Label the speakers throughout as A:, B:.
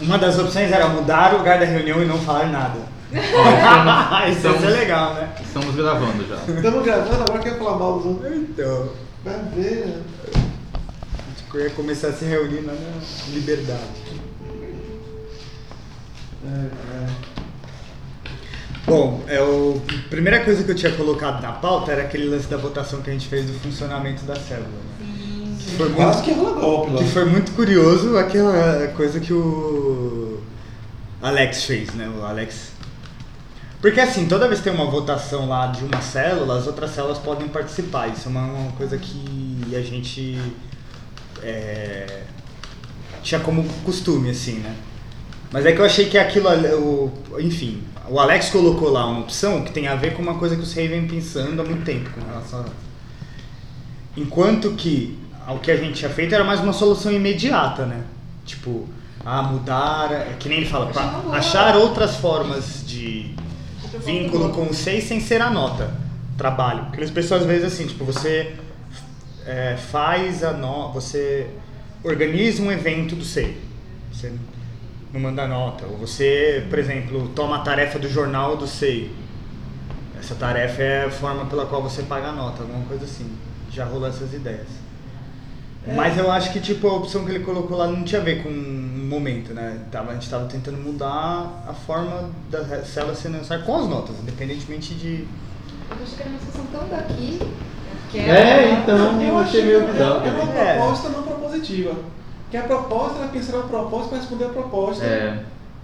A: Uma das opções era mudar o lugar da reunião e não falar nada. Isso ia ser legal, né?
B: Estamos gravando já.
C: Estamos gravando, agora quer falar mal dos outros.
A: Então,
C: Vai ver, né?
A: tipo, eu ia começar a se reunir na liberdade.
C: É, é.
A: Bom, é o... a primeira coisa que eu tinha colocado na pauta era aquele lance da votação que a gente fez do funcionamento da célula. Né? Que foi
C: Quase
A: muito,
C: que rola golpe lá.
A: que foi muito curioso aquela coisa que o Alex fez, né? O Alex. Porque assim, toda vez que tem uma votação lá de uma célula, as outras células podem participar. Isso é uma, uma coisa que a gente é, tinha como costume, assim, né? Mas é que eu achei que aquilo, o, enfim, o Alex colocou lá uma opção que tem a ver com uma coisa que o Sei vem pensando há muito tempo com relação a... Enquanto que o que a gente tinha feito era mais uma solução imediata, né? Tipo, ah, mudar, é que nem ele fala, pra achar outras formas de vínculo com o SEI sem ser a nota, trabalho. Porque as pessoas às vezes assim, tipo, você é, faz a nota, você organiza um evento do SEI, você não manda nota. Ou você, por exemplo, toma a tarefa do jornal do SEI. Essa tarefa é a forma pela qual você paga a nota, alguma coisa assim. Já rolou essas ideias. Mas eu acho que tipo, a opção que ele colocou lá não tinha a ver com um momento, né? Tava, a gente estava tentando mudar a forma da célula ser necessária com as notas, independentemente de.
D: Eu achei que era uma discussão tão daqui. Que
B: É,
D: era-
B: então, eu achei meio bizarro.
C: É uma
A: É.
C: proposta não propositiva. Que a proposta era pensar uma proposta para responder a proposta.
B: É.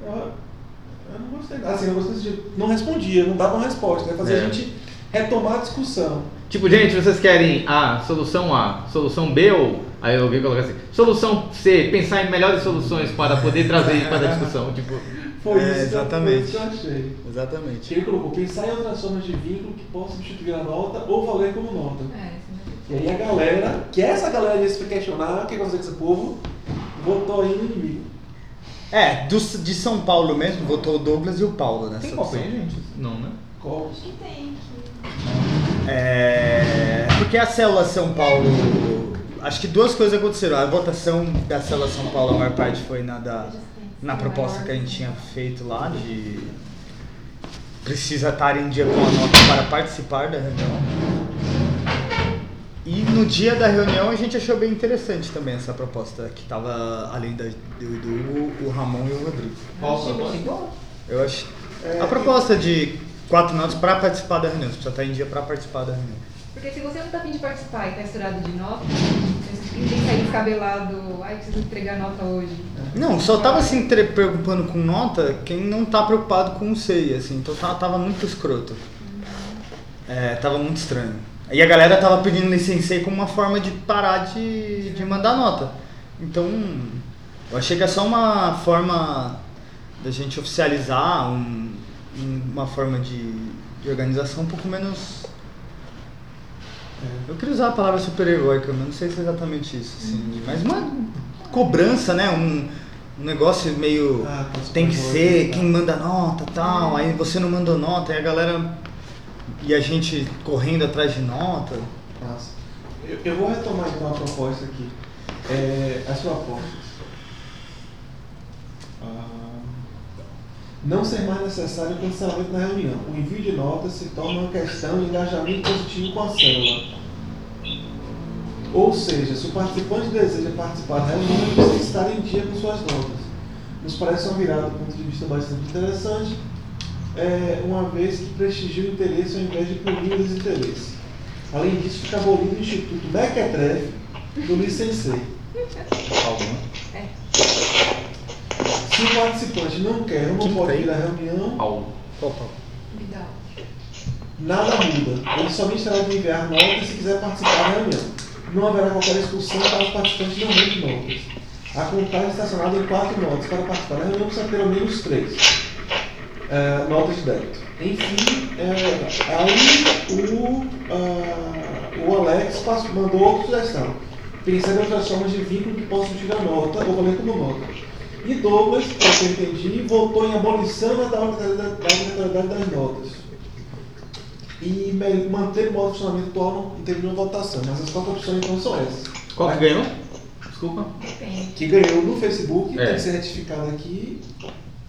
C: Eu, eu não gostei. Assim, eu gostei de. Não respondia, não dava uma resposta. Né? Fazia
B: É.
C: a gente retomar a discussão.
B: Tipo, gente, vocês querem A, solução A, solução B ou. Aí eu vi colocar assim, solução C, pensar em melhores soluções para poder trazer para a discussão. Tipo,
C: Foi
A: É,
C: isso, que eu-
A: exatamente.
C: que eu achei.
A: Exatamente.
C: Ele colocou, pensar em outras formas de vínculo que possam substituir a nota ou valer como nota.
D: É, isso
C: E aí a galera, que essa galera disse pra questionar o que aconteceu com esse povo, votou aí no inimigo.
A: É, do, de São Paulo mesmo, votou o Douglas e o Paulo nessa
B: tem
A: opção.
B: gente? Não, né?
C: Qual?
D: que tem.
A: É, porque a célula São Paulo. Acho que duas coisas aconteceram. A votação da célula São Paulo, a maior parte foi na, da, na proposta que a gente tinha feito lá de precisa estar em dia com a nota para participar da reunião. E no dia da reunião a gente achou bem interessante também essa proposta, que estava além da, do, do Hugo, o Ramon e o Rodrigo.
B: Qual proposta?
A: Eu acho.
C: É,
A: a proposta de quatro notas para participar da reunião, você precisa estar em dia para participar da reunião.
D: Porque se você não tá afim de participar e tá estourado de nota, ninguém sair descabelado, ai, preciso entregar nota hoje.
A: Não, só tava se preocupando com nota quem não tá preocupado com o SEI, assim, então tava, tava muito escroto. É, tava muito estranho. E a galera tava pedindo licenciei como uma forma de parar de, de mandar nota. Então, eu achei que é só uma forma da gente oficializar um- uma forma de, de organização um pouco menos. Eu queria usar a palavra super-heróica, mas não sei se é exatamente isso, assim, mas uma cobrança, né? Um, um negócio meio.
C: Ah, tá
A: tem que ser
C: tá.
A: quem manda nota tal, aí você não mandou nota, aí a galera. E a gente correndo atrás de nota.
C: Massa. Eu, eu vou retomar então a proposta aqui. É, as propostas. Ah, não ser mais necessário o cancelamento da reunião. O envio de notas se torna uma questão de engajamento positivo com a célula. Ou seja, se o participante deseja participar da reunião, precisa estar em dia com suas notas. Nos parece uma virada do ponto de vista bastante interessante, é, uma vez que prestigia o interesse ao invés de punir o desinteresse. Além disso, fica abolido o Instituto Mequetrefe do Licenciei. Se o participante não quer ou não pode
A: tem?
C: ir à reunião.
D: Vidal.
C: nada muda. Ele somente terá de enviar notas se quiser participar da reunião. Não haverá qualquer expulsão para os participantes não de notas. A contagem estacionada em quatro notas. Para participar da reunião precisa ter ao menos três é, notas de débito. Enfim, é, aí o, ah, o Alex passou- mandou outra sugestão. Pensar em outras formas de vínculo que possam tirar nota ou valer como nota. E Douglas, pelo que eu entendi, votou em abolição da obrigatoriedade da obrigatoriedade das notas. E manter o modo de funcionamento atual não teve nenhuma votação, mas as quatro opções então são essas.
B: Qual que ganhou?
E: Desculpa.
D: Depende.
C: que ganhou no Facebook,
E: É.
C: tem que ser ratificado aqui,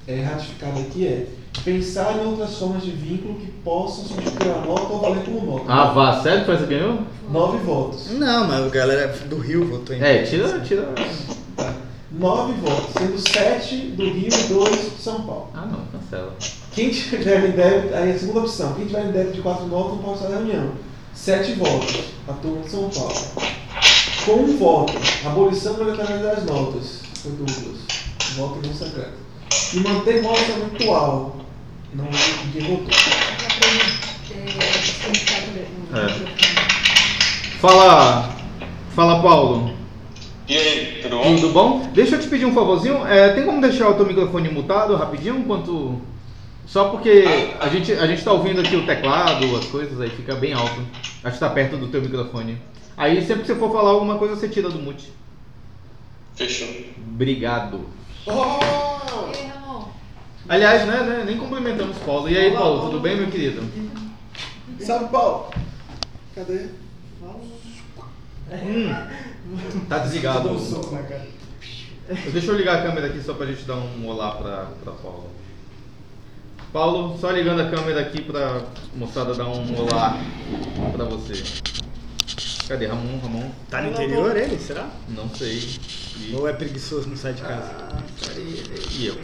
C: é, ratificado aqui é pensar em outras formas de vínculo que possam substituir a nota ou valer como nota.
E: Ah, vá, sério que que ganhou?
C: Nove votos.
A: Não, mas a galera do Rio votou em
E: É, tira, tira.
C: Tá. Nove votos, sendo sete do Rio e dois de São Paulo.
E: Ah não, cancela.
C: Quem tiver em débito, aí a segunda opção, quem tiver em débito de quatro notas não pode estar na reunião. Sete votos, a turma de São Paulo. Com um voto, abolição da letalidade das notas, foi Douglas. Voto não secreto. E manter modo atual. Não ninguém votou.
D: É, o
E: É. Fala. Fala, Paulo.
F: E aí, tudo bom?
E: Tudo bom? Deixa eu te pedir um favorzinho. É, tem como deixar o teu microfone mutado rapidinho enquanto. Só porque a gente, a gente tá ouvindo aqui o teclado, as coisas, aí fica bem alto. Acho que tá perto do teu microfone. Aí sempre que você for falar alguma coisa, você tira do mute.
F: Fechou.
E: Obrigado.
C: Oh!
D: Ei.
E: Aliás, né, né, nem cumprimentamos Paulo. E aí, Paulo, tudo bem, meu querido?
C: Salve, Paulo! Cadê?
E: Hum, tá desligado.
C: Dá soco na cara.
E: Deixa eu ligar a câmera aqui só pra gente dar um olá pra, pra Paulo. Paulo, só ligando a câmera aqui pra moçada dar um olá pra você. Cadê Ramon? Ramon?
A: Tá no interior ele, será?
E: Não sei. E,
A: Ou é preguiçoso, não sai de casa?
E: e eu?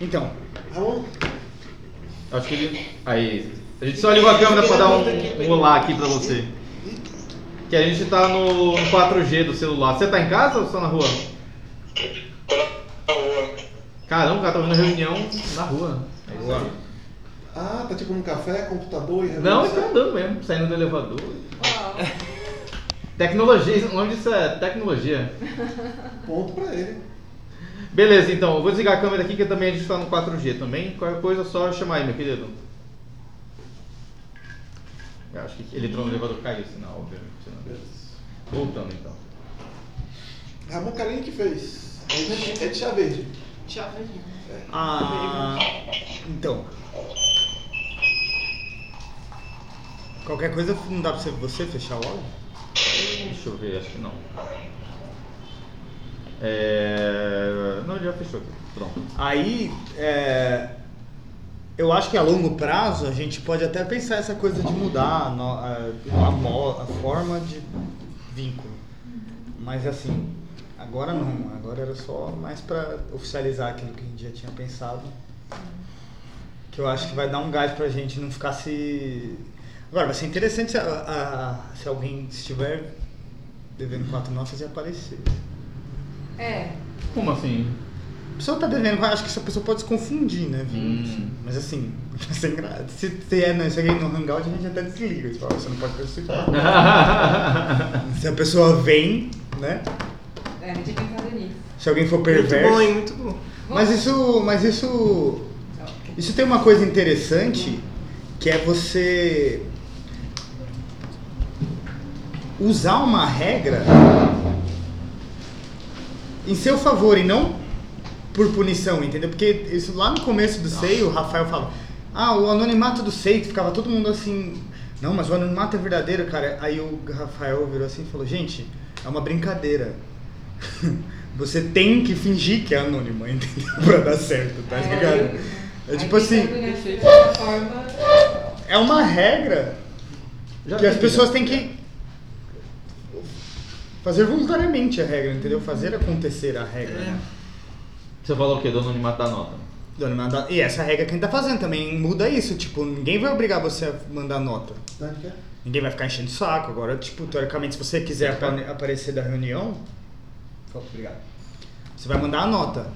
A: Então,
C: Ramon?
E: Acho que ele. Aí. A gente só ligou a câmera pra dar um, um olá aqui pra você. Que a gente tá no, no 4G do celular. Você tá em casa ou só na rua?
F: Tô na rua.
E: Caramba, o cara tá vendo reunião na rua. É isso aí.
C: Ah, tá tipo num café, computador e
E: Não, ele tá andando mesmo, saindo do elevador. Tecnologia, o nome disso é tecnologia.
C: Ponto pra ele.
E: Beleza, então, eu vou desligar a câmera aqui que também a gente tá no 4G também. Qualquer coisa é só chamar aí, meu querido. Eu acho que ele entrou no elevador caiu o sinal, obviamente. né? Voltando então.
C: Ramon Carini que fez. É de- É de chá verde.
A: ah, então. Qualquer coisa não dá pra você, você fechar o áudio?
E: Deixa eu ver, acho que não. É... Não, já fechou aqui. Pronto.
A: Aí, é, eu acho que a longo prazo a gente pode até pensar essa coisa de mudar a, a- a a forma de vínculo. Mas assim, agora não. Agora era só mais pra oficializar aquilo que a gente já tinha pensado. Que eu acho que vai dar um gás pra gente não ficar se. Agora, vai ser interessante se, a- a- se alguém estiver devendo quatro notas e aparecer.
D: É.
E: Como assim?
A: A pessoa tá devendo, acho que essa pessoa pode se confundir, né?
E: Hum.
A: Mas assim, sem graça. Se, se é não, se alguém no Hangout, a gente até desliga. Você, fala, você não pode participar. se a pessoa vem, né?
D: É, não tinha pensado nisso.
A: Se alguém for
G: Muito
A: perverso.
G: bom, hein? Muito bom.
A: Mas isso. Mas isso. Isso tem uma coisa interessante que é você usar uma regra em seu favor e não por punição, entendeu? Porque isso lá no começo do SEI, o Rafael falava, ah, o anonimato do SEI, que ficava todo mundo assim, não, mas o anonimato é verdadeiro, cara. Aí o Rafael virou assim e falou, gente, é uma brincadeira. Você tem que fingir que é anônimo, entendeu? pra dar certo, tá ligado? É tipo assim, é uma regra
E: Já
A: que as pessoas têm que fazer voluntariamente a regra, entendeu? Fazer acontecer a regra, né?
E: Você falou o quê? Do anonimato da nota.
A: Do anonimato. E essa regra que a gente tá fazendo também muda isso, tipo, ninguém vai obrigar você a mandar nota.
C: Quê?
A: Ninguém vai ficar enchendo o saco. Agora, tipo, teoricamente, se você quiser apa- aparecer da reunião, obrigado. Você vai mandar a nota.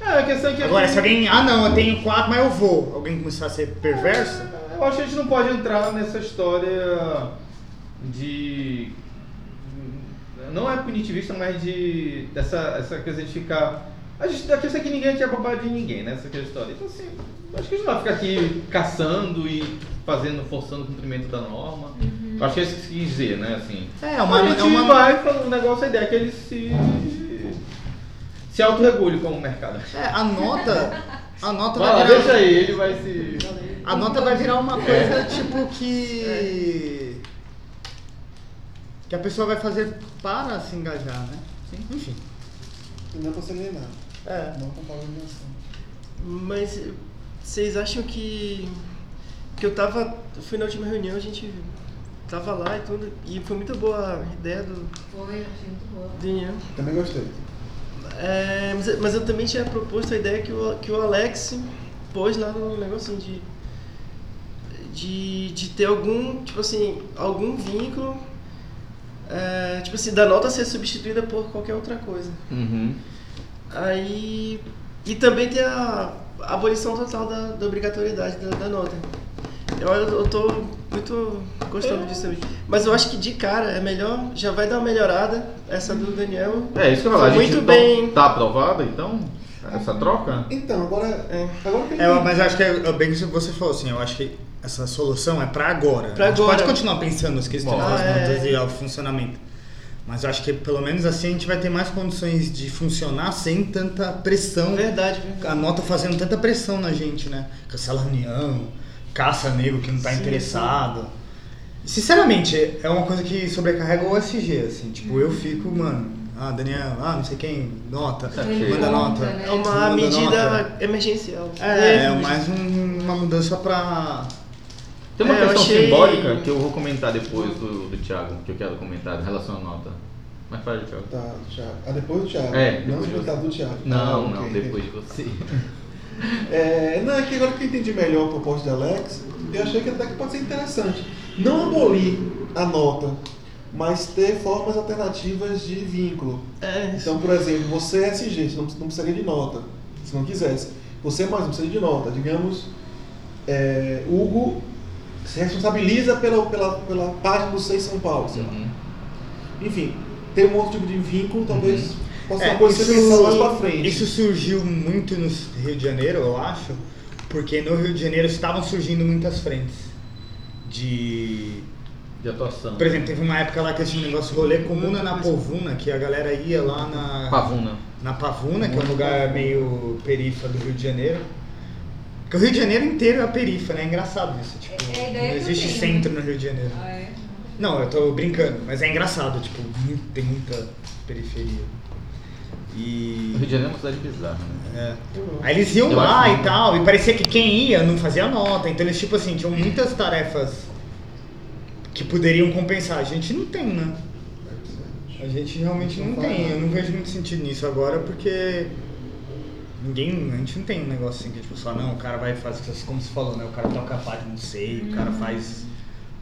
E: É, a questão é que.
A: Agora,
E: aqui-
A: se alguém, ah não, eu tenho quatro, mas eu vou. Alguém começar a ser perverso,
E: Eu acho que a gente não pode entrar nessa história de. Não é punitivista, mas de. dessa essa coisa de ficar. A gente, a questão é que ninguém aqui é babado de ninguém, né? Essa aqui é a história. Então, assim, acho que a gente não vai ficar aqui caçando e fazendo, forçando o cumprimento da norma. Acho que é isso que quis dizer, né? Assim,
A: É, uma-
E: a gente
A: é uma-
E: vai falando um negócio, a ideia é que ele se. se autorregule como mercado.
A: é, a nota. A nota
E: Vai lá,
A: vai virar.
E: deixa aí, ele vai se.
A: A nota vai virar uma coisa tipo que. que a pessoa vai fazer para se engajar, né? Enfim.
C: E não é pra se alienar.
A: É.
C: Não com alienação.
G: Mas vocês acham que. Que eu tava. Fui na última reunião, a gente tava lá e tudo. E foi muito boa a ideia do
D: Foi, achei muito boa.
G: Daniel.
C: Também gostei.
G: É, mas, eu- mas eu também tinha proposto a ideia que o, que o Alex pôs lá no negocinho de, de, de ter algum, tipo assim, algum vínculo, é, tipo assim, da nota ser substituída por qualquer outra coisa.
E: Uhum.
G: Aí. E também tem a abolição total da, da obrigatoriedade da, da nota. Eu, eu tô muito gostando disso também. Mas eu acho que de cara é melhor, já vai dar uma melhorada essa do Daniel.
E: É, isso que eu falar. A gente
G: muito
E: então
G: bem.
E: tá aprovada, então? Essa troca?
C: Então, agora.
G: É.
C: Agora que
A: É, mas eu acho que é bem que você falou assim, eu acho que essa solução é pra agora.
G: Pra
A: a gente
G: agora.
A: pode continuar pensando nas questões das
G: é.
A: notas e ao funcionamento. Mas eu acho que pelo menos assim a gente vai ter mais condições de funcionar sem tanta pressão.
G: Verdade, verdade.
A: A nota fazendo tanta pressão na gente, né? Cancela a reunião, caça nego que não tá
G: Sim,
A: interessado. Sinceramente, é uma coisa que sobrecarrega o SG, assim. Tipo, eu fico, mano, ah, Daniel, ah, não sei quem, nota,
E: Saquei.
A: manda nota.
D: Né?
G: É uma
A: Manda
G: medida
A: nota.
G: emergencial.
A: É, é mais um- uma mudança pra.
E: Tem uma
G: É,
E: questão
G: achei-
E: simbólica que eu vou comentar depois do, do Thiago, que eu quero comentar em relação à nota. Mas fala, Thiago.
C: Tá, Thiago. Ah, depois do Thiago.
E: É,
C: Não
E: de
C: do Thiago.
E: Não,
C: Ah,
E: não,
C: ok.
E: depois de você.
C: É, não, é que agora que eu entendi melhor a proposta de Alex, eu achei que até que pode ser interessante. Não abolir a nota, mas ter formas alternativas de vínculo.
G: É,
C: Então, por exemplo, você é SG, você não, não precisaria de nota, se não quisesse. Você é mais um, precisa de nota. Digamos, é, Hugo se responsabiliza pela, pela, pela página do Seis São Paulo, sei lá.
E: Uhum.
C: Enfim, ter um outro tipo de vínculo talvez possa ser
A: É,
C: uma coisa que você pensar mais pra frente.
A: isso surgiu muito no Rio de Janeiro, eu acho, porque no Rio de Janeiro estavam surgindo muitas frentes de.
E: De atuação.
A: Por exemplo, teve uma época lá que tinha um negócio rolê comuna na Povuna, que a galera ia lá na.
E: Pavuna.
A: na Pavuna, que é um lugar meio perifa do Rio de Janeiro. Porque o Rio de Janeiro inteiro é perifa, né? É engraçado isso. Tipo,
D: É a ideia
A: não existe
D: tenho,
A: centro
D: né?
A: no Rio de Janeiro.
D: Ah, é?
A: Não, eu tô brincando, mas é engraçado, tipo, muito- tem muita periferia.
E: O
A: E.
E: Rio de Janeiro é uma cidade bizarra, né?
A: É. Aí eles iam
E: Eu
A: lá e tal, e parecia que quem ia não fazia nota. Então eles, tipo assim, tinham muitas tarefas que poderiam compensar. A gente não tem, né? A gente realmente não tem. Eu não vejo muito sentido nisso agora porque ninguém. A gente não tem um negócio assim que tipo, só não, o cara vai fazer, como você falou, né? O cara toca a página do SEI, o cara faz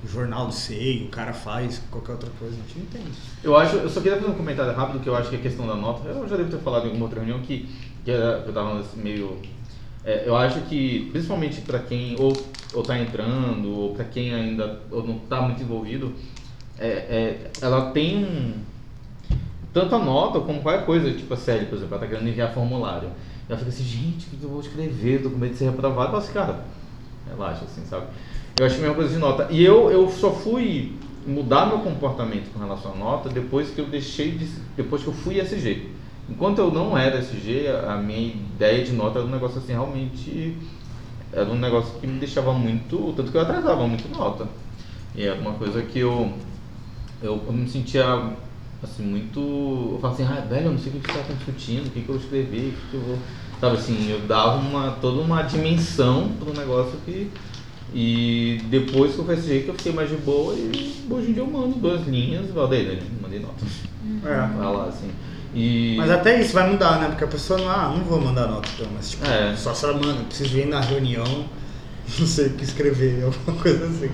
A: o jornal do SEI, o cara faz qualquer outra coisa. A gente não tem isso.
E: Eu acho, eu só queria fazer um comentário rápido que eu acho que a questão da nota, eu já devo ter falado em alguma outra reunião que, que que eu tava meio. é, eu acho que, principalmente para quem ou, ou tá entrando, ou para quem ainda ou não tá muito envolvido, é, é, ela tem um. Tanto a nota como qualquer coisa, tipo a série, por exemplo, ela tá querendo enviar formulário. Ela fica assim, gente, o que eu vou escrever? Tô com medo de ser reprovado. Falo assim, cara, relaxa, assim, sabe? Eu que é a mesma coisa de nota. E eu, eu só fui mudar meu comportamento com relação à nota depois que eu deixei de. depois que eu fui SG. Enquanto eu não era SG, a minha ideia de nota era um negócio assim, realmente. Era um negócio que me deixava muito. Tanto que eu atrasava muito nota. E era uma coisa que. Eu, eu me sentia assim, muito. Eu falava assim, ah, velho, eu não sei o que você está discutindo, o que, que eu escrevi, o que, que eu vou. Sabe assim, eu dava uma, toda uma dimensão para um negócio que. E depois que eu esse jeito, eu fiquei mais de boa e hoje em dia eu mando duas linhas e falo, daí, né? Mandei nota.
A: É.
E: Vai lá, assim. E.
A: Mas até isso vai mudar, né? Porque a pessoa não, ah, não vou mandar nota então, mas tipo,
E: É.
A: só se ela, mano, eu preciso ir na reunião, não sei o que escrever, alguma coisa assim.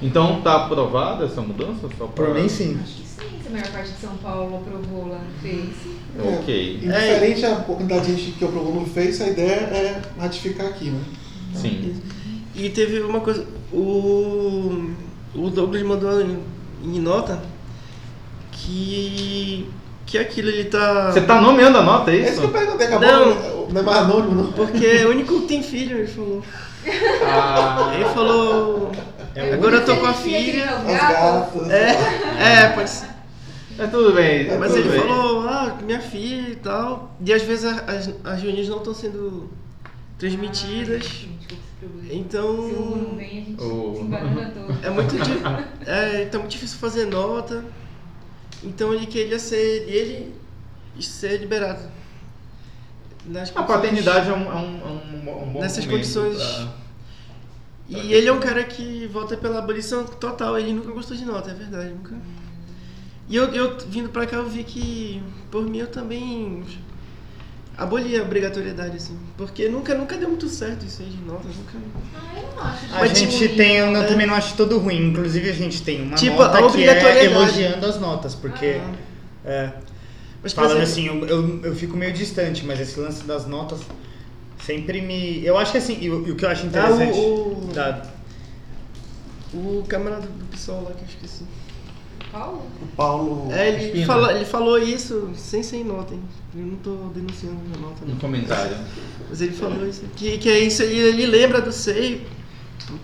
E: Então tá aprovada essa mudança? Só pra...
A: Por mim sim.
D: Acho que a maior parte de São Paulo aprovou lá no Face.
E: Ok.
C: Indiferente a quantidade de gente que aprovou no Face, a ideia é ratificar aqui, né?
E: Sim.
G: E teve uma coisa, o, o Douglas mandou em, em nota que, que aquilo ele tá...
E: Você tá nomeando a nota, é
C: É isso
E: isso?
C: que eu perguntei, acabou.
G: Não.
C: Não é mais anônimo, não.
G: Porque é o único que tem filho, ele falou.
E: Ah,
G: Ele falou...
A: É
G: agora eu tô com a filha...
D: criado
C: As
D: gatos,
C: gatas.
G: É, é, pode ser.
E: É tudo bem.
G: Mas
E: tudo
G: ele
E: bem.
G: falou, ah, minha filha e tal. E às vezes as, as reuniões não estão sendo transmitidas.
D: Ah, é?
G: Então.
D: Se o não vem, a gente se todo.
G: É muito, é, tá muito difícil fazer nota. Então ele queria ser ele ser liberado. Nas
E: A paternidade é um, é um, é um, um bom
G: Nessas condições-
E: pra-
G: E ele é um cara que volta pela abolição total, ele nunca gostou de nota, é verdade, nunca. E eu, eu vindo pra cá eu vi que, por mim, eu também aboli a obrigatoriedade, assim. Porque nunca, nunca deu muito certo isso aí de nota, nunca.
D: Ah, eu não acho.
A: A
G: Mas,
A: gente
G: tipo,
A: tem, eu
G: é-
A: também não acho todo ruim. Inclusive a gente tem uma
G: Tipo,
A: nota que é elogiando as notas, porque
G: Ah.
A: é,
G: Mas,
A: falando
G: exemplo,
A: assim, eu, eu, eu fico meio distante, mas esse lance das notas sempre me. Eu acho que assim, e o, o que eu acho
G: Ah,
A: interessante.
G: o, o,
A: da-
G: o camarada do PSOL lá que eu esqueci.
D: Paulo?
C: O Paulo.
G: É, ele,
E: Espina.
G: falou, ele falou isso sem sem nota, hein? Eu não tô denunciando a nota,
E: Um
G: não.
E: comentário.
G: Mas ele falou isso. Que, que é isso, ele, ele lembra do SEI,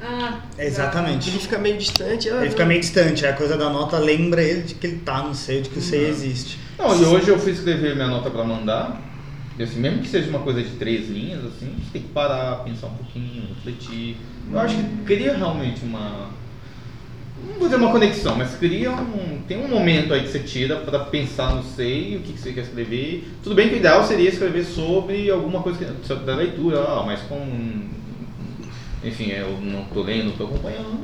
D: Ah,
A: Exatamente.
G: ele fica meio distante. ah,
A: Ele fica meio distante, a coisa da nota lembra ele de que ele tá no seio, de que o seio existe.
E: Não, e hoje eu fui escrever minha nota pra mandar. E assim, mesmo que seja uma coisa de três linhas, assim, a gente tem que parar, pensar um pouquinho, refletir. Eu acho que cria realmente uma. Não vou dizer uma conexão, mas cria um. Tem um momento aí que você tira pra pensar no sei, o que, que você quer escrever. Tudo bem que o ideal seria escrever sobre alguma coisa que, sobre da leitura, ah, mas com. Enfim, eu não tô lendo, não tô acompanhando.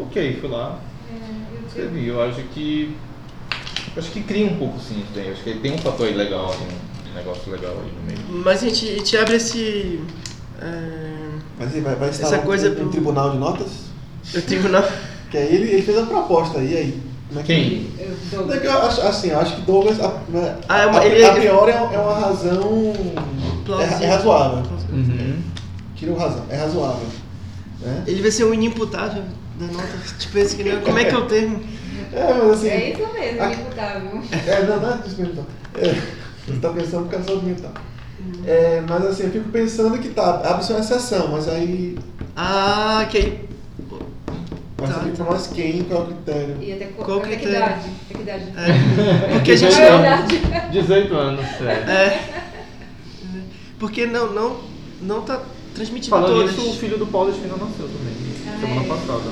E: Ok, fui lá,
D: É,
E: escrevi. Eu acho que. Acho que cria um pouco sim isso Acho que tem um fator aí legal, um negócio legal aí no meio.
G: Mas a gente, a gente abre esse. É,
C: Mas vai, vai instalar
G: Essa coisa
C: um, um
G: pro-
C: tribunal de notas?
G: o tribunal.
C: Que aí ele, ele fez uma proposta aí, aí. Como é que-
E: Quem?
D: eu,
C: é que eu acho, assim, eu acho que Douglas, a, né,
G: Ah, é uma-
C: a,
G: ele-
C: a priori é é uma razão. É, é razoável.
E: Uhum.
C: Tira o razão, é razoável. Né?
G: Ele vai ser um inimputável da nota. Tipo, esse que não- Como é que é o termo?
C: É, mas assim.
D: É isso mesmo,
C: a-
D: inimputável.
C: É, não, não é isso mesmo. É, você tá pensando por causa da saúde mental. É, mas assim, eu fico pensando que tá, abre-se uma exceção, mas aí.
G: Ah, que aí.
C: Mas
G: Tá,
C: ali pra nós quem, qual é o critério?
D: E até,
G: Qual
D: até que
G: critério?
D: idade? Até que idade?
G: É, porque a gente
D: É
G: não.
D: verdade.
E: 18 anos, sério.
G: É. Porque não, não, não tá transmitindo
E: Falando
G: todas.
E: isso, o filho do Paulo Espina nasceu também,
D: Ah,
E: semana
D: é?
E: passada.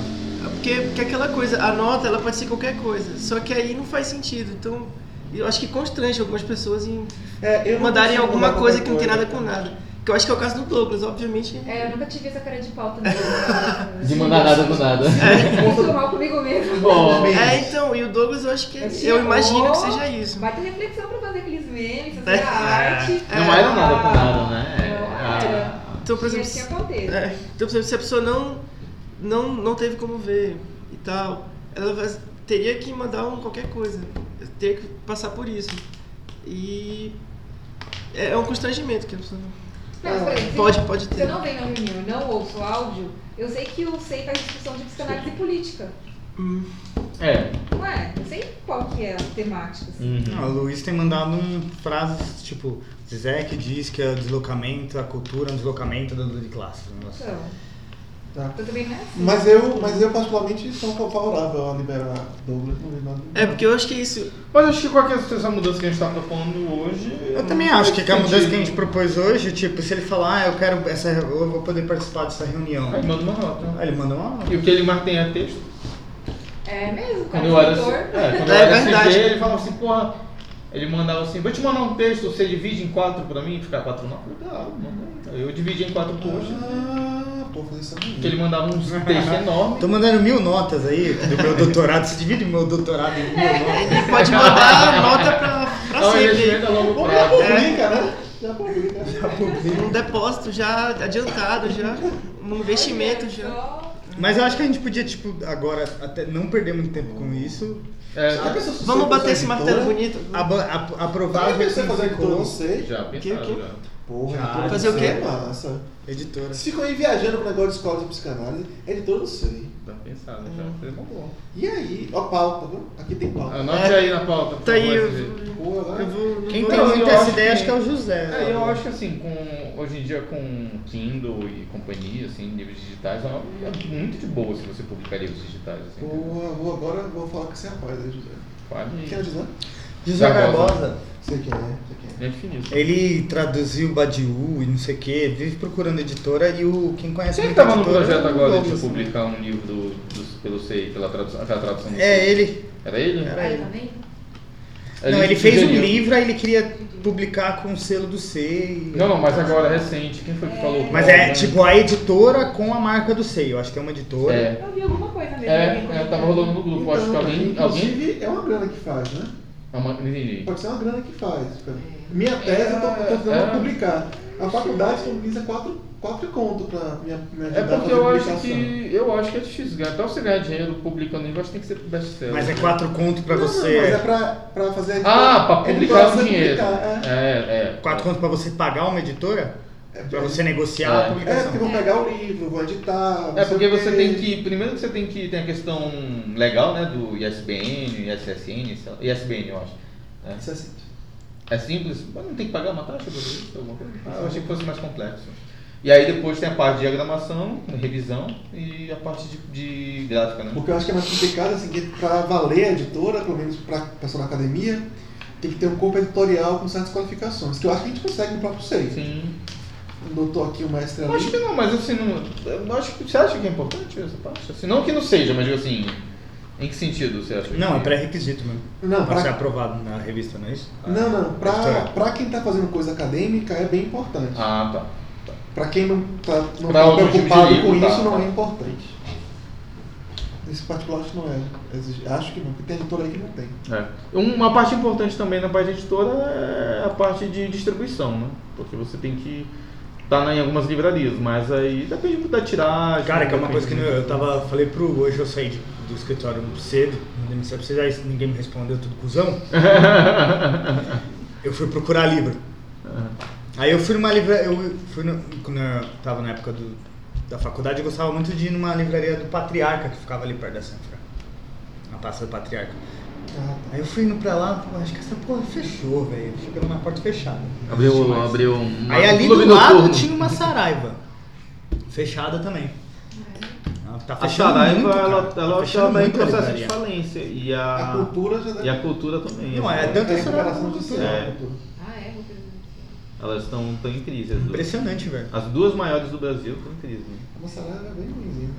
G: Porque, porque aquela coisa, a nota ela pode ser qualquer coisa. Só que aí não faz sentido. Então, eu acho que constrange algumas pessoas em
C: É,
G: mandarem alguma coisa que não tem nada com nada. Que eu acho que é o caso do Douglas, obviamente.
D: É, eu nunca tive essa cara de pau também.
H: De mandar nada com nada.
D: Muito mal comigo mesmo.
E: Bom,
G: É, então, e o Douglas eu acho que.
D: Eu
G: Eu, imagino que seja isso.
D: Vai ter reflexão pra fazer aqueles memes, fazer
G: É.
D: arte.
H: Não era nada com nada, né?
D: Não era.
G: Então, por exemplo,
D: assim.
G: É, então, por exemplo, se a pessoa não, não, não teve como ver e tal, ela vai- teria que mandar um, qualquer coisa. Teria que passar por isso. E é, é um constrangimento que a pessoa
D: Não, mas, por exemplo,
G: pode, pode
D: Se
G: ter.
D: eu não venho na reunião e não ouço o áudio, eu sei que o SEI faz discussão de psicanálise política.
G: Hum,
E: É.
D: Não é? Eu sei qual que é a temática. Assim.
A: Ah, o Luiz tem mandado um, frases tipo: Zizek diz que o deslocamento, a cultura é um deslocamento da luta de classes.
D: Então,
C: Tá.
D: eu também não é assim.
C: Mas eu, mas eu particularmente sou favorável a liberar Douglas, não.
G: É, porque eu acho que é isso.
E: Mas acho que qualquer essa mudança que a gente está propondo hoje.
A: Eu
E: não
A: também acho que a mudança que a gente propôs hoje, tipo, se ele falar, ah, eu quero essa. Eu vou poder participar dessa reunião.
E: Aí manda uma nota.
A: Aí ele manda uma.
E: E o que ele mais tem é texto.
D: É mesmo,
E: Quando
D: cara.
E: eu era,
D: escritor.
E: é, quando
G: É
E: eu era
G: verdade.
E: CG, ele falava assim, porra. Ele mandava assim, vou te mandar um texto, você divide em quatro pra mim, ficar quatro notas. Eu ah, eu dividi em quatro posts.
C: Ah,
E: Que ele mandava uns textos enormes.
A: Tô mandando mil notas aí do meu doutorado. Você divide meu doutorado em mil notas.
G: Ele pode mandar a nota pra, pra
E: É um
G: sempre.
E: investimento a longo
C: Pô, já
E: prazo.
C: publica, né? Já publica. Já publica.
G: Um depósito já adiantado, já. Um investimento já.
A: Mas eu acho que a gente podia, tipo, agora, até não perder muito tempo com isso.
E: É,
C: Já se
G: Vamos bater esse
C: editora?
G: martelo bonito.
A: aba- ap- aprovar
C: Já pensou fazer editora, não sei.
E: já pensaram,
G: Que- que?
E: já.
C: Porra,
A: Já.
C: editora
G: Fazer o quê?
C: É massa.
A: editora.
C: Vocês ficam aí viajando com o negócio de escola de psicanálise, editora não sei.
E: Já pensaram, já. Seria uma boa.
C: E aí? Ó, pauta, viu? Aqui tem pauta.
E: Anote aí na pauta.
G: Tá aí, eu,
C: agora.
G: eu vou.
A: Quem tem
E: Não,
A: muita
E: eu
A: essa
E: acho
A: ideia
E: que-
A: acho que é o José.
E: É, eu acho que assim, com, hoje em dia com Kindle e companhia, assim, livros digitais, é é muito de boa se você publicar livros digitais. Assim,
C: Pô, vou agora vou falar com esse rapaz aí, José.
E: Pode.
C: Quem é o José?
A: José
E: Barbosa.
C: Sei quem é, sei quem é.
E: Gente finíssima.
A: Ele traduziu Badiou e não sei o que, vive procurando editora e o quem conhece
E: Quem é que
A: muito
E: tava no
A: editora
E: projeto
A: é o
E: agora de
A: Douglas.
E: publicar um livro do, do- pelo SEI, pela tradução, aquela tradução do
A: É
E: SEI?
A: ele.
E: Era ele?
A: Era ele.
D: ele também?
A: Não, ele fez um
E: sugeriu-
A: livro, aí ele queria publicar com o selo do C. e-
E: Não, não, mas agora é recente. Quem foi que falou?
A: Mas é tipo a editora com a marca do C. Eu acho que tem uma editora.
E: É,
D: Eu vi alguma coisa mesmo.
E: é,
D: alguém
E: é, tava rolando no grupo. acho que alguém. alguém...
C: inclusive, é uma grana que faz, né?
E: É uma- entendi.
C: Pode ser uma grana que faz. cara. Minha tese eu tô tentando
E: É.
C: publicar. A faculdade disponibiliza quatro, quatro conto pra me, me ajudar
E: É
C: a
E: porque
C: fazer
E: eu acho que. Eu acho que é difícil ganhar. Até você ganhar dinheiro publicando livro, acho que tem que ser best-seller.
A: Mas é quatro conto pra
C: Não,
A: você.
C: Não, mas é pra, pra fazer a editora-
E: Ah, pra
C: a
E: publicar o dinheiro.
C: publicar, é.
E: É, é.
A: Quatro conto pra você pagar uma editora?
C: É,
A: Pra você negociar
E: É.
A: a
C: É,
A: publicação.
C: porque vão pegar o livro, vão editar.
E: É porque você tem que. Primeiro que você tem que. Tem a questão legal, né? Do ISBN, ISSN, ISBN, eu acho. É.
C: Isso é simples.
E: É simples, mas não tem que pagar uma taxa por isso? Alguma coisa? Ah, eu achei que fosse mais complexo. E aí depois tem a parte de diagramação, revisão e a parte de, de gráfica, né?
C: Porque eu acho que é mais complicado, assim, que pra valer a editora, pelo menos pra pessoa na academia, tem que ter um corpo editorial com certas qualificações, que eu acho que a gente consegue no próprio SEI.
E: Sim.
C: Doutor aqui, um mestre
E: Eu acho que não, mas assim, não, eu acho que você acha que é importante essa parte? Assim, não que não seja, mas digo assim, em que sentido você acha? que-
A: Não, é pré-requisito mesmo.
C: Não,
A: Pra ser aprovado na revista, não é isso?
C: não, não, pra,
A: Editora.
C: pra quem tá fazendo coisa acadêmica é bem importante.
E: Ah, tá.
C: Pra quem não tá, não
E: Pra
C: tá
E: tipo
C: preocupado
E: livro,
C: com
E: tá,
C: isso, não é importante. Nesse particular acho que não é. Acho que não, porque tem editora aí que não tem.
E: É. Uma parte importante também na parte editora é a parte de distribuição, né? Porque você tem que estar em algumas livrarias, mas aí depende muito da tiragem.
A: Cara, que é uma coisa que eu tava. Falei pro. Hoje eu saí de- do escritório cedo, mandei mensagem pra vocês, aí ninguém me respondeu, tudo cuzão. Eu fui procurar livro. Aí eu fui numa livraria. Eu fui no, quando eu tava na época do, da faculdade, eu gostava muito de ir numa livraria do Patriarca, que ficava ali perto da Sanfra. Na Praça do Patriarca.
C: Ah,
A: Aí eu fui indo pra lá, pô, acho que essa porra fechou, velho. Chegando na porta fechada.
E: Abriu, abriu um
A: Aí ali do lado
E: noturno.
A: tinha uma Saraiva. Fechada também. Ela Tá
E: A Saraiva,
A: muito, cara.
E: ela,
A: Tá
E: ela
A: fechando
E: também em
A: a
E: processo de falência. E
C: A
E: a,
C: cultura já deve
E: e a cultura também.
A: Não, é
E: assim.
A: tanto
C: é
A: a Saraiva
C: recuperação
A: quanto a
C: social.
E: É.
C: a cultura.
D: Ah, é?
E: Elas estão em crise. As duas.
A: Impressionante, velho.
E: As duas maiores do Brasil estão em crise. né?
C: Uma Saraiva é bem ruimzinha.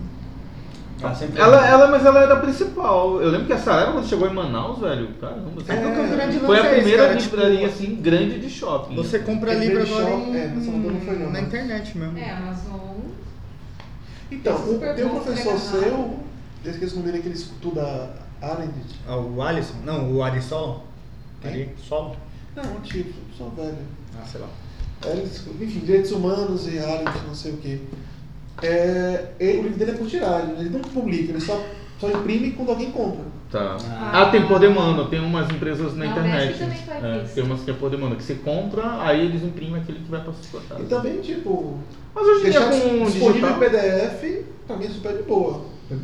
A: Tá sempre-
E: Ela, ela, mas ela era a principal. Eu lembro que a Saraiva, quando chegou em Manaus, velho, caramba.
A: É,
E: assim,
A: o grande
E: foi a
A: é
E: primeira
A: cara,
E: livraria,
A: tipo,
E: assim, grande de shopping.
A: Você compra livro agora em,
C: é, mas Salvador não foi não,
A: na
C: né?
A: internet mesmo.
D: É, Amazon.
C: Então, o, tem um professor
D: super
C: seu, eu esqueci o nome dele, aquele estuda Arendt.
A: Ah, o Alisson? Não, o Ari Solon?
C: Quem?
A: Ari Solon?
C: Não, um tipo, sou velho.
A: Ah, sei lá.
C: Eles, enfim, direitos humanos e Arendt, não sei o quê. É, ele- o livro dele é por tiragem, ele não publica, ele só, só imprime quando alguém compra.
E: Tá.
A: Ah.
E: Ah, tem por demanda, tem umas empresas na
D: A
E: internet. É, tem umas que é por demanda, que você compra, aí eles imprimem aquele que vai pra sua casa.
C: E também, tipo,
E: Mas hoje em dia
C: deixar
E: com
C: disponível
E: digital.
C: em PDF, pra mim é super de boa.
E: É,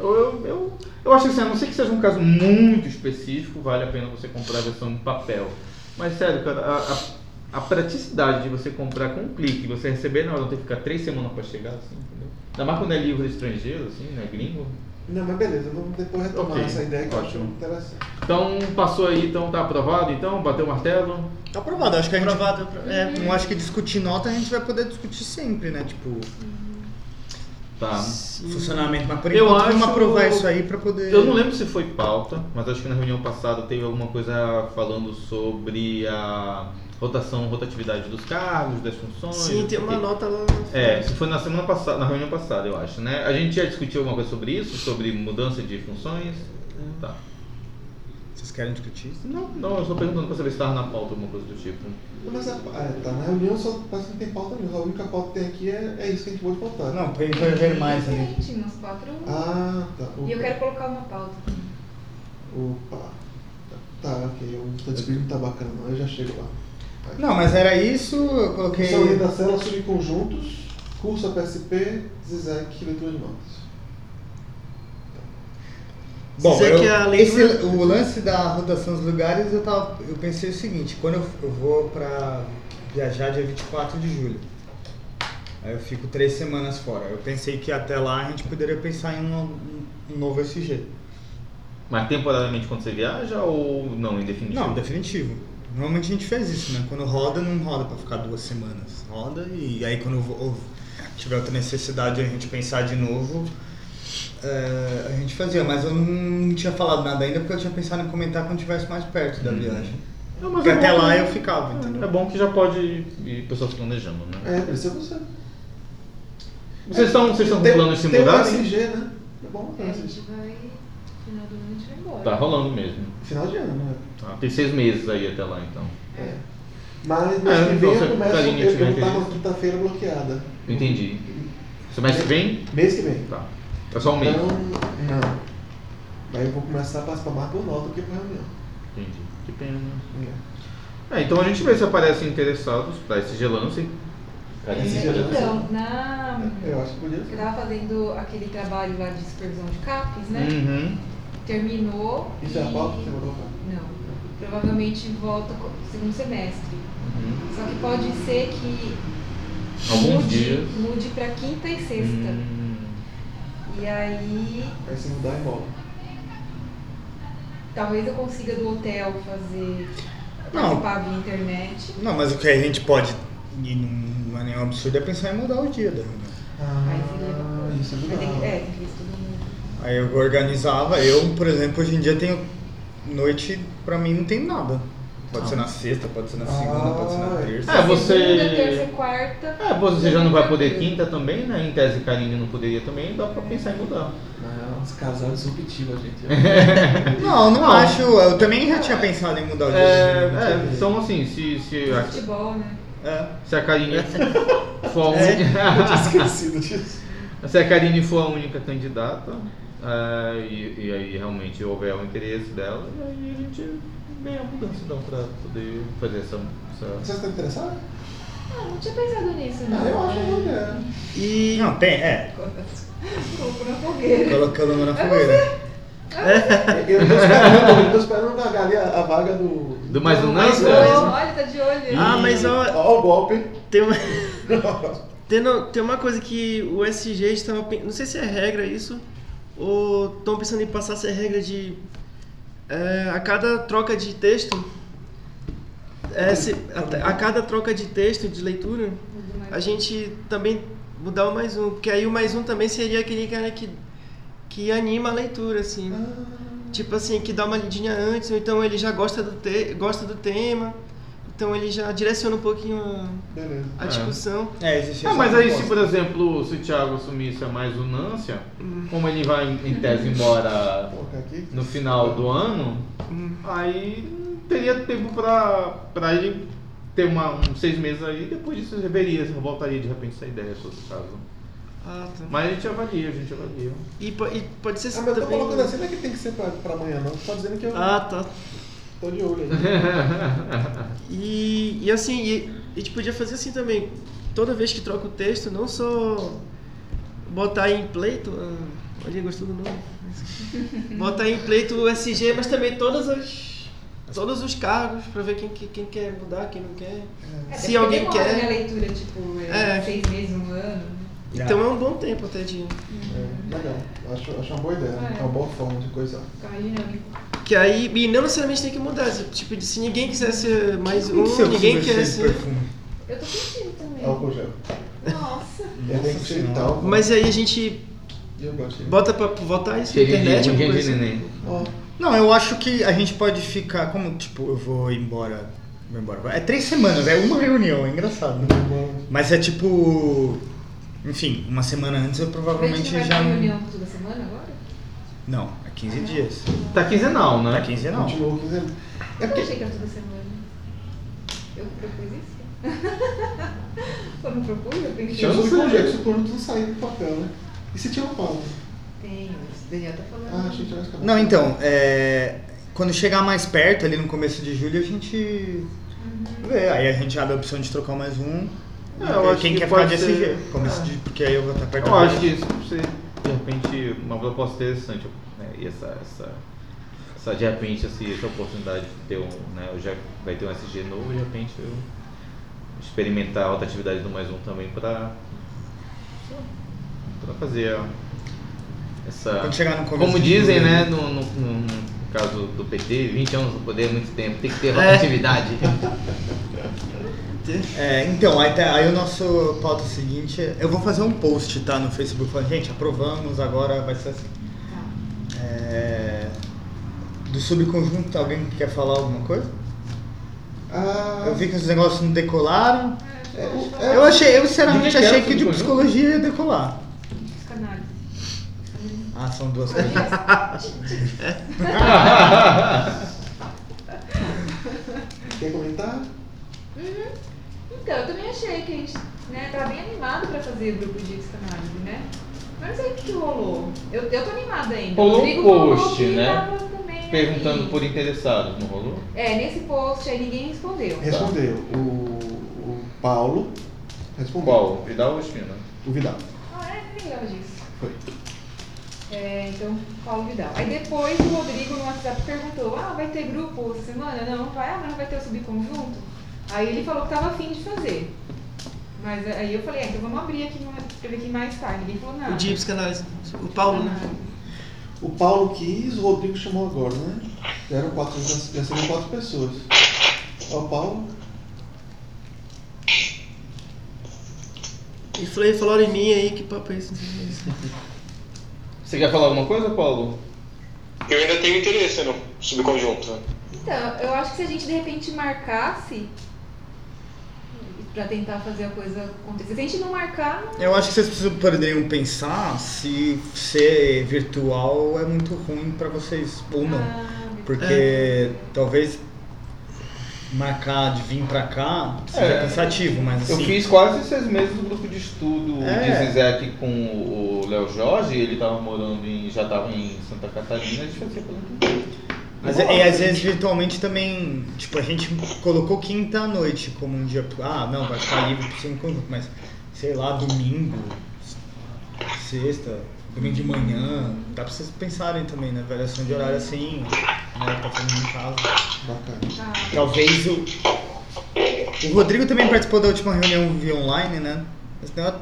E: Eu, eu, eu, eu acho que assim, a não ser que seja um caso muito específico, vale a pena você comprar a versão em papel. Mas sério, cara, a, a, a praticidade de você comprar com um clique, você receber na hora, não ter que ficar três semanas pra chegar, assim, entendeu? Ainda mais quando é livro estrangeiro, assim, né, gringo.
C: Não, mas beleza, vamos depois retomar
E: Ok,
C: essa ideia que eu acho
E: ótimo.
C: interessante.
E: Então, passou aí, então tá aprovado, então, bateu o martelo.
A: Tá aprovado, acho que a gente
G: Aprovado,
A: É, não acho que discutir nota a gente vai poder discutir sempre, né? Tipo,
E: Tá.
A: funcionamento. Mas por
E: Eu
A: enquanto vamos
E: acho-
A: aprovar isso aí pra poder.
E: Eu não lembro se foi pauta, mas acho que na reunião passada teve alguma coisa falando sobre a rotação, rotatividade dos cargos, das funções.
G: Sim, tem uma nota lá.
E: É, isso foi na semana passada, na reunião passada, eu acho, né? A gente já discutiu alguma coisa sobre isso, sobre mudança de funções? Tá.
A: Vocês querem discutir isso?
E: Não, não, eu só perguntando pra saber se estava na pauta alguma coisa do tipo.
C: Mas a, ah, tá, na reunião só parece que não tem pauta nenhuma, a única pauta que tem aqui é, é isso que a gente pode votar.
A: Não, vai ver mais ali.
D: Umas quatro.
C: Ah, tá.
D: E eu quero colocar uma pauta.
C: Opa. Tá, ok. O não tá bacana. Eu já chego lá.
A: Não, mas era isso, eu coloquei.
C: Funcionamento da célula subconjuntos, curso APSP, ZIZEC, leitura de notas.
A: Bom,
G: Dizer
A: eu-
G: que a
A: esse, o lance da rotação dos lugares, eu, tava, eu pensei o seguinte, quando eu, eu vou pra viajar dia 24 de julho, aí eu fico três semanas fora. Eu pensei que até lá a gente poderia pensar em um, um novo SG.
E: Mas temporariamente quando você viaja ou não, em definitivo?
A: Não, definitivo. Normalmente a gente faz isso, né? Quando roda, não roda pra ficar duas semanas. Roda e aí quando ou tiver outra necessidade de a gente pensar de novo, é, a gente fazia, mas eu não tinha falado nada ainda porque eu tinha pensado em comentar quando estivesse mais perto da viagem.
E: Não, mas
A: Porque
E: é
A: até
E: bom
A: lá
E: que-
A: eu ficava, entendeu?
E: É bom que já pode ir pessoas planejando, né?
C: É, precisa você.
E: Vocês estão vocês estão com plano de se
C: tem o? SG, né? É bom
D: É, a gente vai. Final do ano a gente vai embora.
E: Tá rolando mesmo.
C: Final de ano, né?
E: Tá, tem seis meses aí até lá, então.
C: É. Mas mês
E: É,
C: que
E: então,
C: vem eu começo,
E: Karine
C: eu,
E: tiver
C: eu tava
E: interesse.
C: quinta-feira bloqueada.
E: Entendi. Semestre que vem?
C: Mês que vem.
E: Tá. É só um mês.
C: Então, não. Daí eu vou começar a participar mais por nota do que por reunião.
E: Entendi. Que pena.
C: É.
E: É, então a gente vê se aparecem interessados pra esse gelance.
D: É, então, na.
C: Eu acho que podia
D: Eu
C: ser.
D: tava fazendo aquele trabalho lá de supervisão de CAPES, né?
E: Uhum.
D: Terminou.
C: Isso é a
D: e-
C: pauta que você mandou?
D: Não. Provavelmente volta segundo semestre.
E: Uhum.
D: Só que pode ser que
E: Alguns
D: mude,
E: dias.
D: mude pra quinta e sexta.
E: Hum.
D: E aí
C: Aí se mudar e embora.
D: talvez eu consiga do hotel fazer
A: Não.
D: participar via internet.
A: Não, mas o que a gente pode, e não é nenhum absurdo, é pensar em mudar o dia da reunião.
D: Aí seria bacana.
C: isso é
D: Mas tem que-
C: legal.
D: É, tem que mundo.
A: Aí eu organizava, eu, por exemplo, hoje em dia tenho noite, pra mim não tem nada. Pode ser na sexta, pode ser na segunda, pode ser na
C: Ah,
A: terça.
E: É, você-
D: Segunda, terça e quarta.
E: É, você já não vai poder quinta também, né? Em tese Karine não poderia também, dá pra pensar em mudar.
C: Não, os casal disruptivo, a gente.
A: Não, não,
E: Não.
A: acho. Eu também já tinha pensado em mudar o dia.
E: É, é,
A: reunião.
E: então assim, se, se, a,
D: Futebol, né?
A: É.
E: se a Karine for a
C: Eu
E: única.
C: tinha esquecido disso.
E: Se a Karine for a única candidata, é, e, e aí realmente houver o interesse dela, e aí a gente vê a mudança então pra poder fazer essa. essa...
C: Você está interessado?
D: Ah, não tinha pensado nisso, não.
C: Ah, eu acho boa ideia.
G: E
A: Não, tem, é.
D: Colocou na fogueira.
A: Colocando na fogueira.
C: Eu tô esperando, eu tô esperando vagar ali a, a vaga do.
E: Do mais um
G: Mais
E: não?
D: Olha, tá de olho.
G: Ah, mas ó,
C: Ó o golpe.
G: tem uma, tem, tem uma coisa que o SG estava não sei se é regra isso ou estão pensando em passar essa regra de é, a cada troca de texto é, se- a, a cada troca de texto de leitura a gente também mudar o mais um porque aí o mais um também seria aquele cara que que anima a leitura assim. Tipo assim que dá uma lidinha antes ou então ele já gosta do te, gosta do tema então ele já direciona um pouquinho a,
C: Beleza.
G: a
E: É.
G: discussão
A: É, existe
E: Ah, mas aí se, por exemplo, se o Thiago assumisse a mais unância, como ele vai em tese embora no final do ano,
G: Hum.
E: aí teria tempo pra, pra ele ter uma, uns seis meses aí, depois disso reveria, voltaria de repente essa ideia, se fosse o caso.
G: Ah, tá.
E: Mas a gente avalia, a gente avalia.
G: E, e pode ser
C: Ah, mas eu tô
G: também...
C: colocando assim, não é que tem que ser pra, pra amanhã, não. Tô dizendo que eu
G: Ah, tá.
C: Tô de olho aí.
G: E, e assim, e, a gente podia fazer assim também. Toda vez que troca o texto, não só botar em pleito. Ah, olha, gostou do nome? botar em pleito o SG, mas também todas as. Todos os cargos pra ver quem, que- quem quer mudar, quem não quer.
D: É,
G: Se alguém
D: demora,
G: quer-
D: Né, a leitura, tipo, é,
G: É.
D: seis meses, um ano.
G: Então é um bom tempo até de.
C: É, legal. Acho, acho uma boa ideia.
D: É.
C: É uma boa forma de coisar.
G: Que aí. E não necessariamente tem que mudar. Tipo, se ninguém quiser ser mais um, ninguém quer ser.
A: perfume.
D: Eu tô sentindo também.
C: Álcool gel.
D: Nossa.
C: Ele tem que ser
A: Senhora.
C: tal.
G: Mas aí a gente
C: eu gosto
G: bota pra votar isso na internet,
E: de
G: coisa assim.
E: neném.
A: Não, eu acho que a gente pode ficar, como tipo, eu vou embora. Vou embora. É três semanas, é uma reunião, é engraçado. Né? Mas é tipo. Enfim, uma semana antes eu provavelmente
D: gente vai
A: já.
D: reunião toda semana agora?
A: Não, é 15 dias.
E: Tá quinzenal, né?
A: Tá 15 não.
C: continuou 15 anos. É
D: Eu
C: porque
D: achei que era toda semana. Eu propus isso? eu não propus? Eu pensei.
C: tinha um projeto, plano tudo saiu do papel, né? E se tinha uma pauta?
D: Tenho, o Daniel tá falando.
C: Ah, achei que tinha.
A: Não, então, é, quando chegar mais perto, ali no começo de julho, a gente vê. Aí a gente abre a opção de trocar mais um.
E: É, eu acho
A: Quem
E: que
A: quer ficar
E: pode
A: de
E: ser-
A: SG.
E: É.
A: de, porque aí eu vou estar perto
E: Eu acho que isso ser, de repente, uma proposta interessante. Essa, essa, essa, de repente, assim, essa oportunidade de ter um, né? Eu já vai ter um SG novo, de repente eu experimentar a outra atividade do mais um também para para fazer essa. Como dizem, né, no, no, no- caso do PT, 20 anos no poder é muito tempo, tem que ter
G: É. Twitter.
A: É, então, aí, tá- aí o nosso pauta seguinte, é- eu vou fazer um post, tá, no Facebook, falando, gente, aprovamos, agora vai ser assim.
D: Tá.
A: É, do subconjunto, alguém quer falar alguma coisa?
C: Ah,
A: Eu vi que os negócios não decolaram.
C: é, o- é-
A: Eu achei, eu sinceramente achei que de psicologia ia decolar.
D: Psicanálise.
A: Ah, são duas coisas.
C: Quer comentar?
D: Uhum. Então, eu também achei que a gente né, tava bem animado pra fazer grupo de psicanálise, né? Mas não sei o que, rolou. Eu, eu tô animada ainda.
E: Rolou
D: O
E: um post, né? Perguntando
D: aí.
E: por interessados, não rolou?
D: É, nesse post aí ninguém respondeu.
C: Respondeu. O, o Paulo respondeu.
E: Qual? Vidal ou Espina?
C: O Vidal.
D: Ah, é? Nem lembro disso.
C: Foi.
D: É, então, Paulo Vidal. Aí depois o Rodrigo no WhatsApp perguntou, ah, vai ter grupo essa semana? Não, não vai, ah, mas não vai ter o subconjunto? Aí ele falou que tava afim de fazer. Mas aí eu falei, ah, então vamos abrir aqui, escrever aqui mais tarde. Ninguém falou nada.
G: O de psicanálise. O Paulo, né?
C: O Paulo quis, o Rodrigo chamou agora, né? Eram quatro, já já seriam quatro pessoas. Ó, o Paulo.
G: E falei, falaram em mim aí, que papo é esse?
E: Você quer falar alguma coisa, Paulo?
F: Eu ainda tenho interesse no subconjunto.
D: Então, eu acho que se a gente de repente marcasse pra tentar fazer a coisa acontecer. Se a gente não marcar, não.
A: Eu acho que vocês precisam- poderiam pensar se ser virtual é muito ruim pra vocês ou não.
D: Ah,
A: Porque talvez marcar de vir pra cá seja
E: É.
A: cansativo, mas
E: Eu
A: assim.
E: fiz quase seis meses do grupo de estudo
A: É.
E: de Zizek com o Léo Jorge, ele tava morando em. já tava em Santa Catarina, a gente fazia internet.
A: Mas é- e às vezes virtualmente também, tipo, a gente colocou quinta à noite como um dia. Ah, não, vai ficar livre pro seu conjunto, mas sei lá, domingo, sexta, domingo de manhã, dá pra vocês pensarem também na variação de horário assim, né? Tá fazendo em casa.
C: Bacana.
D: Tá.
A: Talvez o. O Rodrigo também participou da última reunião via online, né? Esse negócio-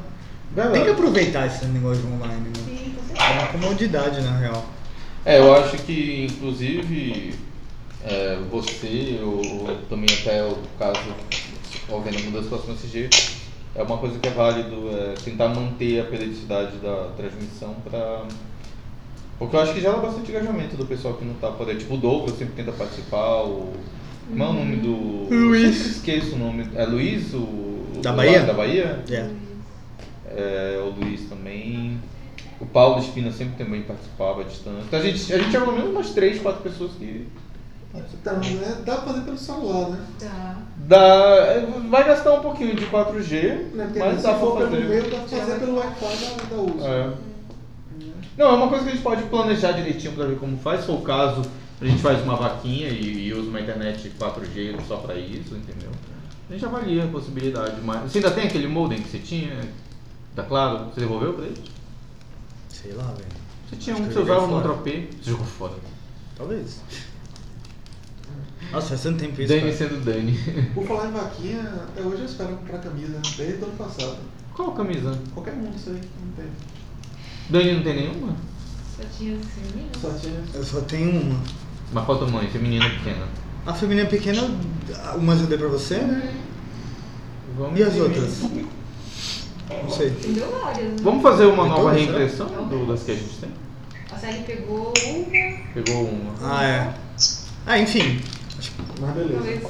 A: Tem que aproveitar esse negócio de online, né?
D: Sim, com
A: É
D: certeza.
A: uma comodidade na real.
E: É, eu acho que inclusive é, você, ou, também até o caso, alguém da mudança próxima SG, é uma coisa que é válido, é tentar manter a periodicidade da transmissão para Porque eu acho que gera bastante engajamento do pessoal que não tá por aí. Tipo o Douglas sempre tenta participar, o. Como é o nome do.
A: Luiz.
E: Eu esqueço o nome. É Luiz, o.
A: Da
E: o
A: Bahia?
E: Da Bahia?
A: É.
E: É, o Luiz também. O Paulo Espina sempre também participava à distância. Então a gente, a gente tinha pelo menos umas 3, 4 pessoas que.
C: Então, né? Dá pra fazer pelo celular, né?
D: Tá.
E: Dá, vai gastar um pouquinho de 4G,
C: Né?
E: Mas
C: se
E: dá pra
C: for pelo
E: fazer.
C: meio, dá pra fazer pelo Wi-Fi da, da uso.
E: É. Não, é uma coisa que a gente pode planejar direitinho pra ver como faz. Se for o caso, a gente faz uma vaquinha e, e usa uma internet 4G só pra isso, entendeu? A gente avalia a possibilidade. Mas você ainda tem aquele modem que você tinha? Tá claro? Você devolveu pra ele?
A: Sei lá, velho.
E: Você tinha
A: Acho
E: um
A: que eu
E: você
A: joguei
E: usava no
A: fora.
E: AP? Você jogou fora.
A: Talvez. Nossa, faz tanto tempo isso.
E: Dani
A: cara.
E: sendo Dani.
C: Por falar em vaquinha, até hoje eu espero comprar camisa, desde o ano passado.
E: Qual camisa?
C: Qualquer um disso aí, não tem.
E: Dani não tem nenhuma?
D: Só tinha menino?
C: Só tinha.
A: Eu só tenho uma.
E: Mas qual tamanho? Feminina pequena.
A: A feminina pequena, umas eu dei pra você, né?
E: Vamos
A: E as outras? Não sei.
D: Entendeu várias, né?
E: Vamos fazer uma nova
A: todas,
E: reimpressão do, das que a gente tem?
D: A série pegou uma,
E: Pegou uma.
A: Ah, é. Ah, enfim.
C: Mas beleza.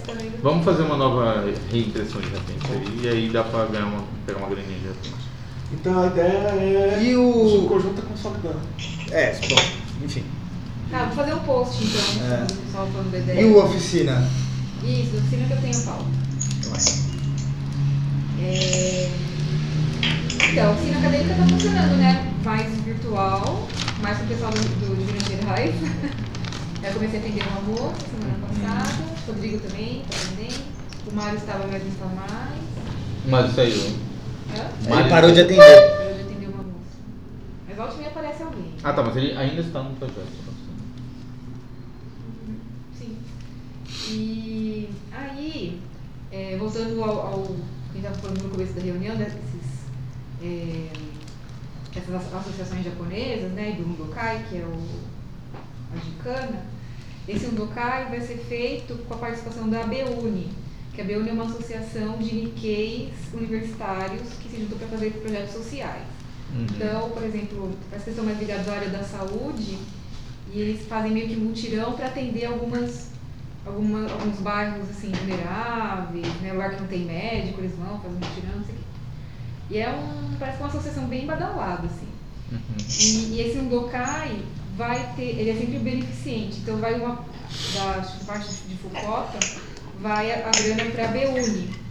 E: Vamos fazer uma nova reimpressão de repente aí, e aí dá pra ganhar uma, pegar uma graninha de repente.
C: Então a ideia é.
A: E o-
C: O subconjunto tá consolidando.
A: É, bom, enfim.
D: Tá, vou fazer um post então,
A: É.
D: pessoal falando da ideia.
A: E o oficina?
D: Isso, oficina que eu tenho pauta. É... Então, a oficina acadêmica tá funcionando, né? Mais virtual, mais com o pessoal do, do de Minas Gerais. Eu comecei a atender uma moça semana passada, o Rodrigo também, tá atendendo. O Mário estava, mas não está mais.
E: Mas isso aí,
D: Hã?
E: Mário-
A: Ele parou de atender.
D: Eu já atendi uma moça. Mas volta e meia aparece alguém.
E: Ah tá, mas ele ainda está no projeto.
D: Sim. E aí, é, voltando ao, ao que a gente estava falando no começo da reunião, desses, é, essas as- associações japonesas, né, e do Undokai, que é o, a Gicana, esse Undokai vai ser feito com a participação da ABUNI, que a BUNI é uma associação de Nikkeis universitários que se juntam para fazer projetos sociais. Então, por exemplo, as pessoas mais ligadas à área da saúde, e eles fazem meio que mutirão para atender algumas, alguma, alguns bairros assim, vulneráveis, né? lugar que não tem médico, eles vão fazer mutirão, não sei. E é um, parece é uma associação bem badalada, assim. E, e esse Undokai vai ter, ele é sempre beneficente, então vai uma, da parte de Fukuoka, vai a, a grana para a BUNI.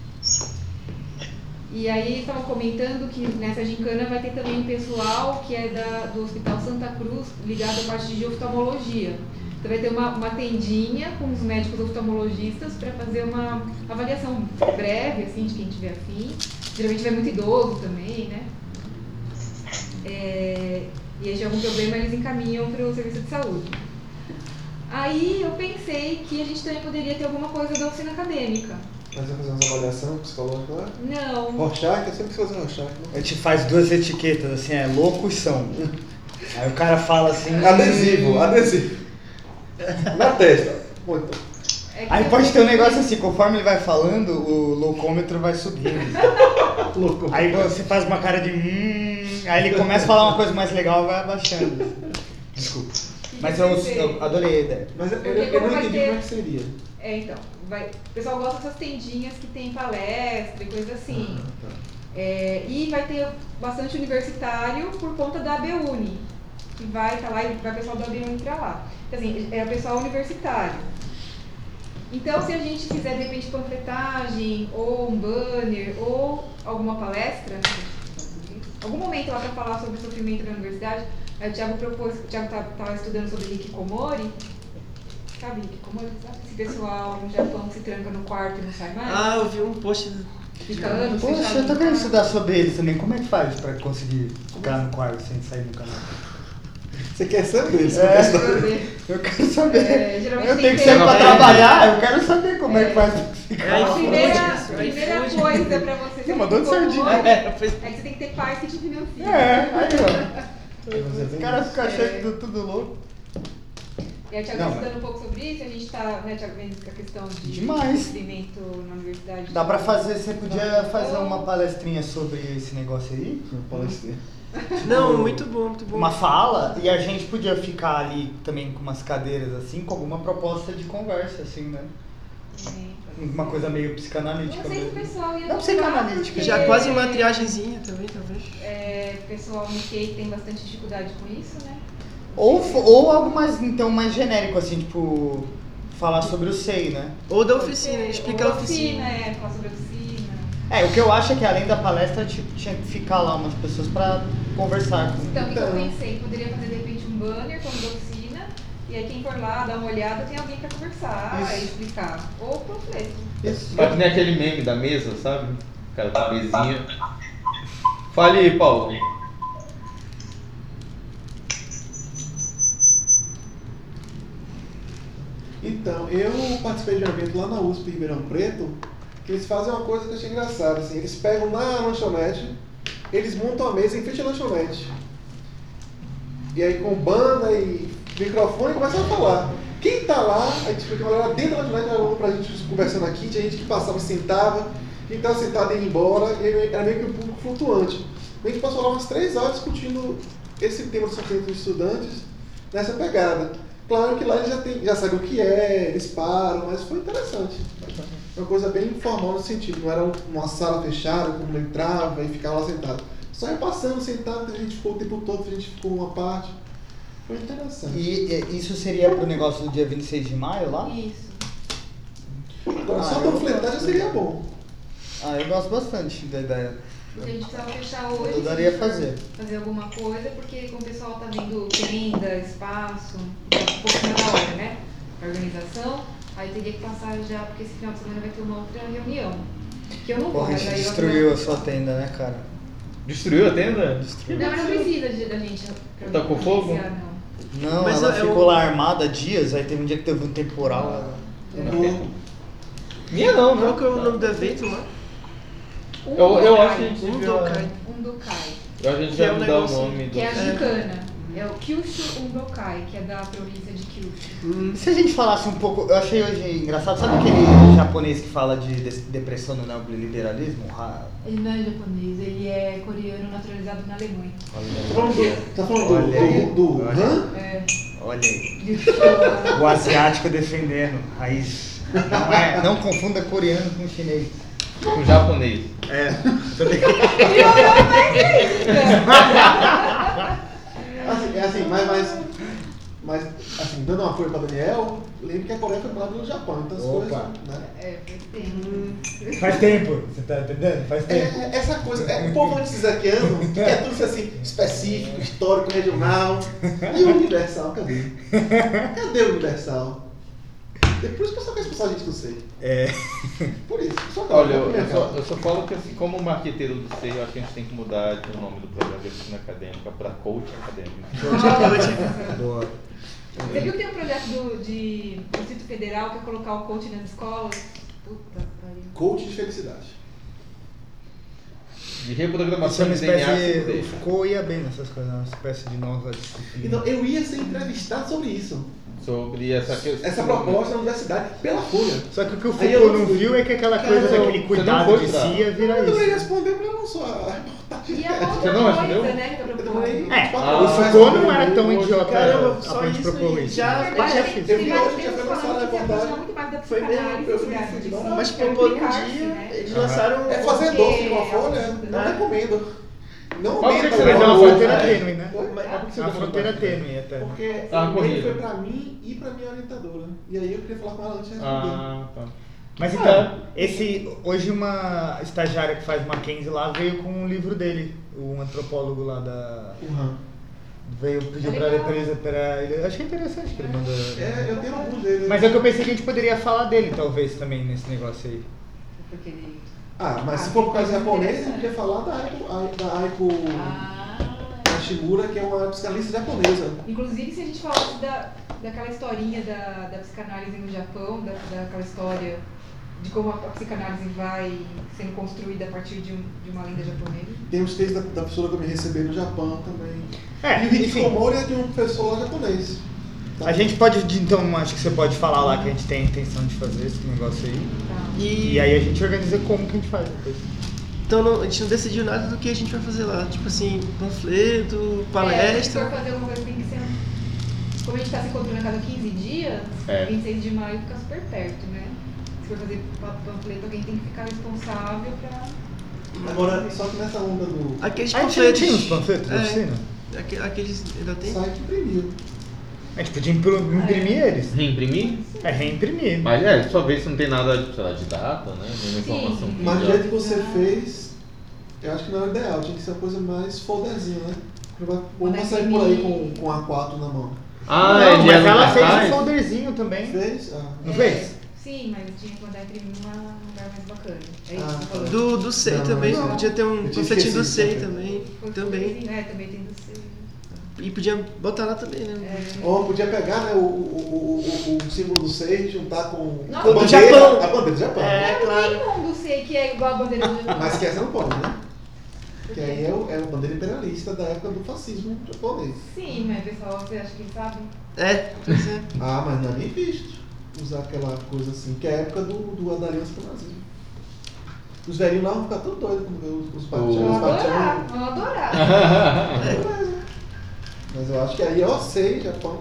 D: E aí estavam comentando que nessa gincana vai ter também pessoal que é da, do Hospital Santa Cruz, ligado à parte de oftalmologia. Então vai ter uma, uma tendinha com os médicos oftalmologistas para fazer uma avaliação breve, assim, de quem tiver afim. Geralmente vai muito idoso também, né? É, e aí, de algum problema, eles encaminham para o serviço de saúde. Aí eu pensei que a gente também poderia ter alguma coisa da oficina acadêmica.
C: Mas vai fazer uma avaliação psicológica lá?
D: Não.
C: Rorschach, eu sempre quis fazer Rorschach. né?
A: A gente faz duas etiquetas, assim, é louco e são. Aí o cara fala assim.
C: Adesivo, adesivo. Na testa. Muito.
D: É
A: Aí pode ter um negócio assim, conforme ele vai falando, o loucômetro vai subindo.
C: Louco.
A: Aí você faz uma cara de hum, aí ele começa a falar uma coisa mais legal e vai abaixando. Desculpa. Mas eu, eu adorei a ideia.
C: Mas eu, eu, eu não entendi
D: ter-
C: como é que seria.
D: É, então. Vai, o pessoal gosta dessas tendinhas que tem palestra e coisa assim.
C: Ah, tá.
D: É, e vai ter bastante universitário por conta da ABUNI, que vai estar lá e vai pessoal da ABUNI para lá. Então, assim, é o pessoal universitário. Então, se a gente fizer, de repente, panfletagem, ou um banner, ou alguma palestra, algum momento lá para falar sobre o sofrimento na universidade, aí o Thiago propôs, o Thiago estava estudando sobre Hikikomori, sabe Hikikomori? Sabe? Esse pessoal no Japão que se tranca no quarto e não sai mais,
G: Ah, eu vi um post.
D: fica anos
A: Poxa, eu tô querendo estudar sobre eles também. Como é que faz pra conseguir ficar no quarto sem sair do canal?
C: Você quer saber? Você
A: É.
C: quer saber?
D: Saber.
A: Eu quero saber.
D: É,
A: eu tenho que
D: que
A: sair pra trabalhar, eu quero saber como é, que
D: É.
A: faz ficar.
G: É,
D: A primeira,
G: isso,
D: a primeira coisa pra você
A: Você mandou de sardinha.
G: É, pois-
D: é que você tem que ter pais que te financiam.
A: É, aí ó. Os caras
C: isso.
A: ficam achando tudo louco.
D: E Thiago
A: Não,
D: tá estudando um pouco sobre isso, a gente tá, né, Thiago, vendo a questão de
A: Demais.
D: na universidade.
A: Dá pra fazer, você podia fazer uma palestrinha sobre esse negócio aí?
C: Palestina.
G: Não, muito bom, muito bom.
A: Uma fala, e a gente podia ficar ali também com umas cadeiras assim, com alguma proposta de conversa, assim, né?
D: É.
A: Uma coisa meio psicanalítica
D: não sei se o pessoal ia
A: Não psicanalítica.
D: porque
G: Já quase uma triagemzinha também, talvez.
D: É, o pessoal no Kei tem bastante dificuldade com isso, né?
A: Ou, ou algo mais, então, mais genérico, assim, tipo, falar sobre o SEI, né?
G: Ou da oficina, explicar a
D: Ou
G: oficina.
D: é, falar sobre a oficina.
A: É, o que eu acho é que além da palestra, tipo, tinha que ficar lá umas pessoas pra conversar com
D: Então, o que eu
C: Então.
D: pensei? Poderia fazer de repente um banner como da oficina, e aí quem for lá, dar uma olhada, tem alguém pra conversar
C: Isso.
D: e explicar. Ou panfleto.
C: Isso.
B: Mas que nem aquele meme da mesa, sabe? O cara com a mesinha. Fale aí, Paulo.
C: Então, eu participei de um evento lá na USP Ribeirão Preto, que eles fazem uma coisa que eu achei engraçada, assim, eles pegam na lanchonete, eles montam a mesa em frente à lanchonete. E aí com banda e microfone começam a falar. Quem tá lá, a gente fica lá dentro da lanchonete, olhou pra gente conversando aqui, tinha gente que passava sentava, quem tava sentado ia embora, e era meio que um público flutuante. A gente passou lá umas três horas discutindo esse tema do sofrimento dos estudantes nessa pegada. Claro que lá eles já, já sabem o que é, eles param, mas foi interessante. Uma coisa bem informal no sentido, não era um- uma sala fechada, todo mundo entrava e ficava lá sentado. Só ia passando, sentado, a gente ficou o tempo todo, a gente ficou uma parte. Foi interessante.
A: E, e isso seria pro negócio do dia 26 de maio lá?
D: Isso.
C: Agora,
A: Ah,
C: só panfletagem
A: gosto.
C: seria bom.
A: Ah, eu gosto bastante da ideia.
D: Porque a gente precisava fechar hoje.
A: Eu daria a fazer.
D: Fazer alguma coisa, porque como o pessoal tá vendo tenda, espaço, tá um pouco cima da hora, né? A organização, aí teria que passar já, porque esse final de semana vai ter uma outra reunião. Que eu não vou,
A: Porra, a gente
D: aí
A: destruiu a sua tenda, né, cara?
B: Destruiu a tenda?
D: Não, mas não precisa de, da gente. pra
B: Tá com fogo?
D: não.
A: Não,
G: Mas
A: ela
G: é
A: ficou
G: o-
A: lá armada dias, aí teve um dia que teve um temporal.
C: Do-
B: Minha não,
G: Qual
B: né?
G: que é o nome do evento lá?
D: Um
B: Eu, eu acho que a gente
G: Um
B: devia...
G: Dokai.
D: Um Dokai.
B: Eu acho que a gente
G: é
B: vai mudar o nome do...
D: Que é a gincana. É o Kyushu Undokai, que é da província de Kyushu.
A: Se a gente falasse um pouco, eu achei hoje engraçado, sabe aquele japonês que fala de depressão no neoliberalismo? Ha-
D: Ele não é japonês, ele é coreano naturalizado na Alemanha.
C: Tá falando do, tá falando do,
A: Olha aí.
C: do, do
A: Olha.
C: Han?
D: É,
A: Olha aí. O asiático defendendo, raiz. Não, é, não confunda coreano com chinês.
E: Com japonês.
A: É, sabe-
C: Assim, é assim, mas, mas, mas assim, dando um apoio pra Daniel, lembre que a Coreia foi morada no Japão, então as
A: Opa.
C: coisas. Né?
D: É, faz tempo.
A: faz tempo, você tá entendendo? Faz
C: É,
A: tempo.
C: é, essa coisa, é, o povo antizaquiano que quer tudo assim, específico, histórico, regional. E o universal, cadê? Cadê o universal? É por isso que eu só quero expulsar a gente do SEI.
A: É.
C: Por isso. Só
E: Olha, eu, eu só, eu só falo que assim, como marqueteiro do SEI, eu acho que a gente tem que mudar o nome do programa de oficina acadêmica para coach acadêmico.
A: Boa.
D: Você viu que tem um projeto do, de, do Distrito Federal que é colocar o coach nas escolas? Puta pariu.
C: Coach de felicidade.
E: De
A: é
E: reprogramação
A: uma
E: de DNA.
A: O Foucault ia bem nessas coisas, uma espécie de nova disciplina.
C: Então eu ia ser entrevistado sobre isso.
E: Sobre essa questão.
C: Essa proposta da universidade pela Folha.
A: Só que o que o Foucault
C: não fui.
A: viu é que aquela
C: Cara,
A: coisa daquele cuidado de si ia virar isso.
C: responder porque eu não sou a reportagem.
D: E a outra
E: Você não
D: coisa,
E: respondeu?
D: né, que
A: É,
E: Ah,
A: o
C: pra
A: Foucault não era tão idiota
G: Caramba,
A: a
G: só
A: ponto de
G: isso
A: propor isso.
G: já-
D: verdade,
G: já
D: tem,
G: fiz.
C: eu vi
D: vários
C: hoje que foi lançada a reportagem.
D: da
G: Foi mesmo, eu isso de Mas
D: que é
G: por um dia,
D: né?
G: eles
A: Aham.
G: lançaram.
C: É fazer doce com a folha, não
D: Ah.
C: recomendo. Não
E: Qual que
C: aumenta
E: você
A: Mas é fronteira tênue, né?
G: Mas-
E: que
A: É
E: demorou
A: fronteira tênue até.
C: Porque
E: Tá
C: o e-mail
E: corrido.
C: foi pra mim e pra minha orientadora. E aí eu queria falar com ela antes de responder.
E: Ah, tá.
A: Mas então, esse, hoje uma estagiária que faz Mackenzie lá veio com um livro dele, um antropólogo lá da.
C: O RAM.
A: Veio pedir pra ele, pra ele, pra ele. Achei interessante que ele mandou.
C: É, eu tenho alguns deles.
A: Mas é que eu pensei que a gente poderia falar dele, talvez, também, nesse negócio aí.
D: Porque ele...
C: Ah, mas se for por causa japonês, eu podia falar da Aiko, da Aiko
D: Ah,
C: Hashimura, que é uma psicanalista japonesa.
D: Inclusive, se a gente falasse da, daquela historinha da, da psicanálise no Japão, da, daquela história de como a, a psicanálise vai sendo construída a partir de, um, de uma lenda japonesa.
C: Tem os textos da, da pessoa que eu me recebi no Japão também.
A: É,
C: e o. Hikikomori é de um professor lá japonês. Tá?
A: A gente pode, então, acho que você pode falar lá que a gente tem a intenção de fazer esse negócio aí.
D: Tá.
G: E,
A: E aí a gente organiza como que a gente faz depois.
G: Então não- a gente não decidiu nada do que a gente vai fazer lá. Tipo assim, panfleto,
D: É, se for
G: palestra.
D: fazer alguma coisa, tem que ser. Como a gente está se encontrando a cada 15 dias,
E: É.
D: 26 de maio fica super perto, né? Se for fazer pa- panfleto, alguém tem que ficar responsável pra.
C: Agora, só que nessa onda do
G: Aqueles
A: A gente não
G: panfletos.
A: tinha panfletos da
G: É,
A: oficina?
G: aque- Aqueles. Ainda tem?
C: site imprimiu.
A: A gente podia imprimir eles.
E: Reimprimir?
A: É, reimprimir.
E: Mas é, só ver se não tem nada sei lá, de data, né? Nenhuma
D: Sim.
E: informação que
C: Mas do
E: já-
C: jeito que você fez, eu acho que não era ideal. Tinha que ser uma coisa mais folderzinha, né? Vamos
D: Quando
C: sair por aí com, com A4 na mão.
E: Ah,
A: não,
E: ele
A: mas ela fez um folderzinho também.
C: Fez? Ah.
A: Não
D: É,
A: fez?
D: Sim, mas tinha que mandar imprimir num lugar mais bacana. É isso
C: Ah,
D: que falou.
G: Do, do SEI
C: Não,
G: também,
C: não.
G: podia ter um panfletinho do SEI
C: também.
G: também. Também.
D: É, também tem do seu.
G: E podia botar lá também, né?
D: É.
C: Ou podia pegar né, o, o, o, o, o símbolo do SEI e juntar com
D: Não,
C: a
D: do
C: bandeira,
G: Japão.
C: a bandeira do Japão.
G: É,
D: Não,
G: claro.
D: tem um do sei que é igual a bandeira do Japão.
C: Mas que essa não pode, né? Que aí é, o, é a bandeira imperialista da época do fascismo japonês.
D: Sim, mas pessoal, você acha que sabe?
G: É, pois é.
C: Ah, mas não é nem visto usar aquela coisa assim, que é a época do, do da Aliança pro Brasil. Os velhinhos lá vão ficar tudo doidos quando ver os, os
D: Vão
C: partidos.
D: adorar, vão adorar.
C: Mas eu acho que aí eu sei, Japão.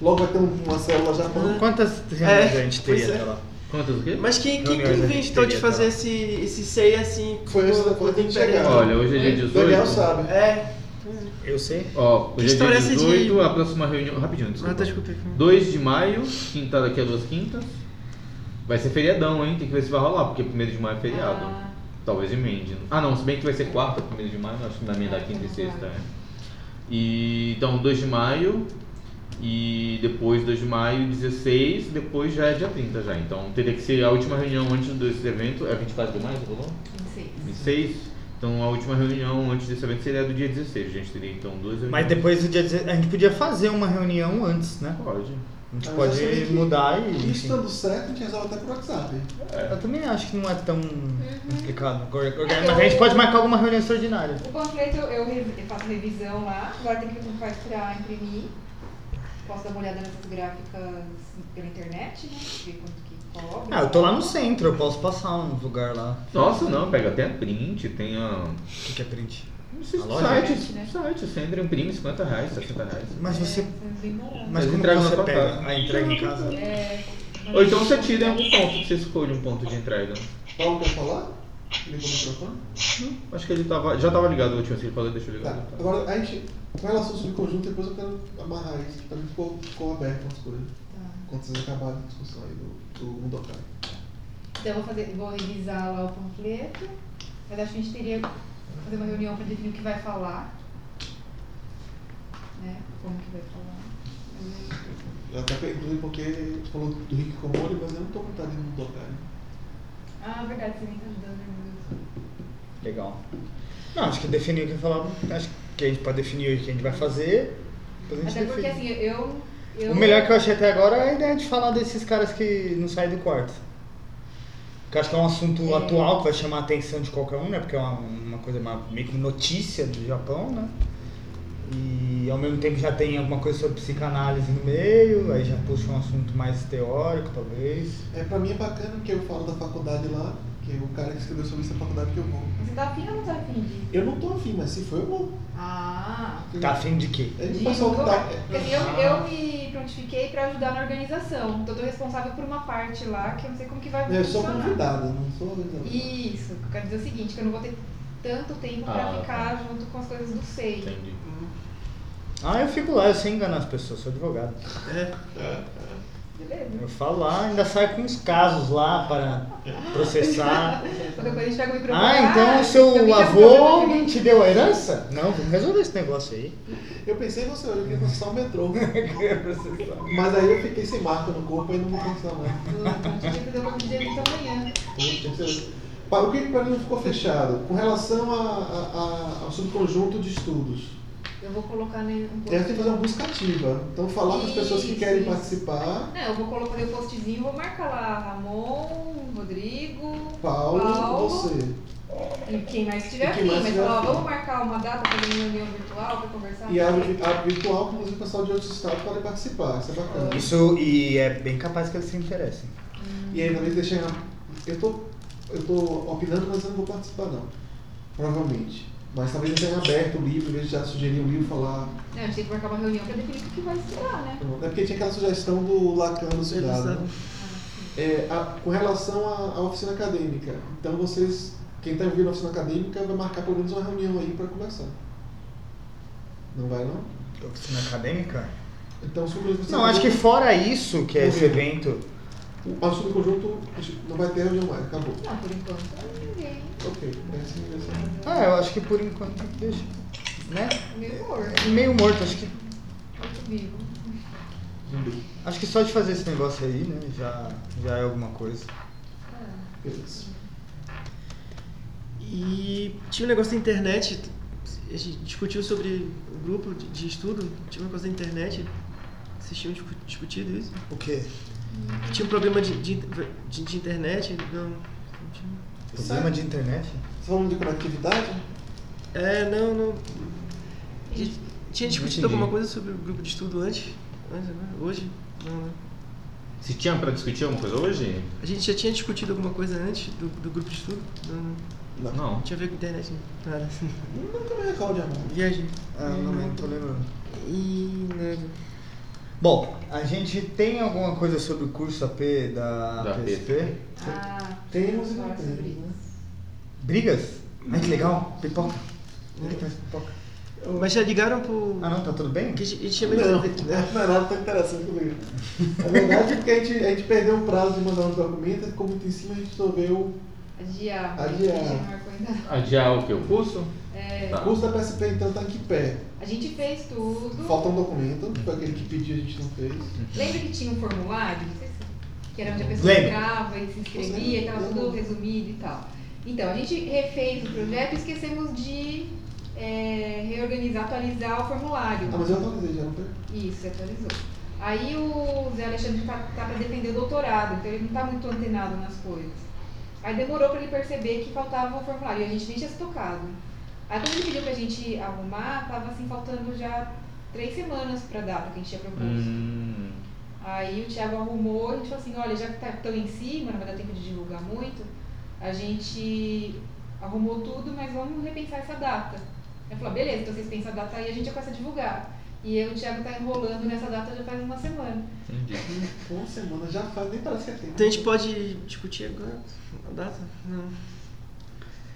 C: Logo vai ter um- uma célula Japão.
A: Quantas reuniões
G: É,
A: a gente teria
G: é.
A: até lá?
E: Quantas o quê?
G: Mas quem, quem, quem inventou de fazer
A: tá?
G: esse, esse SEI assim?
C: Foi isso depois de chegar.
E: Olha, hoje é dia 18.
C: Daniel sabe.
G: É.
A: Eu sei.
E: Ó,
G: Que
E: hoje é
G: história é
E: dia
G: essa de-
E: 18, a próxima reunião. Rapidinho,
G: Ah,
E: desculpa.
G: tá, desculpa.
E: 2 de maio, quinta daqui a duas quintas. Vai ser feriadão, hein? Tem que ver se vai rolar, porque 1 de maio é feriado.
D: Ah,
E: Talvez emende. Ah não, se bem que vai ser quarta, 1 de maio, acho que vai emendar quinta e sexta, é. E então 2 de maio e depois 2 de maio 16, depois já é dia 30 já. Então teria que ser a última reunião antes desse evento, é 24 de maio, você falou?
D: não sei.
E: 26. Então a última reunião antes desse evento seria do dia 16. A gente teria então duas reuniões.
A: Mas depois do dia 16, a gente podia fazer uma reunião antes, né?
E: Pode.
A: A gente
C: Mas
A: pode
C: que
A: mudar e.
C: Isso estando certo, a gente resolve até por WhatsApp.
A: Eu também acho que não é tão
D: Uhum.
A: complicado. Mas a gente pode marcar alguma reunião extraordinária.
D: O panfleto eu, eu faço revisão lá, agora tem que faz pra imprimir. Posso dar uma olhada nessas gráficas pela internet, né? Ver quanto que cobra.
A: Ah, eu tô lá no centro, eu posso passar um lugar lá.
B: Nossa, não, pega até print, tem a.
A: O que, que é print?
B: Esses sites,
D: Né?
B: sites, você entra e imprime 50 reais, 60 reais.
A: Mas você.
D: É, bem barato.
A: Mas como que
B: entregam na
A: você
B: tua
A: pega
B: casa.
A: a entrega em casa?
D: É,
B: Ou então você tira em algum ponto, você escolhe um ponto de entrega.
C: Paulo quer falar? Ligou o microfone?
B: Acho que ele tava. Já tava ligado o último, assim, ele falou, deixa eu ligar.
C: Tá. Agora, a gente, com relação ao subconjunto, depois eu quero amarrar isso, que pra mim ficou, ficou aberto as coisas.
D: Tá.
C: Quando vocês acabarem a discussão aí do, do Mudokai.
D: Então eu vou, fazer, vou revisar lá o panfleto, mas acho que a gente teria que fazer uma reunião para definir o que vai falar. Né? Como que vai falar.
C: Eu até perguntei porque você falou do Rick Komori, mas eu não tô com vontade de Mudokai.
D: Ah, verdade, você nem tá dando né?
A: Legal. Não, acho que definir o que eu falava. Acho que a gente pode definir o que a gente vai fazer. Depois a gente
D: Até porque
A: define.
D: assim, eu, eu.
A: O melhor que eu achei até agora é a ideia de falar desses caras que não saem do quarto. Porque eu acho que é um assunto
D: É.
A: atual que vai chamar a atenção de qualquer um, né? Porque é uma, uma coisa uma- meio que notícia do Japão, né? E ao mesmo tempo já tem alguma coisa sobre psicanálise no meio, aí já puxa um assunto mais teórico, talvez.
C: É, pra mim é bacana que eu falo da faculdade lá, que o cara que escreveu sobre isso é a faculdade que eu vou.
D: Você tá afim ou não tá afim de?
C: Eu não tô afim, mas se for eu vou.
D: Ah.
A: Tá afim de quê?
C: É
D: De
C: pessoal que tá.
D: eu, eu me prontifiquei pra ajudar na organização. Então eu tô responsável por uma parte lá que eu não sei como que vai
C: Eu sou
D: funcionar.
C: convidada, não sou organizador.
D: Isso, eu quero dizer o seguinte, que eu não vou ter tanto tempo pra
B: Ah,
D: ficar junto com as coisas do SEI.
B: Entendi.
A: Ah, eu fico lá, eu sei enganar as pessoas, sou advogado.
G: É.
D: Beleza.
A: Eu falo lá, ainda saio com uns casos lá para processar.
D: Qualquer coisa a gente pega o microfone.
A: Ah, então o seu avô te deu a herança? Não, vamos resolver esse negócio aí.
C: Eu pensei em você, eu queria processar o metrô. Mas aí eu fiquei sem marca no corpo e não vou processar mais.
D: Eu tinha que fazer o
C: que que pra mim não ficou fechado? Com relação a- a- a- ao subconjunto de estudos.
D: Eu vou colocar um
C: Deve ter que fazer uma busca ativa. Então falar para as pessoas que querem
D: isso.
C: participar,
D: Não, eu vou colocar o postzinho, vou marcar lá Ramon, Rodrigo,
C: Paulo,
D: Paulo.
C: você.
D: e quem mais estiver
C: mais
D: Mas falar, vamos marcar uma data para uma reunião virtual para conversar?
C: E a, a virtual, inclusive o pessoal de outros estados pode participar, isso é bacana.
A: Isso, e é bem capaz que eles se interessem.
C: E aí também deixei. Eu tô, eu tô opinando, mas eu não vou participar não. Provavelmente. Mas talvez deixar em aberto o livro, em vez de já sugerir um livro falar.
D: Não, a gente tem que marcar uma reunião para definir o que vai estudar, né?
C: É porque tinha aquela sugestão do Lacan do Cidade. Né? É, a- com relação à, à oficina acadêmica. Então vocês, quem está ouvindo a oficina acadêmica, vai marcar pelo menos uma reunião aí para conversar. Não vai não?
A: Oficina acadêmica?
C: Então o subconjunto.
A: Não, acho que fora isso, que é esse evento.
C: O, o subconjunto não vai ter reunião mais, acabou.
D: Não, por enquanto ninguém.
C: Ok, é assim mesmo.
A: Ah, eu acho que por enquanto deixa. Né?
D: Meio morto.
A: Meio morto, acho que.
D: Morto vivo.
C: Zumbi.
A: Acho que só de fazer esse negócio aí, né? Já, já é alguma coisa.
C: Beleza.
G: E tinha um negócio da internet, a gente discutiu sobre o grupo de, de estudo, tinha um negócio da internet, vocês tinham discu- discutido isso?
A: O quê?
G: Tinha um problema de, de, de, de internet, não, não tinha.
A: Problema de internet?
C: Você falando de conectividade?
G: É, não, não. Gente tinha discutido alguma coisa sobre o grupo de estudo antes? antes né? Hoje? Não, né?
B: Se tinha pra discutir alguma coisa hoje?
G: A gente já tinha discutido alguma coisa antes do, do grupo de estudo? Não, não.
C: Não.
B: Não.
G: Não tinha a ver com internet, não. nada.
C: Nunca me recordo de amor.
G: Viagem.
A: Ah, não, não tô lembrando.
G: E. nada.
A: Bom, a gente tem alguma coisa sobre o curso AP da,
B: Da
A: PSP?
D: Ah,
C: Temos né?
A: Brigas? Ai, que legal. Pipoca. Ele faz pipoca.
G: Mas já ligaram pro.
A: Ah, não, tá tudo bem?
G: Que a gente a gente tinha
C: Não,
G: medo.
C: não é nada tão interessante comigo. A verdade é porque a gente, a gente perdeu o prazo de mandar uns documentos, ficou muito em cima, a gente resolveu
D: Adiar.
C: Adiar.
D: A.
B: Adiar o que? O curso?
D: É,
B: Tá.
C: O curso da PSP então tá aqui pé.
D: a gente fez tudo.
C: Falta um documento, foi aquele que pediu a gente não fez.
D: Lembra que tinha um formulário? Não sei se- Que era onde a pessoa
A: Lembro.
D: entrava e se inscrevia, estava tudo resumido e tal. Então, a gente refez o projeto e esquecemos de é, reorganizar, atualizar o formulário.
C: Ah, mas eu atualizei já, não foi?
D: Isso, atualizou. Aí o Zé Alexandre tá, tá para defender o doutorado, então ele não tá muito antenado nas coisas. Aí demorou para ele perceber que faltava o formulário e a gente nem tinha se tocado. Aí quando ele pediu pra gente arrumar, tava assim faltando já três semanas pra data que a gente tinha proposto.
E: Hum.
D: Aí o Thiago arrumou e a gente falou assim, olha, já que estão em cima, não vai dar tempo de divulgar muito, a gente arrumou tudo, mas vamos repensar essa data. Ele falou, beleza, então vocês pensam a data aí, a gente já começa a divulgar. E aí o Thiago tá enrolando nessa data já faz uma semana.
E: Entendi.
C: Uma semana já faz, nem parece que é tempo.
G: Então a gente pode discutir agora a data? Não.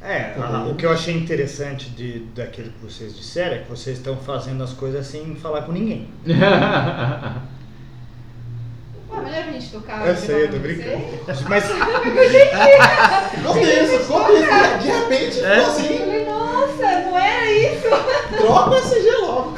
A: É, a- o que eu achei interessante de, daquilo que vocês disseram é que vocês estão fazendo as coisas sem falar com ninguém.
D: Não era pra gente tocar?
A: Eu sei, eu tô brincando. Mas
C: tenso, ficou tenso. De repente
D: Eu
C: assim,
D: falei, nossa, não era isso?
C: troca esse G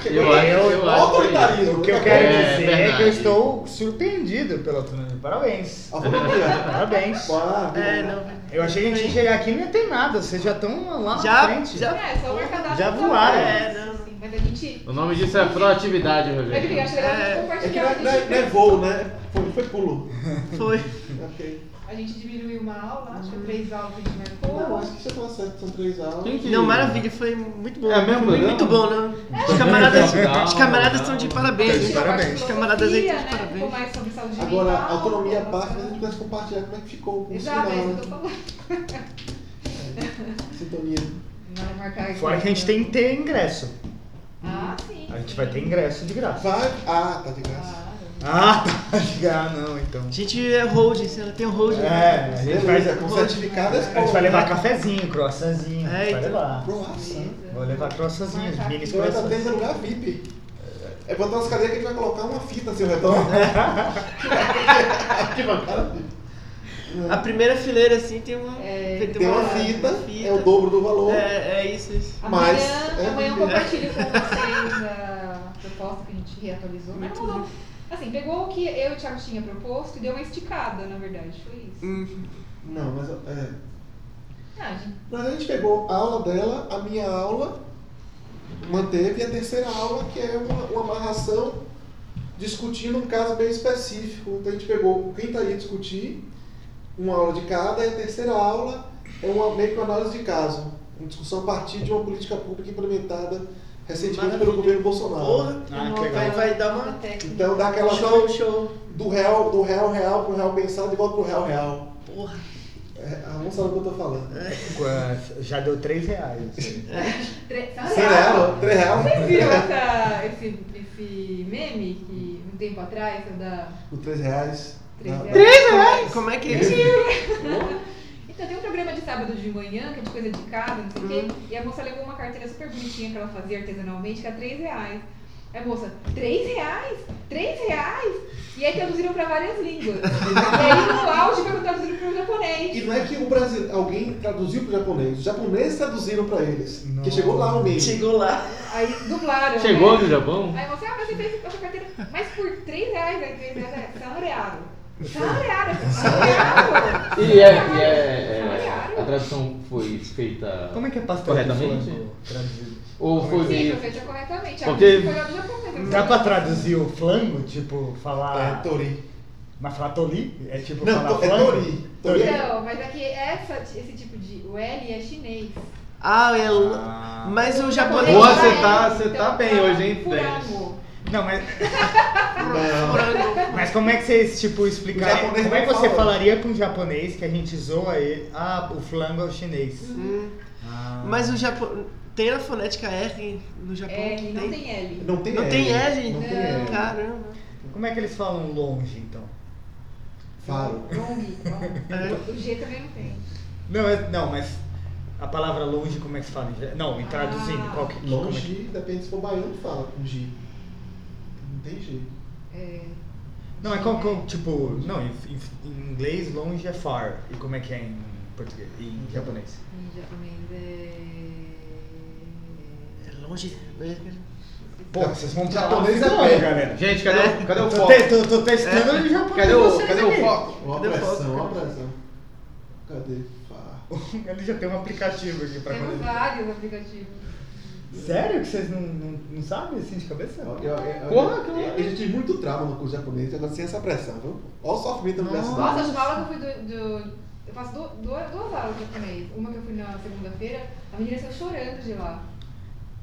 E: Eu acho- eu acho
C: autoritarismo.
A: o que eu
C: né?
A: quero
E: É,
A: dizer é que eu
E: verdade.
A: estou surpreendido pela autonomia. Parabéns. Parabéns.
G: É, não.
A: Eu achei que a gente ia chegar aqui e não ia ter nada. Vocês já estão lá na
G: Já-
A: frente.
G: já-
D: É, só.
A: Já voaram.
G: É, não.
D: Sim, Mas a gente...
E: O nome disso é proatividade,
D: eu acho legal a gente
G: É,
C: É que é, não é- não é voo, né? Foi, foi pulo.
G: Foi.
C: Ok.
D: A gente diminuiu uma aula, acho que três aulas que a gente
C: Não,
D: marcou.
C: acho que você tá certo, são três aulas.
E: Que-
G: Não, maravilha, foi muito bom.
E: É mesmo,
G: Foi
E: não?
G: muito bom, né? Os camaradas, os camaradas estão de parabéns.
A: De parabéns.
G: Os camaradas aí estão
D: né?
G: de
D: Ficou
G: parabéns.
D: mais sobre saúde
C: Agora,
D: mental.
C: autonomia mas a gente pudesse compartilhar como é que ficou o
D: Exato, é
C: final,
D: isso que eu
C: né?
D: tô falando.
C: Sintonia.
D: Vai marcar.
A: Fora que a gente tem que ter ingresso.
D: Ah, sim.
A: A gente vai ter ingresso de graça.
C: Vai. Ah, tá de graça.
D: Claro.
A: Ah, tá. Ah, não, então.
G: A gente é holding, ela tem um holding.
A: É, a gente vai,
C: Beleza, com certificado
A: a gente vai levar cafezinho, croissantzinho.
G: É,
A: vai
G: então.
A: levar.
C: Croácia.
A: Vou levar croissantzinhos, mini
C: Você vai estar
A: croissants.
C: tendo lugar VIP. É botar umas cadeiras que a gente vai colocar uma fita assim ao redor. que bancada.
G: A primeira fileira assim tem uma.
D: É,
C: Tem uma fita, é o dobro do valor.
G: É, é isso, isso.
D: Amanhã,
C: Mas, é
D: amanhã eu compartilho com vocês a proposta que a gente reatualizou. Mas
G: Muito
D: mudou. Assim, pegou o que eu e o Thiago tinha proposto e deu uma esticada, na verdade. Foi isso.
G: Hum.
C: Não, mas é.
D: Ah, gente,
C: Mas a gente pegou a aula dela, a minha aula, manteve e a terceira aula, que é uma, uma amarração discutindo um caso bem específico. Então a gente pegou quem está aí discutir, uma aula de cada, e a terceira aula é uma, meio que uma análise de caso. Uma discussão a partir de uma política pública implementada recentemente pelo governo Bolsonaro.
G: Porra,
A: Ah, que
G: vai,
A: legal.
G: vai dar uma.
D: técnica.
C: Então dá aquela
G: Show, show.
C: do real, do real real pro real pensado e volta pro real real.
G: Porra.
C: É, a moça sabe o que eu tô falando.
A: Qua- Já deu 3 reais.
D: tá
C: Sem
D: real.
C: real, três real.
D: Vocês viram essa, esse, esse meme que um tempo atrás, o da
C: Por 3 reais.
D: Três
C: Não.
D: reais.
G: Como é que é isso?
D: Então tem um programa de sábado de manhã, que é de coisa de casa, não sei o quê, e a moça levou uma carteira super bonitinha que ela fazia artesanalmente, que era 3 reais. Aí a moça, 3 reais? 3 reais? E aí traduziram pra várias línguas. e aí no auge foi traduzido pro japonês.
C: E não é que o Brasil, alguém traduziu para o japonês, os japoneses traduziram para eles. Que
A: Nossa.
C: chegou lá no meio.
G: Chegou lá.
D: Aí dublaram.
E: Chegou
D: né?
E: no Japão?
D: Aí você, ah, mas você fez essa carteira, mas por 3 reais, aí 3 reais é.
E: E, é, e é, é, a tradução foi feita
A: Como é que é pastel de
E: corretamente?
A: flango traduzido?
E: Ou foi
D: Sim, foi feita corretamente. A
E: Porque-
D: música foi lá do Japão mesmo.
A: Dá pra traduzir o flango? Tipo,
C: É,
A: falar.
C: Tori.
A: Mas falar toli? É tipo
C: Não,
A: falar
C: to- é
A: flango?
C: tori. Tori.
D: Não, mas aqui essa, esse tipo de. O L é chinês.
G: Ah, é.
A: Ah.
G: Mas o
B: Boa,
G: japonês.
B: você tá- você
D: Então,
B: tá bem hoje, hein,
D: Furango.
A: Não, mas,
C: Não.
A: mas como é que vocês, tipo, explicaram? Como é que você
C: fala.
A: falaria com um japonês que a gente zoa ele? Ah, o flango é o chinês.
G: Hum.
A: Ah.
G: Mas o Japão. Tem a fonética R no Japão?
D: R, não tem L.
C: Não tem
G: Não
C: L.
G: tem L?
C: Não tem. L.
G: Caramba.
A: Como é que eles falam longe, então?
C: Faro.
D: Long, long.
G: É.
D: O G também não tem.
A: Não, é- não, mas a palavra longe, como é que se fala? Não, me traduzindo,
D: Ah.
A: qual que como é que-
C: Longe, depende se for baiano, fala com G. Não tem G.
D: É,
A: Não, é qual, qual- tipo, não, em, em- em inglês longe é far. E como é que é em português? Em japonês?
D: em japonês é.
G: É longe. né?
A: Pô, vocês vão pra
C: Japonês é pé.
A: galera.
B: Gente, cadê, o, cadê o
A: Tô,
B: foco?
A: tô, tô testando o japonês.
B: Cadê o,
A: vocês
B: cadê o foco?
C: Uma
G: Cadê o
C: pressão,
G: foco?
C: uma pressão. Cadê?
A: Ele já tem um aplicativo aqui pra ele...
D: vários aplicativos.
A: Sério que vocês não, não, não sabem assim de cabeça?
C: Eu, eu, eu,
B: Porra,
C: eu,
B: que
C: eu, eu já tive muito trauma no curso japonês, agora sem essa pressão, viu? Olha o sofrimento da universidade.
D: Nossa, a última aula que eu fui do. do- eu faço du- duas, duas aulas de japonês. Uma que eu fui na segunda-feira, a menina saiu chorando de lá.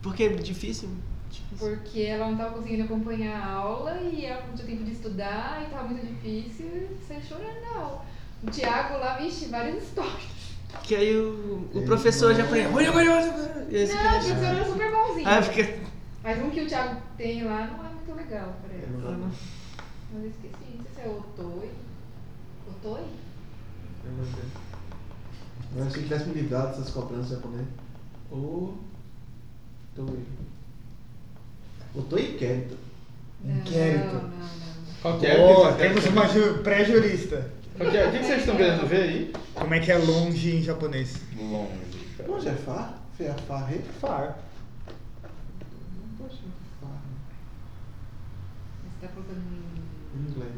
G: Porque é difícil. difícil.
D: Porque ela não estava conseguindo acompanhar a aula e ela não tinha tempo de estudar e estava muito difícil e saiu chorando na aula. O Thiago lá, vixe, várias histórias.
G: Que aí o, o professor já aprende. Olha, olha, olha. E aí você
D: Não, o professor era super bonzinho.
G: Ah, fica.
D: Mas um que o Thiago tem lá não é muito legal, parece.
C: Eu não-
D: Mas eu esqueci, não sei se é Otoi. Otoi?
C: eu não sei. Mas se eu tivesse me livrado dessas cobranças japonês. Tô aí. Eu tô inquérito.
A: Inquérito.
D: Não, não, não.
B: Qual que é?
A: Ó,
B: O que vocês
A: temos
B: querem-
A: uma ju- pré-jurista.
B: O que, é? é que vocês estão querendo ver aí?
A: Como é que é longe em japonês?
B: Longe.
C: Longe é far? É far, é far.
D: Você está colocando em
C: inglês.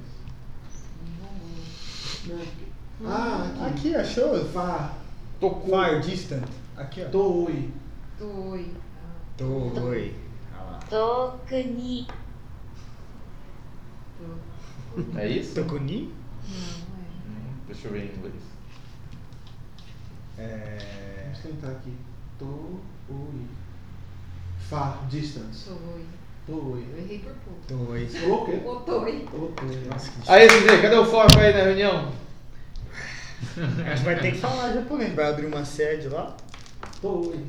D: Em
C: Ah, aqui,
A: aqui achou?
C: Far.
B: Tocou.
A: Far distant. Aqui, ó.
C: Toei.
D: Toei.
A: Toei. Ah.
D: Tokuni.
B: É isso?
A: Tokuni?
D: Não.
B: Deixa eu ver em inglês.
A: É...
C: Vamos tentar aqui. Toei. Far, distance.
D: é. Toi.
C: Toei.
D: Eu errei por pouco.
A: Toi.
C: Você falou o quê?
D: Otoi.
C: Toei.
A: Nossa, que
B: Aí, CZ, cadê o foco aí na reunião?
A: A gente vai ter que falar japonês. Vai abrir uma sede lá.
C: Toei.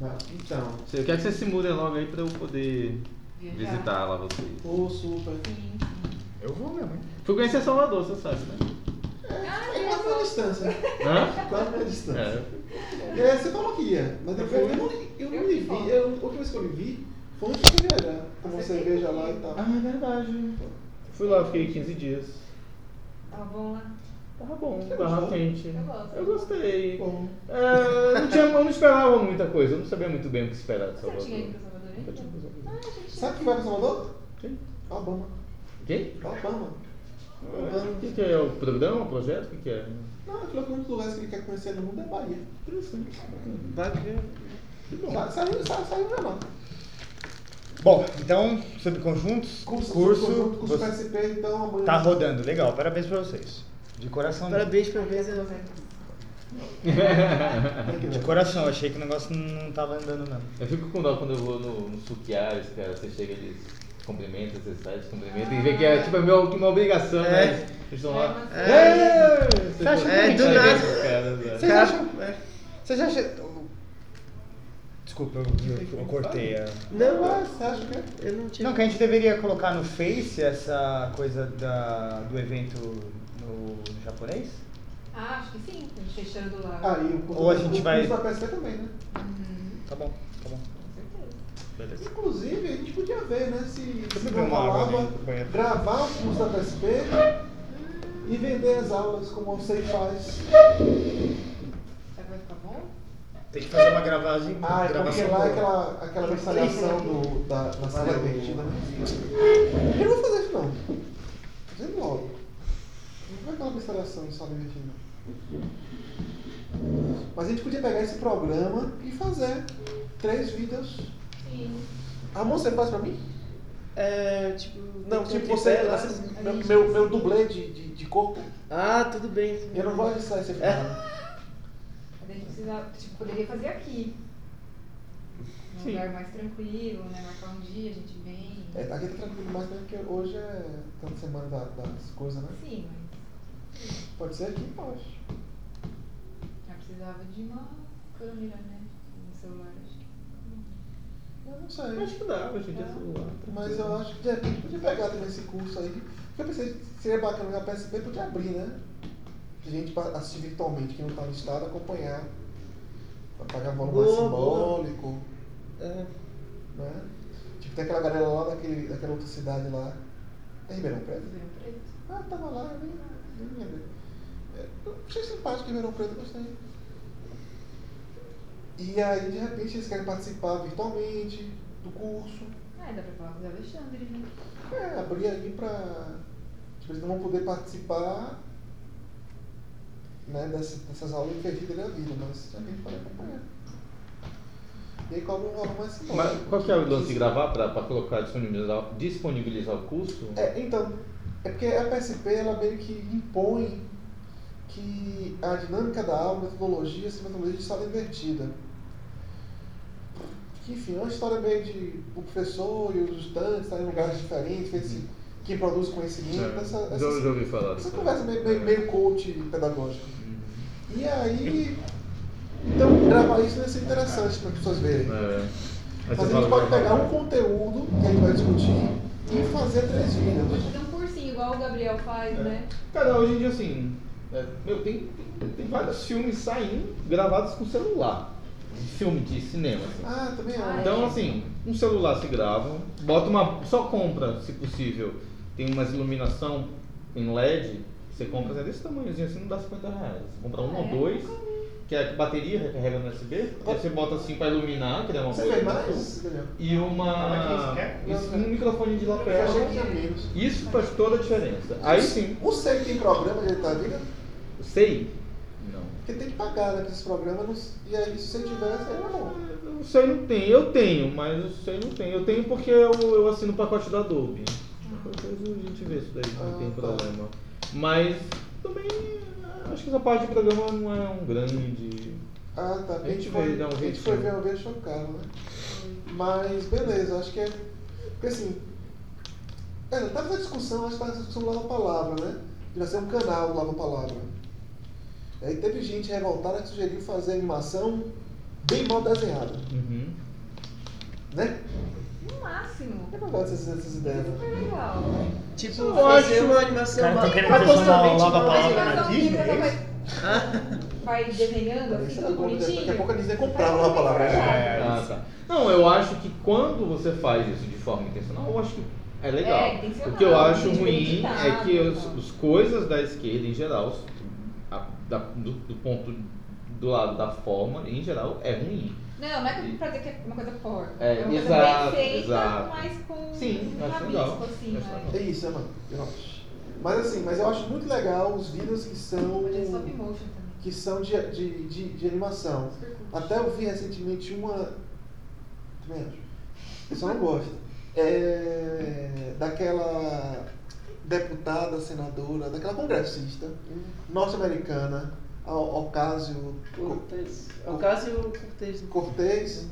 C: Mas, Então.
B: Eu quero que vocês se mudem logo aí pra eu poder
D: Viajar.
B: visitar lá vocês.
C: Ô, super.
D: Sim, sim.
A: Eu vou mesmo, hein?
B: Fui conhecer Salvador, você sabe, né?
C: É quase a distância.
B: Hã?
C: Quase a distância.
B: É.
C: É, você falou que ia, mas depois eu não, eu não lhe vi. Eu, a última vez que eu lhe vi foi antes de viajar. Tomou cerveja lá e tal.
B: Ah, é verdade. Fui lá, fiquei 15 dias.
D: Tá bom lá.
B: Tava bom,
C: Você
B: tava quente.
D: Eu gosto.
B: Eu gostei.
C: Bom.
B: É, não tinha, eu não esperava muita coisa, eu não sabia muito bem o que esperar de
D: Você
B: Salvador.
D: tinha ido pra Salvador ainda?
B: tinha ido pra Salvador.
D: Ah,
C: Sabe quem vai pra Salvador?
B: Quem?
C: Obama.
B: Quem?
C: Obama.
B: O que, que é? O programa, o projeto? O que, que é?
C: Não, ele falou que um dos lugares que ele quer conhecer no mundo é Bahia.
B: Interessante.
G: Vai ver.
C: Sa- Saiu, saiu, saiu já não.
A: Bom, então, sobre conjuntos,
C: Curso,
A: curso,
C: curso, curso
A: você-
C: PSP, então amanhã.
A: tá rodando. Legal, parabéns pra vocês. De coração. mesmo.
G: Parabéns pra vez.
A: De coração, achei que o negócio não tava andando não.
B: Eu fico com dó quando eu vou no, no Sukiares, cara, você chega eles cumprimentam, você sai, cumprimenta e vê que é tipo é meu, que uma obrigação,
G: É.
B: né? Eles estão lá.
D: É,
B: É,
A: Você acha
G: É,
B: que
G: do nada.
A: Vocês acham-
G: é.
A: Vocês acham... Desculpa, eu, eu- eu cortei a...
G: Não,
C: Ah, você acha que é?
G: eu não tinha.
A: Não, que a gente deveria colocar no Face essa coisa da, do evento no, no japonês?
D: Ah, acho que sim. A gente fechando lá.
C: Ah, e o
A: Ou a
C: o
A: gente vai-
C: da PSP também, né?
D: Uhum,
A: Tá bom, tá bom. Beleza.
C: Inclusive, a gente podia ver, né? Se, se
A: eu
C: não
A: banheiro.
C: gravar o curso da PSP e vender as aulas como você faz.
D: Será que vai ficar bom?
A: Tem que fazer uma gravagem,
C: Ah, é porque
A: gravação
C: lá é aquela, aquela mensalhação do, da, da sala invertida, né? Eu não vou fazer isso não. Fazendo logo. Não vai aquela mensalhação de sala invertida. Mas a gente podia pegar esse programa e fazer três vídeos.
D: Sim.
C: Amor, você faz pra mim?
G: É, tipo.
C: Não, tipo você, assim, meu, meu, meu dublê de, de, de corpo.
G: Ah, tudo bem.
C: Eu não gosto de sair sem
G: É.
C: filmar.
D: Mas a gente precisa, tipo, poderia fazer aqui. Num
B: Sim.
D: lugar mais tranquilo, né? Marcar um dia, a gente vem.
C: É, aqui tá tranquilo mais né, porque hoje é tanta semana da- das coisas, né?
D: Sim, mas
C: Pode ser aqui? Pode.
D: já precisava de uma câmera, né? No celular.
C: Eu não sei.
B: Acho que dá, hoje em dia é celular.
C: Mas eu acho que de repente podia pegar também esse curso aí. Porque eu pensei que seria bacana a PSP podia abrir, né? De gente pra assistir virtualmente, quem não tá no estado, acompanhar. Pra pagar valor mais
G: Boa, boa.
C: simbólico,
G: É.
C: né? Tipo, tem aquela galera lá daquele, daquela outra cidade lá. É Ribeirão Preto?
D: Ribeirão Preto.
C: Ah, tava lá, eu nem, nem me lembrei. É, eu achei simpático Ribeirão Preto, gostei. E aí, de repente, eles querem participar virtualmente do curso.
D: Ah, dá pra falar com o Alexandre, né?
C: É, abrir aí pra. Tipo, eles não vão poder participar né, dessas, dessas aulas invertidas da vida, mas a gente pode acompanhar. E aí cobra um valor mais simbólico.
E: Mas qual que é o lance de gravar pra colocar, disponibilizar, disponibilizar o curso?
C: É, então, é porque a PSP ela meio que impõe que a dinâmica da aula, a metodologia, essa metodologia de sala invertida. Que, enfim, é uma história meio de o professor e os estudantes estarem em lugares diferentes, esse, quem produz conhecimento, essa,
E: já,
C: essa,
E: já ouvi falar.
C: essa conversa meio, meio, meio coach pedagógica.
E: Uhum.
C: E aí, então, gravar isso vai ser interessante para as pessoas verem.
E: É.
C: Mas a gente pode pegar um conteúdo que a gente vai discutir e fazer três vídeos.
D: Fazer um cursinho, igual o Gabriel faz,
E: É.
D: né?
E: Cara, hoje em dia assim, é, meu, tem, tem, tem vários filmes saindo gravados com celular. Filme de cinema. assim.
C: Ah, também é.
E: Então assim, um celular se grava, bota uma. Só compra, se possível. Tem umas iluminação em LED, você compra é desse tamanhozinho assim, não dá 50 reais. Você compra um
D: Ah,
E: ou
D: é?
E: dois, que é bateria, recarrega no USB, aí você bota assim pra iluminar, que é uma
C: Você
E: coisa.
C: vê mais, Daniel?
E: E uma.
A: Você
E: esse- um microfone de lapela. Isso faz toda a diferença. Aí sim,
C: O SEI tem programa de vídeo?
E: sei. Não.
C: Porque tem que pagar, né, esses programas. não- E aí, se você tivesse, aí era bom.
E: O sei não tem, eu tenho, mas o sei não tem. Eu tenho porque eu, eu assino o pacote da Adobe. Depois a gente vê isso daí, não
C: Ah,
E: tem
C: tá.
E: problema. Mas também acho que essa parte do programa não é um grande.
C: Ah, tá.
E: A gente
C: foi,
E: vai dar um
C: a gente foi ver achou caro, né? Mas beleza, acho que é. Porque assim. É, tá essa discussão, acho que tá essa discussão do Lava Palavra, né? Devia ser um canal Lava Palavra. Aí teve gente revoltada que sugeriu fazer animação bem mal desenhada,
E: Uhum.
C: né?
D: No máximo.
C: Eu não gosto dessas, dessas ideias.
D: Super legal.
G: Tipo, fazer
E: acho-
G: uma animação
A: Cara, tô
G: mal-
A: querendo transformar o
G: propositalmente
A: Lava
G: mal
A: Palavra na Disney,
D: vai, vai desenhando assim, tudo bonitinho.
C: daqui a pouco a Disney comprava uma palavra.
A: É,
E: Ah, tá. Não, eu acho que quando você faz isso de forma intencional, eu acho que é legal.
D: É,
E: o que eu acho ruim é que os coisas da esquerda, em geral, da- do, do ponto do lado da forma, em geral, é ruim.
D: Não, não é pra dizer que é uma coisa porca.
E: É,
D: uma coisa
E: exato,
D: bem feita,
E: exato.
D: mas com
E: Sim,
D: um
E: acho legal.
D: rabisco, assim, né?
C: É isso, é, mano. Eu acho. Mas assim, mas eu acho muito legal os vídeos que são.
D: É
C: que são de, de, de, de animação. Até eu vi recentemente uma. Também acho. Eu só não gosto. É, daquela deputada, senadora, daquela congressista norte-americana, Ocasio
G: Cortez. Ocasio Cortez.
C: Cortez.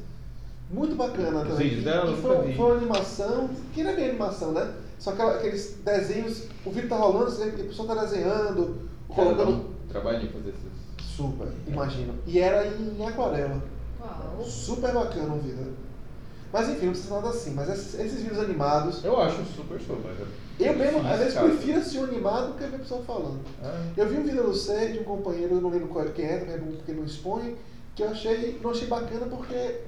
C: Muito bacana
E: Os
C: também.
E: vídeos dela,
C: e foi, foi uma animação, que não é bem animação, né? Só aquela- aqueles desenhos, o vídeo tá rolando, você vê que a pessoa tá desenhando, colocando.
E: Trabalho fazer isso.
C: Super, imagino. E era em aquarela.
D: Uau.
C: Super bacana o vídeo. Mas enfim, não precisa nada assim. Mas esses, esses vídeos animados,
E: Eu acho super show, mas
C: eu mesmo, às vezes, prefiro assistir um animado do que ver a pessoa falando.
E: é.
C: Eu vi um vídeo no sei de um companheiro, eu não lembro qual- quem é, também porque não expõe, que eu achei, não achei bacana porque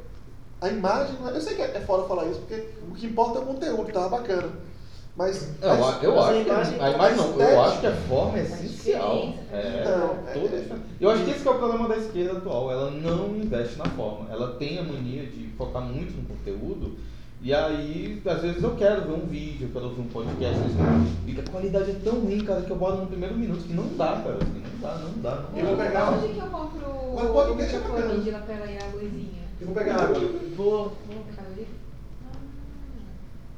C: a imagem. Eu sei que é fora falar isso, porque o que importa é o conteúdo, tava bacana. Mas.
E: Eu,
C: mas-
E: eu
G: mas a
E: acho
G: imagem-
E: que a imagem não, eu
C: estética-
E: acho que a forma é essencial. É,
C: Não,
E: toda
C: é-.
E: Eu acho que esse que é o problema da esquerda atual. Ela não investe na forma. Ela tem a mania de focar muito no conteúdo. E aí, às vezes eu quero ver um vídeo, eu quero ver um podcast, às vezes, e a qualidade é tão ruim, cara, que eu boto no primeiro minuto que não dá, cara. Assim, não dá, não dá. Não
C: Eu vou pegar-
D: Onde que eu compro
C: Mas
D: o
C: pode
D: microfone lapela e a luzinha?
C: Eu vou pegar água.
D: Vou pegar ali?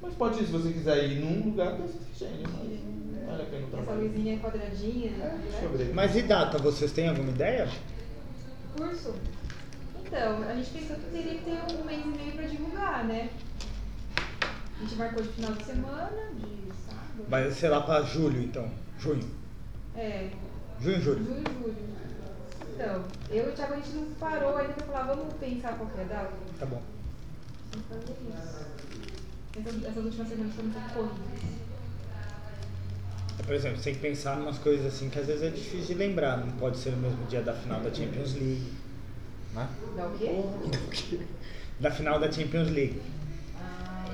E: Mas pode ir, se você quiser ir num lugar, tem esse gênio, mas não vale a pena
D: Essa luzinha é quadradinha,
C: É,
D: né?
C: deixa eu ver.
A: Mas e data, vocês têm alguma ideia?
D: Curso? Então, a gente pensou que teria que ter um mês e meio pra divulgar, né? A gente marcou de final de semana, de sábado.
A: Vai ser lá pra julho, então. Junho.
D: É,
A: Junho, julho.
D: julho, julho. Então, eu e o Thiago a gente não parou ainda pra falar, vamos pensar qual que é a data?
A: Tá bom.
D: Vamos fazer isso. Essas, essas últimas semanas foram pouco corridas.
A: Por exemplo, você tem que pensar em umas coisas assim que às vezes é difícil de lembrar. Não pode ser no mesmo dia da final da Champions League. Né?
D: Dá o quê?
A: Da final da Champions League.
D: Ah,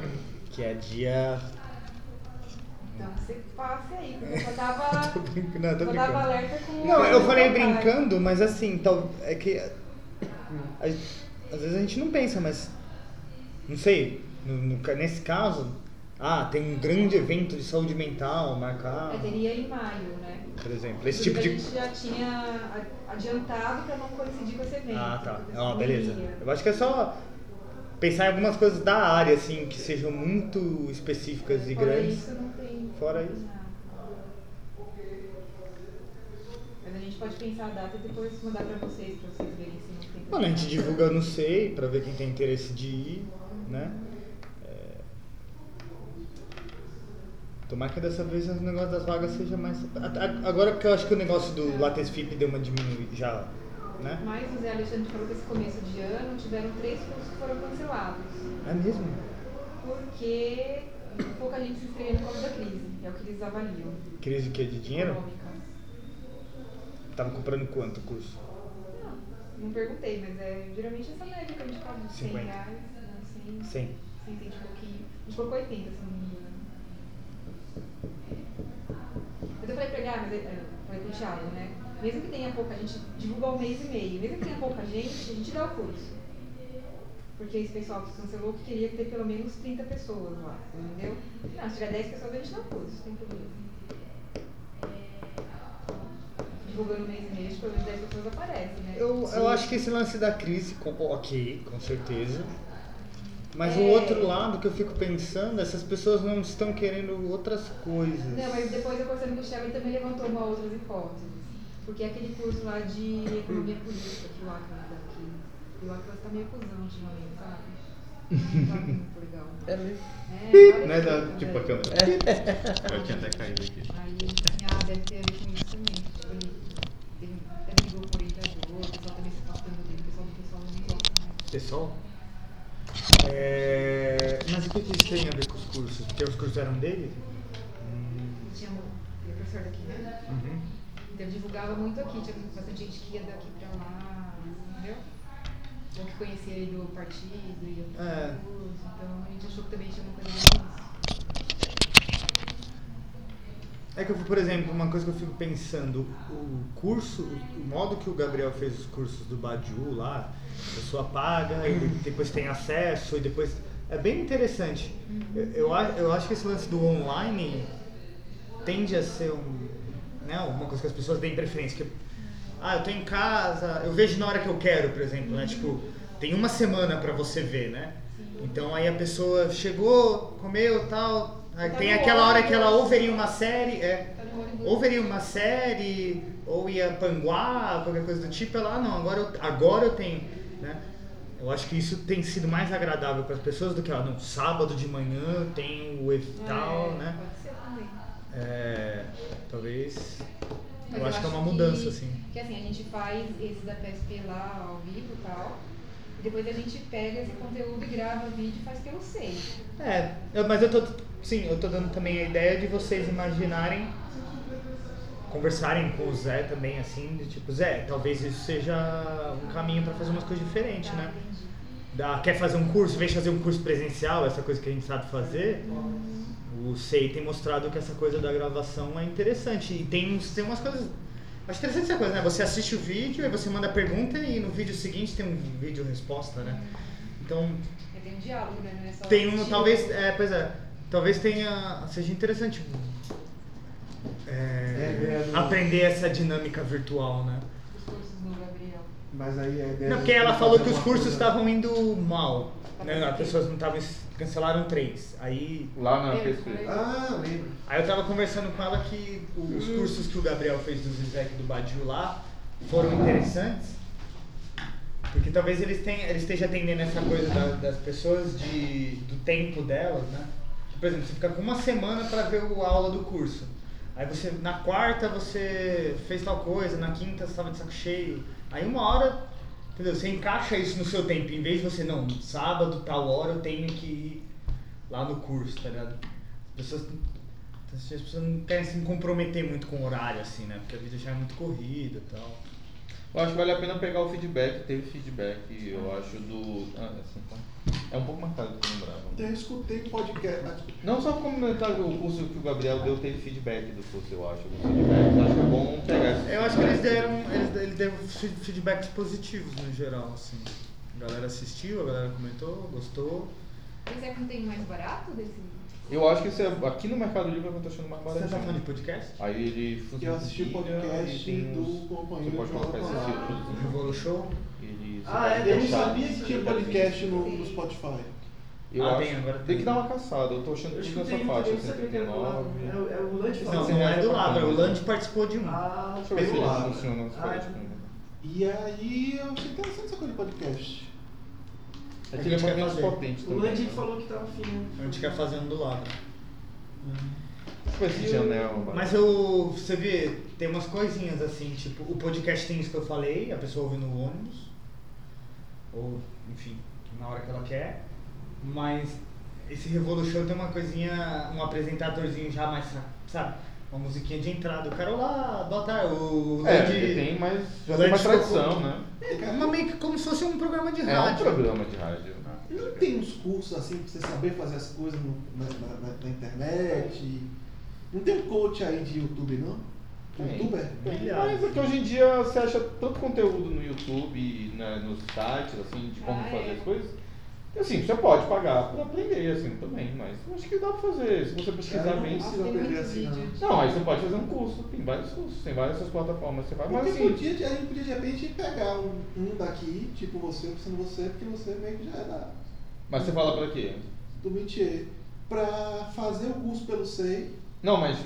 A: Que é dia.
D: então você passe aí, porque eu só dava,
A: Tô brincando, não, tô brincando.
D: alerta com
A: Não, eu falei brincando, mas assim, tal, é que. às vezes a gente não pensa, mas. Não sei, no- no nesse caso, ah, tem um grande evento de saúde mental marcado.
D: É, teria em maio, né?
A: Por exemplo, esse
D: Tudo
A: tipo de.
D: A gente já tinha adiantado pra não coincidir com esse evento.
A: Ah, tá.
D: porque
A: Ó,
D: senão
A: beleza. Eu acho que é só pensar em algumas coisas da área, assim, que sejam muito específicas e
D: Fora
A: grandes.
D: isso, não tem.
A: Fora isso.
D: Mas a gente pode pensar a data e depois mandar pra vocês, pra vocês verem se não tem.
A: Mano, a gente divulga no SEI pra ver quem tem interesse de ir, né? É... Tomara que dessa vez o negócio das vagas seja mais. Agora porque eu acho que o negócio do Lattes FIP deu uma diminuída já, né?
D: Mas o Zé Alexandre falou que esse começo de ano tiveram três cursos que foram cancelados.
A: É mesmo?
D: Porque pouca gente se inscreveu por causa da crise. É o que eles avaliam.
A: Crise que de dinheiro?
D: Econômica.
A: Tava comprando quanto o curso?
D: Não, não perguntei, mas é geralmente essa média que a gente fala de 100
A: 50.
D: reais, né, 100,
A: 100.
D: 100 cento e pouquinho. A gente colocou 80, se não me Mas eu falei pra ele, ah, mas é, falei pro Thiago, né? Mesmo que tenha pouca, a gente divulga um mês e meio. Mesmo que tenha pouca gente, a gente dá o curso. Porque esse pessoal que cancelou que queria ter pelo menos 30 pessoas lá, entendeu? Não, se tiver 10 pessoas, a gente dá o curso, não tem problema. Divulgando um mês e meio, acho que pelo menos 10 pessoas aparecem, né?
A: Eu, eu acho que esse lance da crise, com- ok, com certeza. Mas o
D: É.
A: outro lado que eu fico pensando, essas pessoas não estão querendo outras coisas.
D: Não, mas depois eu conversando com o ele também levantou uma outras hipóteses. Porque é aquele curso lá de economia política que o Atlas dá aqui. E o Atlas tá meio cuzão ultimamente, sabe? Não tá muito legal.
G: É mesmo.
D: É, várias
B: Né, da, tipo
D: né?
B: a câmera. Eu tinha até caído aqui.
D: Aí, ah, deve ter a ver com isso também. Tipo, ele, ele até brigou com o orientador, o pessoal também se afastando dele, o pessoal do pessoal não gosta mais.
A: Pessoal? É... Mas o que, que isso tem a ver com os cursos? Porque os cursos eram dele? Hum,
D: Tinha um professor daqui, né?
A: uhum.
D: Então eu divulgava muito aqui, tinha bastante gente que ia daqui pra lá, entendeu? Ou que conhecia ele do partido, ia pro
A: É.
D: curso, então a gente achou que também tinha uma coisa a ver com isso.
A: É que, por exemplo, uma coisa que eu fico pensando, o curso, o modo que o Gabriel fez os cursos do Badiu lá, a pessoa paga e depois tem acesso e depois. É bem interessante. Eu, eu, acho que esse lance do online tende a ser um, né, uma coisa que as pessoas deem preferência. Que, ah, eu tô em casa, eu vejo na hora que eu quero, por exemplo, né? Tipo, tem uma semana pra você ver, né? Então aí a pessoa chegou, comeu tal, aí
D: Tá
A: tem aquela hora que ela ou veria uma série, é,
D: Tá no ônibus.
A: ou veria uma série, ou ia panguar, qualquer coisa do tipo, ela, ah, não, agora eu, agora eu tenho, né? Eu acho que isso tem sido mais agradável para as pessoas do que, ó, no sábado de manhã eu tenho o ev- tal,
D: É,
A: né?
D: Pode ser também.
A: É, talvez.
D: Mas
A: eu acho que é uma mudança,
D: que,
A: assim.
D: Que assim, a gente faz esse da PSP lá ao vivo e tal. Depois a gente pega esse conteúdo e grava vídeo e faz pelo SEI.
A: É, eu- mas eu tô. Sim, eu tô dando também a ideia de vocês imaginarem, conversarem com o Zé também, assim, de tipo, Zé, talvez isso seja um caminho pra fazer umas coisas diferentes, né? Dá, quer fazer um curso, vem fazer um curso presencial, essa coisa que a gente sabe fazer. O SEI tem mostrado que essa coisa da gravação é interessante. E tem, tem umas coisas. Acho interessante essa coisa, né? Você assiste o vídeo, aí você manda a pergunta e no vídeo seguinte tem um vídeo resposta, né? Então
D: É, tem um diálogo, né? Não é só
A: tem um.
D: assistir.
A: Talvez. É, pois é. Talvez tenha. Seja interessante. é,
C: É, é,
A: aprender essa dinâmica virtual, né?
D: Os cursos do Gabriel.
C: Mas aí a ideia
A: Não, porque ela falou que os cursos estavam indo mal.
D: Tá
A: Né? As pessoas não estavam. Cancelaram três. Aí
B: Lá na PSP.
D: foi-
C: Ah, lembro.
A: Aí eu tava conversando com ela que os cursos que o Gabriel fez do Zizek do Badiu lá foram interessantes. Porque talvez eles, tenham, eles estejam atendendo essa coisa da- das pessoas, de, do tempo delas, né? Por exemplo, você fica com uma semana para ver o- a aula do curso. Aí você, na quarta você fez tal coisa, na quinta você estava de saco cheio. Aí uma hora, entendeu? Você encaixa isso no seu tempo. Em vez de você, não, sábado, tal hora eu tenho que ir lá no curso, tá ligado? As pessoas, as pessoas não querem se comprometer muito com o horário, assim, né? Porque a vida já é muito corrida e tal.
B: Eu acho que vale a pena pegar o feedback, teve feedback, eu acho, do. Ah, assim, tá. É um pouco mais caro do que eu lembrava.
C: Eu escutei um podcast.
B: Não só comentar o curso que o Gabriel deu, teve feedback do curso, eu acho. alguns feedbacks. Acho que é bom pegar esse
A: Eu acho que eles deram, eles, eles deram fe- feedbacks positivos no geral, assim. A galera assistiu, a galera comentou, gostou.
D: Mas é que não tem mais barato desse?
B: Eu acho que isso é, aqui no Mercado Livre eu tô achando mais
A: Você
B: barato.
A: tá falando de podcast?
B: Aí ele
C: Eu assisti o podcast do companheiro
B: Você pode
C: de
B: colocar esse filtro.
A: Revolu Show?
B: Ele
E: Você
G: Ah, é,
C: Eu não sabia que tinha podcast no, no Spotify.
E: Eu
A: Ah,
E: acho-
A: tem, agora
E: tem.
A: tem.
E: que dar uma caçada, eu tô achando
G: Eu
E: tudo nessa faixa,
G: também, não sabia que era do
E: 79.
G: lado. É, o- é o Lunch
A: Não, não é do Labra, o. Land participou de um.
G: Ah,
E: Deixa eu ver se ele
C: lado.
E: funciona no
G: Ah,
E: Spotify.
C: E aí eu achei interessante essa coisa de podcast.
E: É que ele é
A: gente quer
E: mais
A: fazer.
E: potente
G: o
E: também.
G: Lunch
E: né?
G: falou que tava fino.
A: A gente quer fazer um do Labra.
E: Com esse janela,
A: Mas eu, você vê, tem umas coisinhas assim, tipo, o podcast tem isso que eu falei, a pessoa ouve no ônibus, ou, enfim, na hora que ela quer, mas esse Revolution tem uma coisinha, um apresentadorzinho já mais, sabe, uma musiquinha de entrada, o cara, olá, boa tarde, o
E: É, tem mais, já tem
A: Land
E: tradição, né?
A: É, uma meio que como se fosse um programa de
E: É um
A: rádio.
E: programa de rádio.
C: E não tem uns cursos assim pra você saber fazer as coisas no- na, na- na- na internet? Não tem um coach aí de YouTube, não?
E: Tem.
C: Youtuber?
E: Mas é que hoje em dia você acha tanto conteúdo no YouTube, né, nos sites, assim, de como
D: Ah,
E: fazer
D: é.
E: as coisas. Assim, você pode pagar pra aprender, assim, também, mas acho que dá pra fazer, se você pesquisar
C: não
E: bem.
D: Tem
C: aprender assim, não.
E: Não, aí você pode fazer um curso, tem vários cursos, tem várias essas plataformas, você vai, mas assim,
C: podia, a gente podia de repente pegar um, um daqui, tipo você, sendo você, porque você meio que já é da,
E: mas você fala pra quê?
C: do métier, pra fazer o curso pelo SEI,
E: Não, mas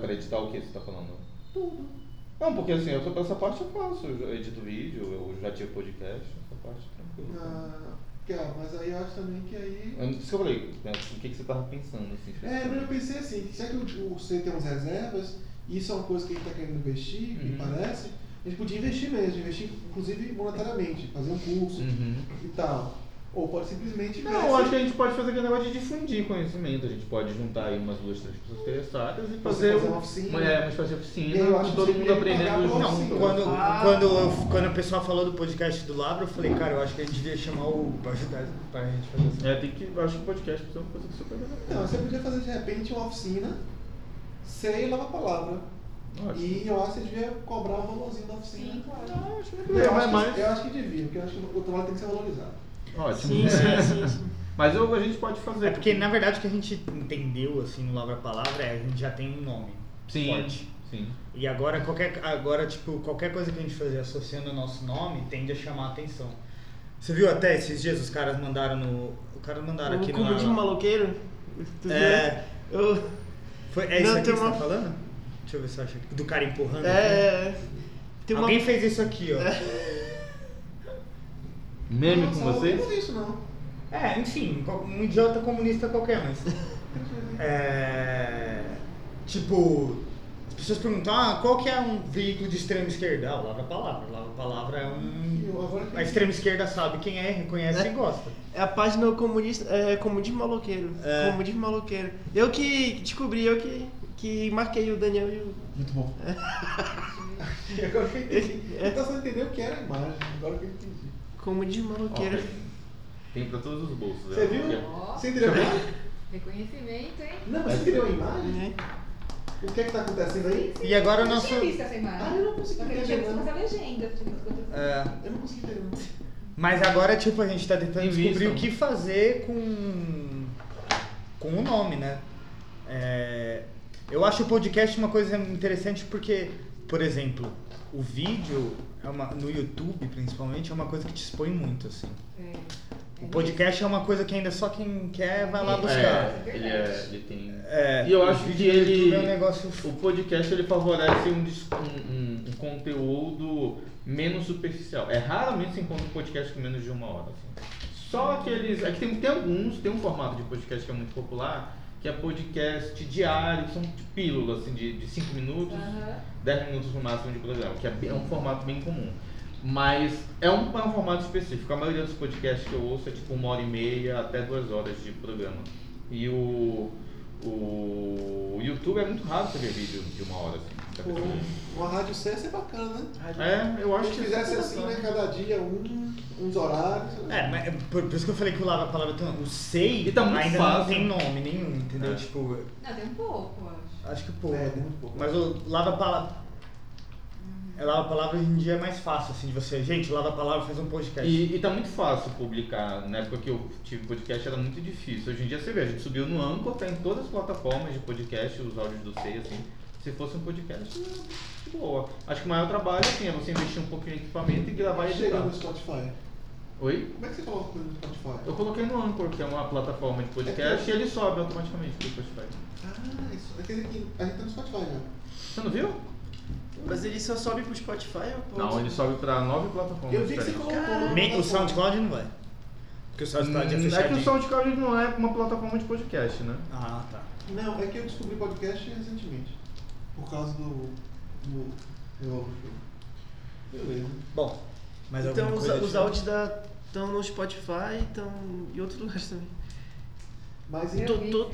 E: pra editar o que você tá falando?
C: tudo.
E: Não, porque assim, eu, essa parte eu faço, eu edito vídeo, eu já tive podcast, essa parte tranquilo.
C: Ah, cara, mas aí eu acho também que aí.
E: Isso que eu falei, né, o que, que você tava pensando, assim?
C: É, mas eu pensei assim, já que o, SEI tem umas reservas, e isso é uma coisa que a gente está querendo investir, me
E: Uhum.
C: parece, a gente podia investir mesmo, investir inclusive monetariamente, fazer um curso
E: Uhum.
C: e tal. Ou pode simplesmente
E: Não, eu acho que a gente pode fazer aquele negócio de difundir conhecimento. A gente pode juntar aí umas duas, três pessoas interessadas e fazer,
C: fazer uma oficina.
E: Uma, é, uma espécie de oficina,
C: Eu acho
E: com
C: que
E: todo mundo aprendendo
A: Não, quando,
G: Ah.
A: quando, eu, quando a pessoa falou do podcast do Labra, eu falei, cara, eu acho que a gente devia chamar o pra ajudar pra gente fazer assim.
E: É, tem que. Eu acho que o podcast precisa ser uma coisa super legal.
C: Não, você podia fazer de repente uma oficina, SEI lava a palavra.
E: Ótimo.
C: E eu acho que você devia cobrar o valorzinho da oficina.
D: Sim, claro.
E: Ah, acho muito
C: Eu,
E: legal,
C: acho que, eu acho que devia, porque eu acho que o trabalho tem que ser valorizado.
E: Ótimo.
G: Sim, sim, sim, sim.
E: Mas eu, a gente pode fazer.
A: É porque, na verdade, o que a gente entendeu, assim, no Labra Palavra é a gente já tem um nome
E: Sim.
A: forte.
E: Sim.
A: E agora, qualquer, agora, tipo, qualquer coisa que a gente fazer associando o nosso nome tende a chamar a atenção. Você viu até esses dias os caras mandaram no. O cara mandaram aqui
G: O
A: no.
G: cubo de maloqueiro? Tu
A: É.
G: Eu...
A: Foi, é isso
G: Não,
A: aqui que
G: tem
A: você
G: uma-
A: tá falando? Deixa eu ver se eu acho aqui. Do cara empurrando.
G: É,
A: aqui.
G: é. Tem uma...
A: Alguém fez isso aqui, ó.
E: Meme com
C: Nossa, eu
E: vocês?
C: Não isso não.
A: É, enfim, um idiota comunista qualquer, mas. É. Tipo, as pessoas perguntam, ah, qual que é um veículo de extrema esquerda? Ah, o Lava Palavra. O Lava Palavra é um. A extrema esquerda sabe quem é, reconhece e gosta.
G: É a página comunista, é, comunismo maloqueiro.
A: É.
G: Comunismo maloqueiro. Eu que descobri, eu que, que marquei o Daniel e o...
C: Muito bom. E agora que eu entendi. Eu tava só entendendo o que era a imagem, agora que eu entendi.
G: Comunismo maloqueiro.
E: Ó, Tem pra todos os bolsos.
C: Você
E: é.
C: viu?
D: Ó.
C: Você entendeu?
D: Reconhecimento, hein?
C: Não, mas você entendeu a imagem?
G: Né?
C: O que é que tá acontecendo aí?
A: E agora o
D: eu
A: nosso.
D: tinha visto essa imagem.
C: Ah, eu não consegui
D: que eu
C: entender,
D: tinha visto
C: não.
D: essa legenda. Tipo,
A: É,
C: Eu não consegui entender.
A: mas agora, tipo, a gente tá tentando descobrir o que fazer com. com o nome, né? É, eu acho o podcast uma coisa interessante porque, por exemplo, o vídeo, é uma, no YouTube principalmente, é uma coisa que te expõe muito, assim.
D: É.
A: O podcast é uma coisa que ainda só quem quer vai lá buscar.
E: É, ele, é, ele tem.
A: É,
E: e eu
A: o
E: acho
A: vídeo
E: que ele.
A: é um negócio.
E: O podcast ele favorece um, um, um- um conteúdo menos superficial. É raramente você encontra um podcast com menos de uma hora. assim. Só aqueles. É que tem, tem alguns, tem um formato de podcast que é muito popular, que é podcast diário, que são de pílulas assim, de 5 minutos,
D: Aham.
E: 10 minutos no máximo de programa, que é, é um formato bem comum. Mas é um, é um formato específico. A maioria dos podcasts que eu ouço é tipo uma hora e meia até duas horas de programa. E o, o YouTube é muito raro você ver vídeo de uma hora. Assim,
C: Pô, uma rádio C ia ser bacana, né?
E: É, eu
C: Se a
E: acho que
C: fizesse
E: isso é
C: assim, né? Cada dia um, uns horários.
A: É, mas é por, por isso que eu falei que o Lava Palavra tem. O SEI
E: tá muito
A: ainda não
E: fácil.
A: tem nome nenhum, entendeu?
E: É.
A: Tipo,
D: Não, tem um pouco, acho.
A: acho que pouco.
C: É, muito pouco.
A: Mas o Lava Palavra. É Lava Palavra hoje em dia é mais fácil, assim, de você. Gente, o Lava Palavra faz um podcast.
E: E, e tá muito fácil publicar. Na época que eu tive podcast era muito difícil. Hoje em dia você vê, a gente subiu no Anchor, tá em todas as plataformas de podcast, os áudios do SEI, assim. Se fosse um podcast, é de boa. Acho que o maior trabalho assim, é você investir um pouquinho em equipamento e gravar e
C: Chega
E: editar.
C: no Spotify.
E: Oi?
C: Como é que você coloca coisa no Spotify?
E: Eu coloquei no Anchor, que é uma plataforma de podcast, e ele sobe automaticamente pro Spotify.
C: Ah, isso. Quer dizer que a gente tá no Spotify já.
E: Você não viu?
G: Mas ele só sobe pro Spotify ou
E: Não, ele sobe pra nove plataformas.
C: Eu vi que você
E: diferentes.
C: colocou.
A: o SoundCloud não vai. Porque o SoundCloud é
E: Hum, É que o
A: fechadinho.
E: SoundCloud não é uma plataforma de podcast, né?
A: Ah, tá.
C: Não, é que eu descobri podcast recentemente. Por causa do. do. do Beleza.
A: Bom, mas
G: Então os, os áudios estão no Spotify, estão em outros lugares também.
C: Mas,
D: Eu
C: e,
G: tô- tô-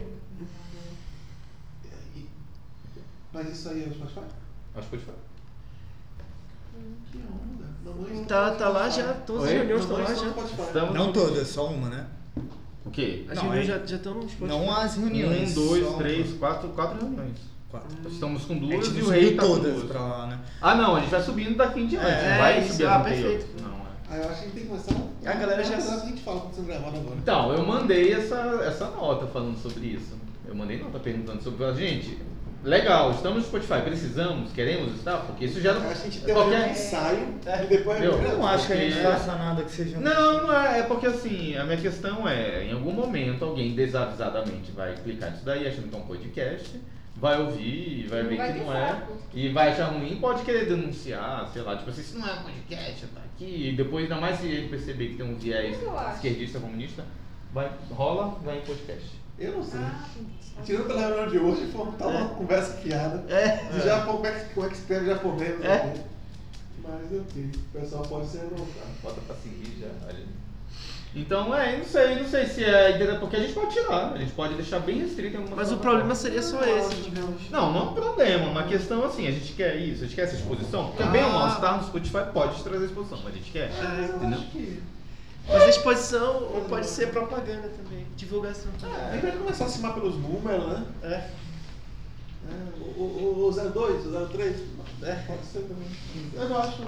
C: mas isso aí é o Spotify?
E: Acho que Spotify.
C: Que onda. Mamãe
G: Tá, tá lá já, todas as reuniões estão lá já.
A: Não todas, só uma, né?
E: O quê?
G: As
A: Não,
G: reuniões
A: é-
G: já já estão no Spotify.
A: Não as reuniões.
E: Um, dois, três, quatro, quatro reuniões.
A: Quatro.
E: Estamos com
A: A
E: duas e o rei tá com
A: todas
E: duas.
A: pra lá, né?
E: Ah não, a gente vai subindo daqui em diante.
A: É,
E: não vai subir
G: Ah, perfeito.
E: Não, é.
C: Ah, eu acho que a gente tem que começar.
G: A galera já-
C: A gente fala quando sendo gravado agora.
E: Então, eu mandei essa, essa nota falando sobre isso. Eu mandei nota perguntando sobre. Gente, legal, estamos no Spotify, precisamos, queremos estar? Porque isso já não.
C: A gente tem um
E: qualquer...
C: ensaio e depois
E: Meu,
A: Eu não acho que a gente faça nada que seja.
E: Não, não é. É porque assim, a minha questão é, em algum momento alguém desavisadamente vai clicar nisso daí achando que é um podcast, vai ouvir e vai ver
D: vai
E: que não é.
D: saco.
E: E vai achar ruim, pode querer denunciar, sei lá, tipo assim, isso não é um podcast, tá aqui. E depois, ainda mais se ele perceber que tem um viés esquerdista comunista, vai, rola, vai em podcast.
C: Eu não sei.
D: Ah,
C: Tirando pela reunião de hoje, foi tá uma conversa fiada.
G: É.
C: De Japão, é que, como é que escreve japonês,
G: É.
C: Mas ok, o pessoal pode ser revoltado.
E: Bota pra seguir já, olha. Então, é, não sei, não sei se é ideia, porque a gente pode tirar, a gente pode deixar bem restrito em algumas
G: Mas o problema seria só esse, digamos.
E: Não, não é um problema, uma questão assim, a gente quer isso, a gente quer essa exposição, porque bem ou mal,
G: Ah.
E: estar no Spotify pode trazer exposição, mas a gente quer,
C: É, eu
E: entendeu?
C: acho que.
G: Mas a exposição ou pode ser propaganda também, divulgação.
C: É, a gente vai começar a acimar pelos números, né?
G: É.
C: É, o, o, o 02, o 03, é, pode ser também. Eu não acho.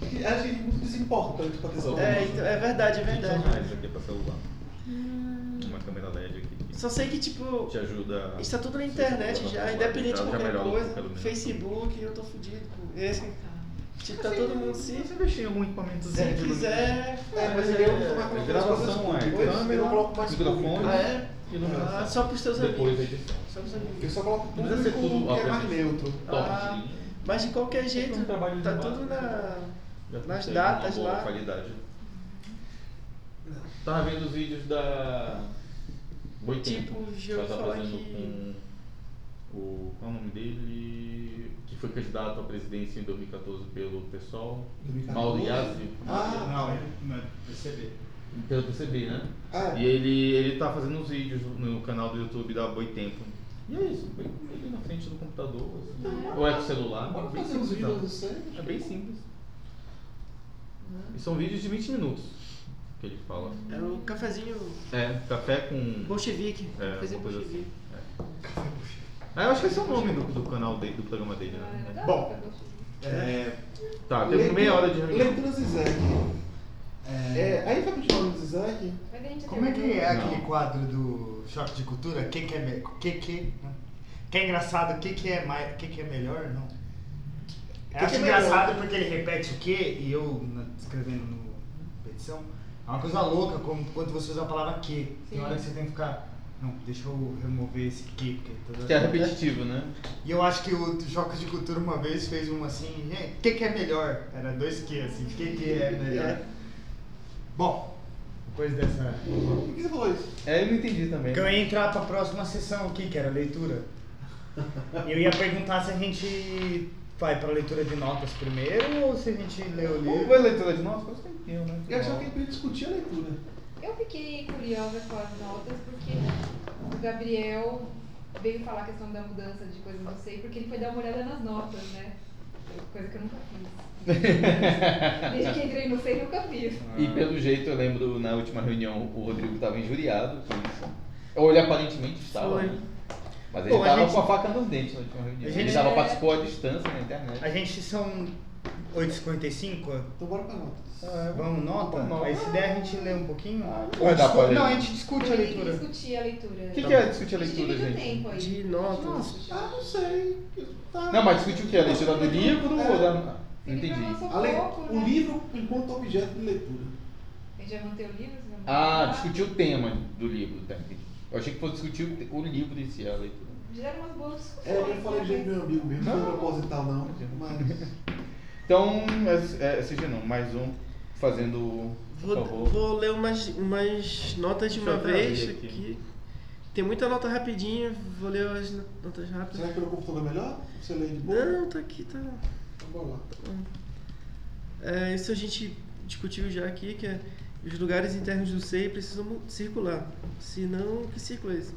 C: Que A gente muito desimportante pra atenção.
G: É, então, é verdade, é verdade.
E: mais aqui pra celular. Uma câmera LED aqui que
G: Só sei que, tipo,
E: te ajuda.
G: está tudo na internet já, independente de qualquer coisa. Facebook, eu tô fudido com esse. Tipo, tá
E: Assim,
G: todo mundo se.
E: Se você investir em algum equipamento
G: Se quiser.
C: É, mas eu colocando as
E: gravação, é
C: públicas,
E: câmera,
C: eu não coloco mais
E: microfone.
G: Ah, é?
E: iluminação.
G: Ah, só pros teus
E: Depois
G: amigos.
E: edição.
G: Só pros amigos.
C: Eu só coloco
E: Não precisa ser
C: público
E: tudo,
C: que é mais neutro.
G: Ah, mas de qualquer jeito, tá tudo
E: né?
G: na.
E: Já
G: Nas datas
E: uma boa
G: lá.
E: qualidade. Tava vendo os vídeos da Boitempo.
G: Tipo, ouvi
E: tá
G: falar
E: fazendo
G: que-
E: com o. Qual é o nome dele? Que foi candidato à presidência em 2014 pelo PSOL.
C: 2014?
E: Mauro Yazzi.
C: Ah,
A: Não, é perceber.
E: Pelo PCB, né?
C: Ah, é.
E: E ele, ele tá fazendo uns vídeos no canal do YouTube da Boitempo. E é isso, bem ele na frente do computador, assim. ou é com o celular.
C: Bora fazer uns vídeos.
E: É bem simples. E são vídeos de 20 minutos que ele fala.
G: É o cafezinho
E: É, café com.
G: bolchevique.
E: É,
G: cafezinho
E: coisa
G: bolchevique.
E: Ah, eu acho que esse é o nome do, do canal dele, do programa dele,
D: Ah,
E: né?
D: legal,
A: Bom.
D: tá gostoso.
C: É,
E: Tá, teve meia hora de reunião.
C: Zizek. É, aí vai continuar no Zizek?
A: Como é que é
E: Não.
A: aquele quadro do Choque de Cultura? Quem que é me... que que que é engraçado? O que que é mais, que que é melhor? Não. Eu acho
C: é
A: engraçado porque ele repete o que e eu escrevendo no petição é uma coisa louca como quando você usa a palavra que. Tem hora que você tem que ficar não, deixa eu remover esse que, porque toda-
E: Que é repetitivo, né?
A: E eu acho que o Jocas de Cultura uma vez fez uma assim, o que, que é melhor? Era dois que assim, o que, que é melhor? Bom, depois dessa.
C: Por que você falou isso?
E: É, eu não entendi também.
A: Porque eu ia entrar pra próxima sessão aqui, que era leitura. E eu ia perguntar se a gente vai pra leitura de notas primeiro ou se a gente lê o livro.
E: a leitura de nós? Faz tempinho, né?
C: Eu achava que a gente discutir a leitura.
D: Eu fiquei curiosa com as notas porque o Gabriel veio falar a questão da mudança de coisas, não sei, porque ele foi dar uma olhada nas notas, né? Coisa que eu nunca fiz. Desde que entrei no SEI, nunca fiz.
E: E pelo jeito, eu lembro na última reunião, o Rodrigo estava injuriado com isso. Ou ele aparentemente estava,
G: Foi.
E: Né? Mas ele estava
A: gente-
E: com a faca nos dentes na última reunião.
A: A
E: Ele tava,
D: É.
E: participou à distância na internet.
A: A gente são 8h55?
C: Então bora pra notas.
A: Vamos nota?
E: Nota.
A: Aí se der a gente lê um pouquinho. Ou discu-
E: ler.
A: Não, a gente discute a leitura.
D: discutir a leitura.
E: O que, que é discutir a leitura,
D: o
E: gente?
D: tempo aí.
G: De notas.
C: Ah, não sei. Tá.
E: Não, mas discutir o que? A leitura do livro
C: É.
E: ou da. Não
D: Felipe
E: entendi.
D: pouco,
C: o
D: né?
C: livro enquanto objeto de leitura.
D: A gente vai manter o livro? Manter
E: Ah, discutir o tema do livro, tá? Eu achei que fosse discutir o o livro em si, a leitura.
D: Geram umas boas discussões.
C: É, eu falei de
D: né?
C: meu amigo mesmo, não foi proposital não, mas...
E: Então, é, é, seja não, mais um fazendo. Por
G: Vou,
E: favor.
G: vou ler umas, umas notas de
E: Deixa
G: uma vez
E: aqui.
G: aqui. Tem muita nota rapidinha, vou ler as notas rápidas.
C: Será que pelo computador é melhor? Você lê de boa?
G: Não, tá aqui, tá.
C: Então bora lá.
G: É, isso a gente discutiu já aqui, que é os lugares internos do SEI precisam circular. Senão, que círculo é esse?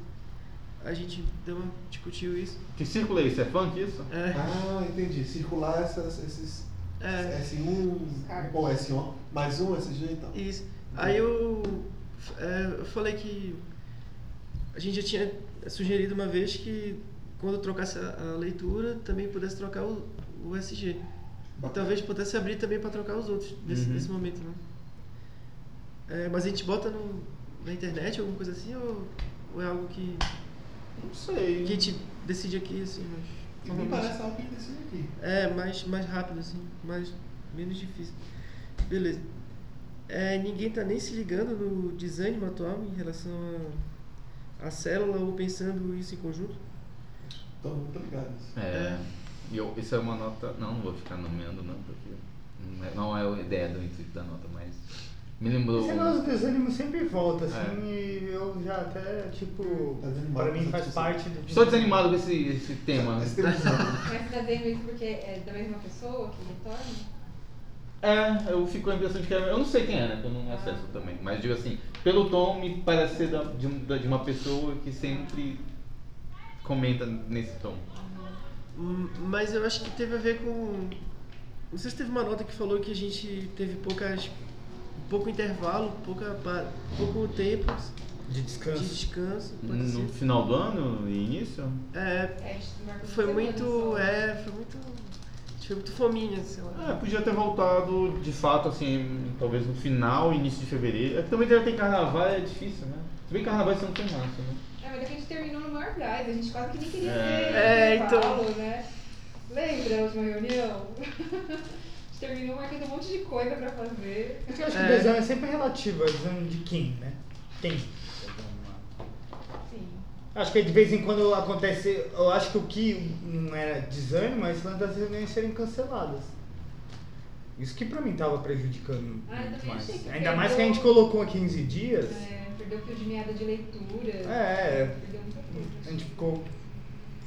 G: A gente deu uma, discutiu isso.
E: Que círculo é isso? É funk isso?
G: É,
C: Ah, entendi. Circular essas, esses
G: é,
C: S1
D: Cargos.
C: ou S1, mais um SG então.
G: isso. Aí eu, é, eu falei que a gente já tinha sugerido uma vez que quando trocasse a, a leitura também pudesse trocar o, o SG. E talvez pudesse abrir também para trocar os outros nesse,
E: Uhum.
G: nesse momento, né? É, mas a gente bota no, na internet alguma coisa assim ou, ou é algo que,
E: Não sei.
G: que a gente decide aqui, assim, mas.
C: Me parece algo que decide aqui.
G: É, mais, mais rápido, assim, mais, menos difícil. Beleza. É, ninguém tá nem se ligando no design atual em relação a, a célula ou pensando isso em conjunto?
C: Estão muito ligados.
E: É. E eu, isso é uma nota. Não, não vou ficar nomeando não, porque não é, não é a ideia do intuito da nota, mas me lembrou.
A: Esse negócio do desânimo sempre volta, assim,
E: É.
A: e eu já até, tipo,
C: Tá
A: para mim faz parte do.
E: Estou desanimado com esse, esse tema.
C: Esse tema de
D: Mas tá dizendo isso porque é da mesma pessoa que retorna?
E: É, eu fico com a impressão de que é- eu não sei quem é, né? Que eu não acesso também. Mas digo assim, pelo tom me parece ser da- de, de uma pessoa que sempre comenta nesse tom.
G: Hum, Mas eu acho que teve a ver com. Não sei se teve uma nota que falou que a gente teve poucas. Pouco intervalo, pouca, pouco tempo
A: De
G: de
A: descanso.
G: descanso. pode
E: No
G: ser.
E: final do ano e início?
G: É,
D: É,
G: foi muito. É, foi muito. a gente Foi muito fominha, sei lá.
E: É, podia ter voltado de fato, assim, talvez no final, início de fevereiro. É que também deve ter carnaval, é difícil, né? Se bem carnaval você não tem massa, né?
D: É, mas é que a gente terminou no maior gás, a gente quase que nem queria
E: É.
D: ver
G: É, então.
D: Paulo, né? Lembra a última reunião? terminou marcando um monte de coisa pra fazer.
A: Eu acho que
G: É.
A: o desânimo é sempre relativo, é desânimo de quem, né? Quem?
D: Sim.
A: Acho que de vez em quando acontece, eu acho que o que não era desânimo, é esse lance das reuniões serem canceladas. Isso que pra mim tava prejudicando
D: Ah,
A: muito mais. Ainda mais que a
D: perdeu-
A: gente colocou 15 dias.
D: É, perdeu o fio de meada de leitura.
A: É,
D: Perdeu muita coisa.
A: a gente ficou,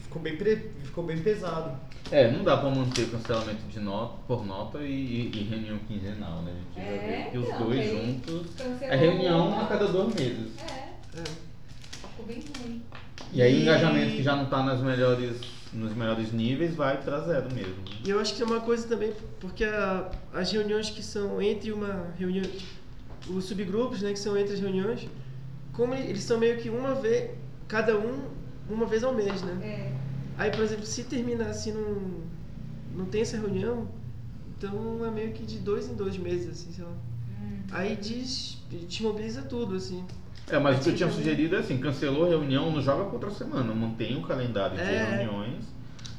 A: ficou, bem, pre- ficou bem pesado.
E: É, não dá pra manter o cancelamento de nota por nota e, e- e reunião quinzenal, né? A gente já
D: É,
E: vê que os
D: então,
E: dois juntos. É reunião
D: uma.
E: a cada dois meses.
D: É,
G: É.
D: ficou bem ruim.
E: E aí o engajamento que já não tá nas melhores, nos melhores níveis vai pra zero mesmo.
G: E eu acho que é uma coisa também, porque a- as reuniões que são entre uma reunião, os subgrupos, né, que são entre as reuniões, como eles são meio que uma vez, cada um, uma vez ao mês, né?
D: É.
G: Aí, por exemplo, se terminar assim, não, não tem essa reunião, então é meio que de dois em dois meses, assim, sei lá.
D: Hum.
G: Aí diz, desmobiliza tudo, assim.
E: É, mas o que eu tinha sugerido é assim, cancelou a reunião, não joga pra outra semana, mantém o calendário de
G: É.
E: reuniões,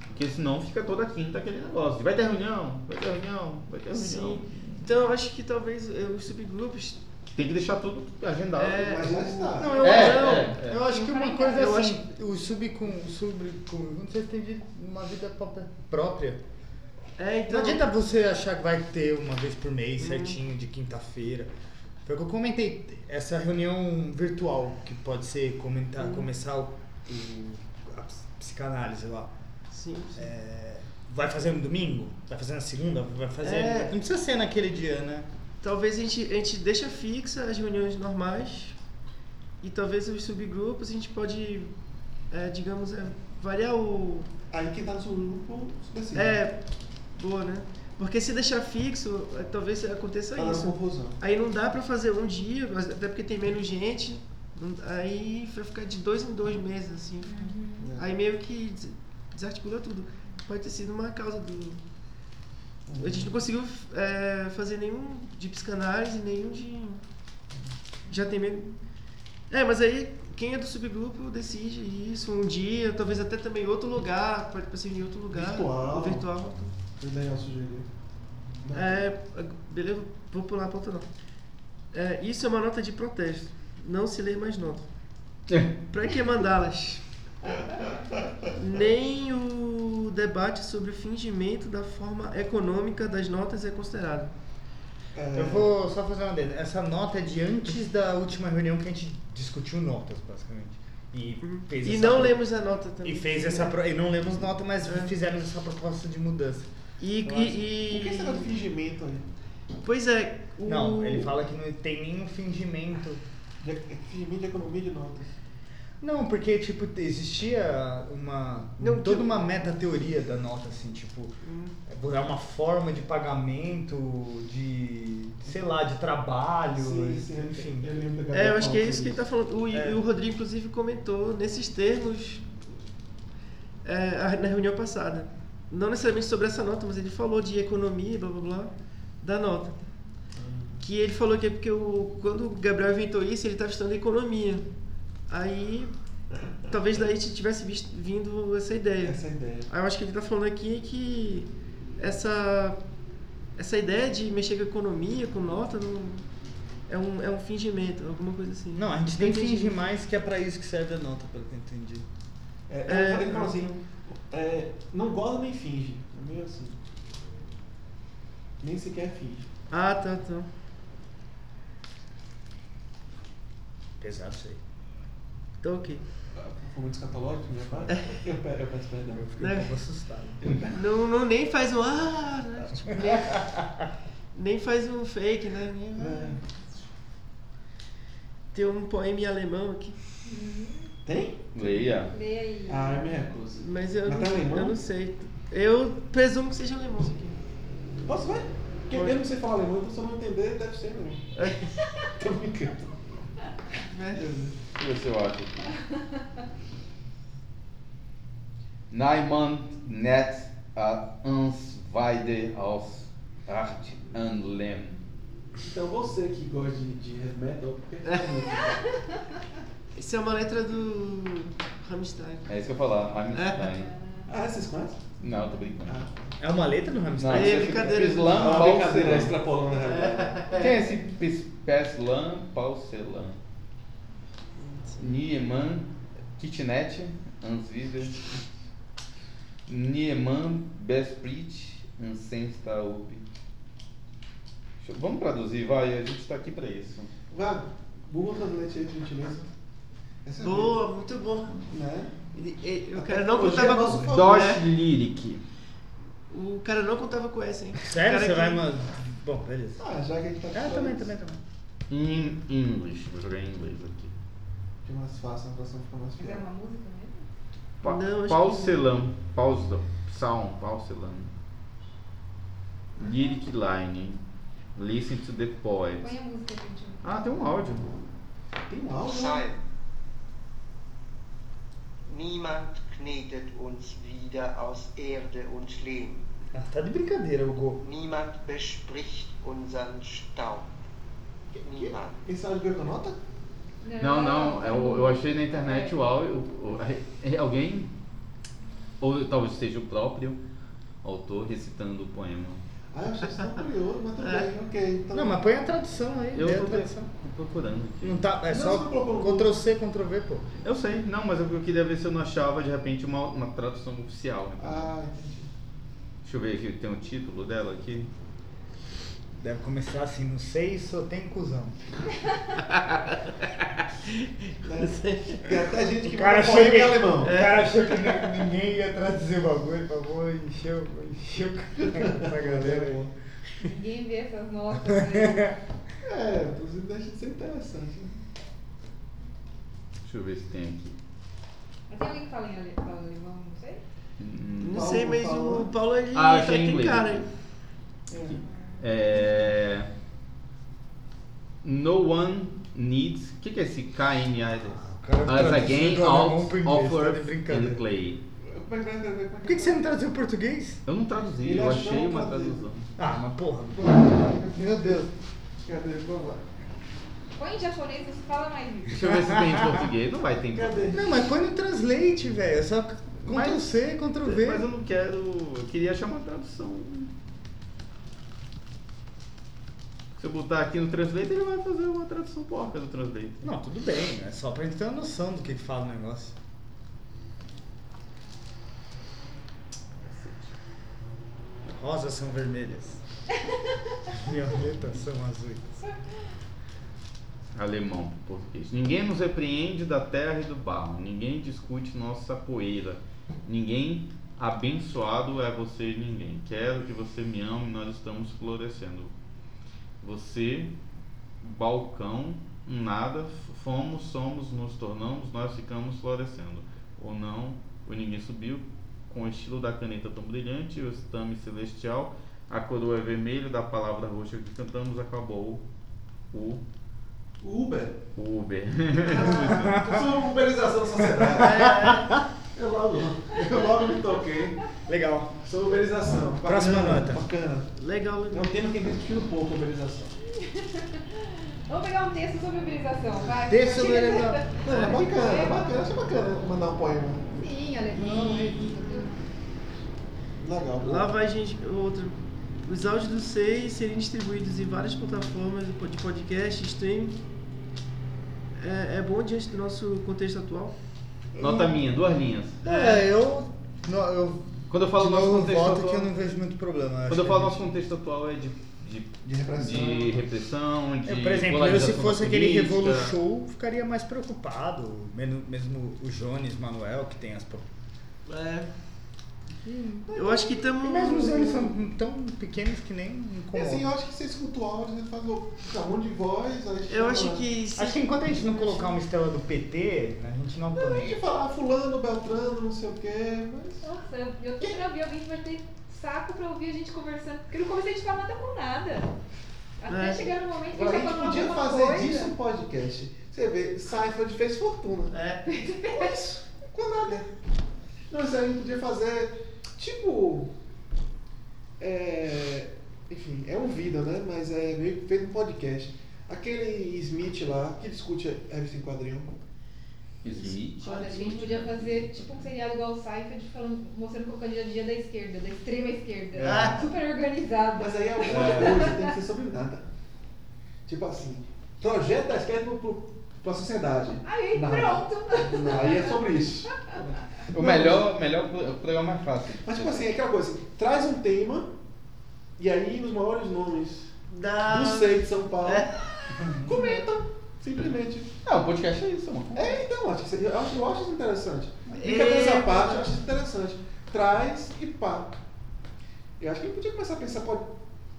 E: porque senão fica toda quinta aquele negócio. Vai ter reunião, vai ter reunião, vai ter reunião.
G: Sim. Então eu acho que talvez eh, os subgrupos.
E: Tem que deixar tudo agendado.
G: É.
C: Mas está.
A: Não, eu,
E: É,
A: não,
E: é, é.
A: eu acho que uma coisa
G: Eu
A: é assim, o subcon, subconjunto, vocês têm de- uma vida própria-.
G: É, então.
A: Não adianta você achar que vai ter uma vez por mês, certinho, de quinta-feira. Foi o que eu comentei, essa reunião virtual, que pode ser comentar, começar o, o- a ps- psicanálise lá.
G: Sim, sim.
A: É, vai fazer no domingo? Vai fazer na segunda? Vai fazer.
G: É.
A: Não precisa ser naquele dia, né?
G: Talvez a gente, a gente deixa fixa as reuniões normais e talvez os subgrupos a gente pode, é, digamos, é, variar o.
C: Aí quem tá no seu grupo decide.
G: É, boa, né? Porque se deixar fixo, é, talvez aconteça
C: Tá
G: isso.
C: confusão.
G: Aí não dá pra fazer um dia, mas até porque tem menos gente. Aí vai ficar de dois em dois meses, assim. Aí meio que des- desarticula tudo. Pode ter sido uma causa do, A gente não conseguiu é, fazer nenhum de psicanálise, nenhum de. Já tem meio. É, mas aí quem é do subgrupo decide isso um dia, talvez até também em outro lugar, pode ser em outro lugar.
C: Virtual.
G: ou virtual.
C: Foi legal sugerir.
G: É, beleza, vou pular a pauta não. É, isso é uma nota de protesto. Não se lê mais nota. Pra que mandá-las? Nem o debate sobre o fingimento da forma econômica das notas é considerado.
C: É,
A: Eu vou só fazer uma dele. Essa nota é de antes da última reunião que a gente discutiu notas, basicamente. E fez
G: E não
A: pro-
G: lemos a nota também.
A: E fez essa pro- e não lemos nota, mas
G: É.
A: fizemos essa proposta de mudança.
G: E,
A: Eu
G: e, e-
C: Por que negócio de fingimento aí?
G: Pois é. O...
A: Não, ele fala que não tem nenhum fingimento.
C: De, fingimento de economia de notas.
A: Não, porque tipo existia uma
G: Não,
A: toda uma meta teoria da nota assim, tipo,
G: Hum.
A: é uma forma de pagamento de, sei lá, de trabalho, enfim.
C: Eu lembro da
G: É, eu acho que é isso que ele tá falando. O,
A: É.
G: o Rodrigo, inclusive, comentou nesses termos é, na reunião passada. Não necessariamente sobre essa nota, mas ele falou de economia, blá blá blá, da nota. Que ele falou que é porque o, quando o Gabriel inventou isso, ele estava estudando economia. Aí, talvez daí tivesse visto, vindo essa ideia.
C: essa ideia.
G: Aí eu acho que ele está falando aqui que essa, essa ideia de mexer com economia, com nota, não, é, um, é um fingimento, alguma coisa assim.
A: Não, a gente nem
G: Entendi.
A: finge mais que é pra isso que serve a nota, pelo que eu entendi.
C: É,
G: É,
C: é, ele falou
G: não.
C: assim, é, não goza nem finge. É meio assim. Nem sequer finge.
G: Ah, tá, tá.
A: Pesado isso aí.
G: Então, ok.
C: Foi muito escatológico, minha parte? Eu, pe- eu peço perdão.
A: Eu fiquei um
G: É.
A: pouco assustado.
G: Não, não nem faz um. Ah, né? Tipo, nem, nem faz um fake, né? Nem-
C: É.
G: Tem um poema em alemão aqui,
C: Tem?
E: Leia.
D: Lê aí.
C: Ah, eu me recuso.
G: mas eu,
C: Mas
G: não,
C: tá alemão?
G: eu não sei. Eu presumo que seja alemão isso aqui.
C: Posso ver? Porque
G: Pode.
C: mesmo que você fala alemão, então se eu não entender, deve ser alemão. Tô brincando.
E: Deixa eu ver se eu acho aqui. Niemand net a uns weide aus Art und Lem.
C: Então você que gosta de, de heavy metal.
G: Isso é uma letra do Rammstein.
E: É isso que eu ia falar, Rammstein.
C: Ah, vocês conhecem?
E: Não, tô brincando.
C: Ah,
A: É uma letra do
E: Não,
A: Rammstein?
G: Aí,
E: você fica
G: brincadeira.
E: Pislan Pauselan.
C: extrapolando né?
E: Quem é esse Pis- Peslan Niemann Kitnet Answider Niemann Besprit eu- Vamos traduzir, vai, a gente tá aqui pra isso.
C: Vá, Google Translate aí, por gentileza. Essa é
G: Boa, muito bom.
C: Né?
G: Ele- ele- o cara não contava
C: é
G: com. É,
E: Lyric.
G: o cara não contava com essa, hein?
A: Sério? Você
G: que-
A: vai, mano? Bom, beleza.
C: Ah, já que a gente tá
A: Ah, também, também, também.
E: In English. Vou jogar em inglês aqui.
C: Fica mais fácil, a tradução fica mais
D: Mas é uma música mesmo?
E: Pa
G: Não,
E: Pauselan. Pausa. Psalm. Pauselan. Lyric line. Listen to the poet.
D: Põe a música, gente.
E: Ah, tem um áudio.
C: Tem um áudio, né?
I: Psalm. Niemand knetet uns wieder aus Erde und Lehm.
A: Ah, tá de brincadeira, Hugo.
I: Niemand bespricht unseren Staub. Niemand.
C: Esse áudio a nota?
E: Não, não. Eu, eu achei na internet o é alguém. Ou talvez seja o próprio autor recitando o poema.
C: Ah, eu achei isso tão curioso, mas tudo bem, ok. Então,
A: Não, mas põe a tradução aí.
E: Eu tô,
A: tradução.
E: tô procurando aqui.
A: Não tá, é
C: Não,
A: só Ctrl C, Ctrl V, pô.
E: Eu sei, não, mas eu queria ver se eu não achava de repente uma, uma tradução oficial. né?
C: Ah, entendi.
E: Deixa eu ver aqui, tem o título dela aqui.
A: Deve começar assim, não sei, só tem cuzão.
C: Tem até gente que
A: O cara achou que,
C: em alemão.
A: o cara achou que ni- ninguém ia traduzir o bagulho, falou, encheu, encheu essa galera.
D: Ninguém vê essas notas. Né?
C: É, inclusive deixa de ser interessante. né?
E: Deixa eu ver se tem aqui.
D: Mas tem alguém que fala em alemão, não sei?
E: Hum,
G: Não
C: Paulo
G: sei, mas
C: falou.
G: o Paulo ele
E: Ah,
G: tá
E: achei em
G: aquele
E: inglês
G: cara
E: aqui.
G: aí.
E: É... No one needs. O que, que é esse KNI?
A: cara
E: As again out offer
A: tá
E: and play.
A: Por que, que você não traduziu em português?
E: Eu não traduzi,
C: Ele
E: eu achei uma tradução.
A: Ah, mas porra. Meu Deus.
C: Cadê? Vamos lá.
D: Põe em japonês, você fala mais isso.
E: Deixa eu ver se tem em português. Não vai ter em português.
A: Não, mas põe no translate, velho. É só Ctrl C, Ctrl V.
E: Mas eu não quero. Eu queria achar uma tradução. Se eu botar aqui no Translate, ele vai fazer uma tradução porca do Translate.
A: Não, tudo bem. É só pra gente ter uma noção do que, que fala o negócio. Rosas são vermelhas. Violetas são azuis.
E: Alemão, português. Ninguém nos repreende da terra e do barro. Ninguém discute nossa poeira. Ninguém abençoado é você e ninguém. Quero que você me ame, nós estamos florescendo. Você, balcão, nada, fomos, somos, nos tornamos, nós ficamos florescendo. Ou não, o ninguém subiu, com o estilo da caneta tão brilhante, o estame celestial, a coroa é vermelha da palavra roxa que cantamos, acabou o
C: Uber.
E: Uber.
C: Uma uberização da sociedade. Eu logo, eu logo me toquei.
A: Legal.
C: Sou uberização.
A: Próxima
C: Bacana,
A: nota.
C: Bacana.
G: Legal,
C: É
G: legal.
C: um tema que tem discutido pouco, uberização.
D: Vamos pegar um texto sobre uberização, vai.
A: Texto sobre uberização.
C: Não, é bacana, é bacana. Acho bacana mandar um poema.
D: Sim, alemão,
C: Legal.
G: Lá vai, gente, outro. Os áudios do SEI serem distribuídos em várias plataformas de pod- de podcast, stream. É, é bom diante do nosso contexto atual.
E: Nota minha, duas linhas.
A: É, eu. no- eu
E: Quando eu falo
A: de
E: nosso
A: novo,
E: contexto
A: voto
E: atual,
A: que eu não vejo muito problema. acho
E: quando eu falo
A: a
E: nosso contexto atual é de, de,
C: De repressão.
E: de repressão, de
A: É, por exemplo, eu se fosse aquele. Revolu Show, ficaria mais preocupado. Mesmo, mesmo o Jones Manuel, que tem as. pro-
G: É. Eu acho que estamos.
A: Mesmo os eles são tão pequenos que nem
C: E
A: incomodam.
C: assim, eu acho que você escuta o áudio, você faz o um monte de voz. aí
G: Eu acho que. se-
A: Acho que enquanto a gente não colocar uma estrela do PT, a gente não
C: Não, a gente falar fulano, beltrano, não sei o quê, mas...
D: Nossa, eu, eu tô pra ouvir alguém que vai ter saco pra ouvir a gente conversando. Porque no começo a gente fala nada com nada. Até
G: É.
D: chegar no momento que a gente
C: a gente podia fazer
D: coisa.
C: disso um podcast. Você vê, Seinfeld fez fortuna.
G: É.
C: Com isso, com nada. Não, isso aí a gente podia fazer, tipo... É, enfim, é um vídeo, né? Mas é meio que feito um podcast. Aquele Smith lá, que discute a revista em quadrinho.
E: Smith.
D: Olha, a gente podia fazer tipo um seriado igual o Seifert, falando, mostrando qual que é o dia a dia da esquerda, da extrema esquerda.
C: Ah.
D: Super organizada.
C: Mas aí alguma coisa tem que ser sobre nada. Tipo assim, projeto da esquerda pro, pro, pra sociedade.
D: Aí,
C: Nada.
D: pronto.
C: Não, aí é sobre isso.
E: O melhor, melhor o programa mais fácil.
C: Mas tipo assim, é aquela coisa, assim, traz um tema, e aí os maiores nomes
G: Da.
C: do SEI de São Paulo
G: É.
C: comentam, simplesmente.
E: Ah, o podcast é isso, mano.
C: É, então, acho que eu acho, eu acho isso interessante. Brincadeiras
G: É.
C: à parte, eu acho isso interessante. Traz e pá. Eu acho que a gente podia começar a pensar, pode,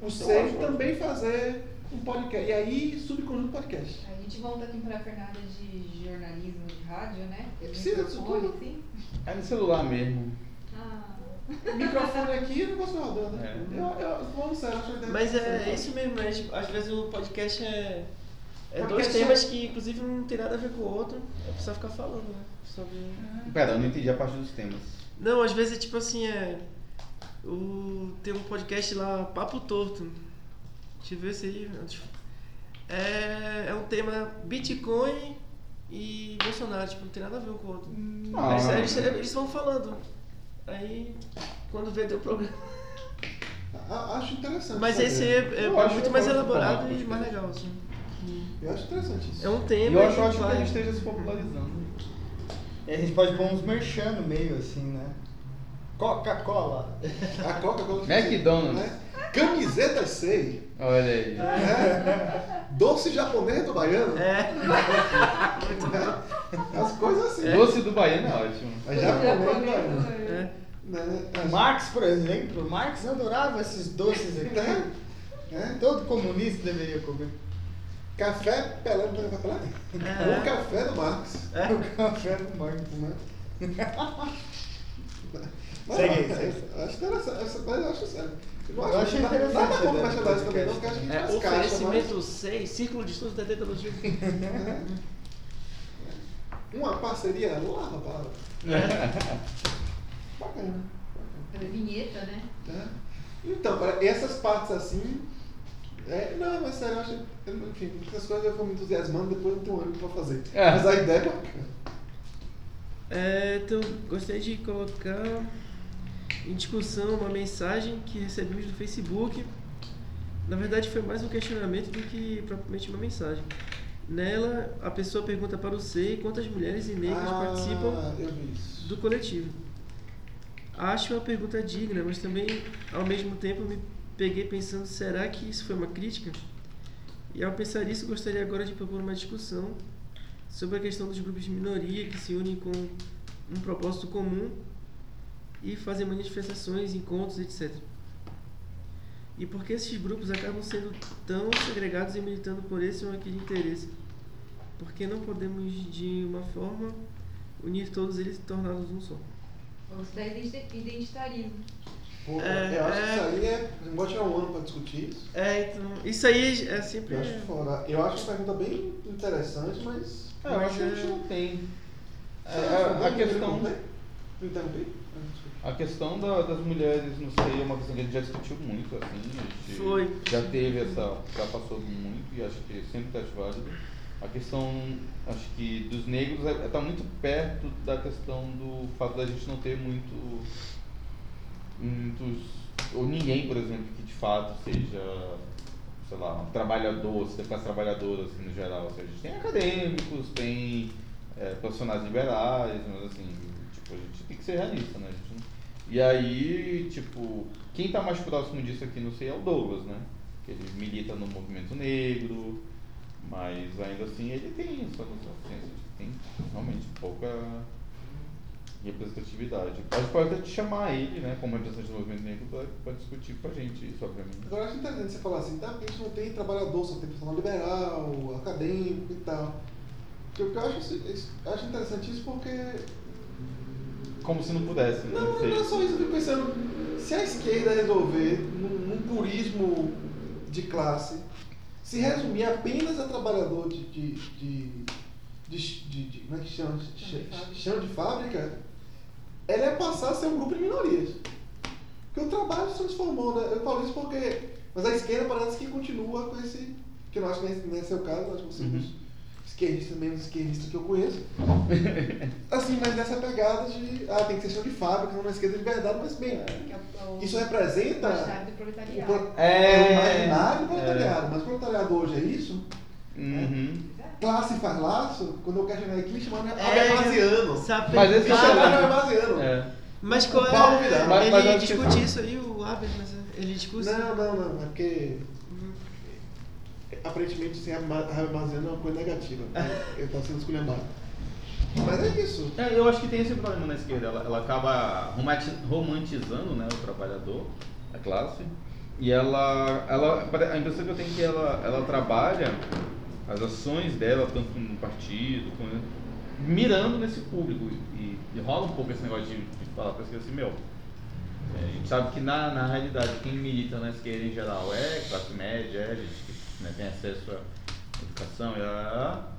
C: o SEI também fazer um podcast. E aí, subconjunto podcast.
D: A gente volta aqui pra Fernanda de jornalismo de rádio, né?
C: Precisa disso tudo.
D: assim.
E: É no celular mesmo.
D: Ah.
C: O microfone aqui e o negócio rodando.
E: É.
C: Eu, eu, vamos sério, acho que
G: Mas é isso mesmo, né? Tipo, Às vezes o podcast é. É dois
C: Podcast
G: temas
C: é-
G: que inclusive não tem nada a ver com o outro. É só ficar falando, né? Sobre.
E: Pera, eu não entendi a parte dos temas.
G: Não, às vezes é tipo assim, é. O, tem um podcast lá, Papo Torto. Deixa eu ver se aí. É, é um tema Bitcoin e Bolsonaro, tipo, não tem nada a ver um com o outro.
E: Ah.
G: Eles, eles, eles vão falando. Aí, quando vê, deu problema.
C: A- Acho interessante.
G: Mas
C: saber.
G: esse é, é
E: Eu acho
G: muito mais
E: eu gosto de
G: elaborado e mais legal, assim.
C: Eu acho interessante isso.
G: É um
E: E
G: tema.
E: eu acho
G: que
E: ótimo que
G: vai-
E: ele esteja se popularizando.
A: E a gente pode pôr uns merchan no meio, assim, né? Coca-Cola.
C: A Coca-Cola.
E: McDonald's.
C: Né? Camiseta sei.
E: Olha aí.
C: Né? Doce japonês do baiano.
G: É.
C: As coisas assim.
E: Doce do Baiano é ótimo.
C: Mas japonês do baiano.
G: É.
C: Né?
A: O Marx, por exemplo, Marx adorava esses doces aqui.
C: Né? Né?
A: Todo comunista deveria comer.
C: Café pra lá.
G: É.
C: O café do Marx.
G: É.
A: O café do Marx.
C: Né? Mas,
A: Segue,
C: eu
A: segue.
C: Acho interessante. essa- Mas eu acho sério. Eu acho
A: achei interessante
C: Nada contra merchandising também, não, porque acho que a gente
G: É,
C: faz caixa, mas...
G: oferecimento 6, Círculo de Estudos da Tecnologia.
C: Uma parceria, lava a palavra. Bacana.
D: Fazer vinheta, né?
C: É. Então, para essas partes assim. É, não, mas sério, eu acho. Enfim, muitas coisas eu vou me entusiasmando, depois não tenho ânimo pra fazer.
E: É.
C: Mas a ideia é bacana.
G: É, então, gostaria de colocar em discussão uma mensagem que recebemos do Facebook. Na verdade, foi mais um questionamento do que propriamente uma mensagem. Nela, a pessoa pergunta para o SEI quantas mulheres e negras
C: ah,
G: participam do coletivo. Acho uma pergunta digna, mas também, ao mesmo tempo, me peguei pensando: será que isso foi uma crítica? E ao pensar isso, gostaria agora de propor uma discussão sobre a questão dos grupos de minoria que se unem com um propósito comum e fazem manifestações, encontros, etc. E por que esses grupos acabam sendo tão segregados e militando por esse ou aquele interesse? Por que não podemos, de uma forma, unir todos eles e torná-los um só?
D: Ou se identitarismo.
C: Pô,
G: É,
C: eu acho que
G: é.
C: isso aí é. Não vou tirar um ano pra discutir isso.
G: É, então, isso aí é sempre.
C: Eu acho fora. Eu acho uma pergunta bem interessante, mas.
E: É, eu acho que a gente não tem. É, a, a questão.
C: Desculpa.
E: A questão da- das mulheres no seio é uma questão que a gente já discutiu muito, assim.
G: Foi.
E: Já teve essa. Já passou muito e acho que sempre está válido. A questão, acho que dos negros está muito perto da questão do fato da gente não ter muito. Muitos. Ou ninguém, por exemplo, que de fato seja. Sei lá, um trabalhador, se classe trabalhadora, assim, no geral. Ou seja, a gente tem acadêmicos, tem é, profissionais liberais, mas assim, tipo, a gente tem que ser realista, né? E aí, tipo, quem tá mais próximo disso aqui, não sei, é o Douglas, né? Que ele milita no movimento negro, mas ainda assim ele tem noção, assim, tem realmente pouca representatividade. Gente pode até te chamar ele, né, como representante do movimento negro, pra discutir com a gente isso, obviamente.
C: Agora acho interessante você falar assim, tá? A gente não tem trabalhador, só tem profissional liberal, acadêmico e tal. Eu acho, acho interessante isso porque.
E: Como se não pudesse, né?
C: Não, não, não é só isso, eu fico pensando, se a esquerda resolver, num, num purismo de classe, se resumir apenas a trabalhador de. de, de, de, de- de- como é que chama? De,
D: Chão de fábrica.
C: chão de fábrica, ela ia passar a ser um grupo de minorias. Porque o trabalho se transformou, né? Eu falo isso porque. Mas a esquerda parece que continua com esse. Que eu não acho que não é seu caso, acho que você é dos esquerdistas menos esquerdistas que eu conheço. assim, mas nessa pegada de. Ah, tem que ser chão de fábrica, não é esquerda de verdade, mas bem.
D: É o, o
C: Isso representa o,
D: proletariado.
C: pro-
E: É.
C: é o imaginário do proletariado. Mas o proletariado hoje é isso?
E: Uhum.
C: Classe faz laço? Quando eu questionei aqui, me chamaram de
G: É,
C: Habermasiano.
G: Sabe?
E: Mas esse
C: Me
E: é o
C: chamaram de
E: problema.
C: Habermasiano.
E: É.
G: Mas qual
C: Paulo
G: é.
C: Vidal.
E: Mas- mas
G: ele
E: que-
G: discute isso aí, o Haber, mas ele discute.
C: Não, não, não. É porque. Aparentemente, assim, Habermasiano é uma coisa negativa. Ele tá sendo esculhambado. Mas é isso.
E: É, eu acho que tem esse problema na esquerda. Ela, ela acaba romantizando né, o trabalhador, a classe. E ela, ela. A impressão que eu tenho é que ela, ela trabalha as ações dela, tanto no partido, com, mirando nesse público. E, e rola um pouco esse negócio de, de falar pra esquerda assim, meu. é, a gente sabe que na, na realidade quem milita na esquerda em geral é classe média, é gente que né, tem acesso à educação a.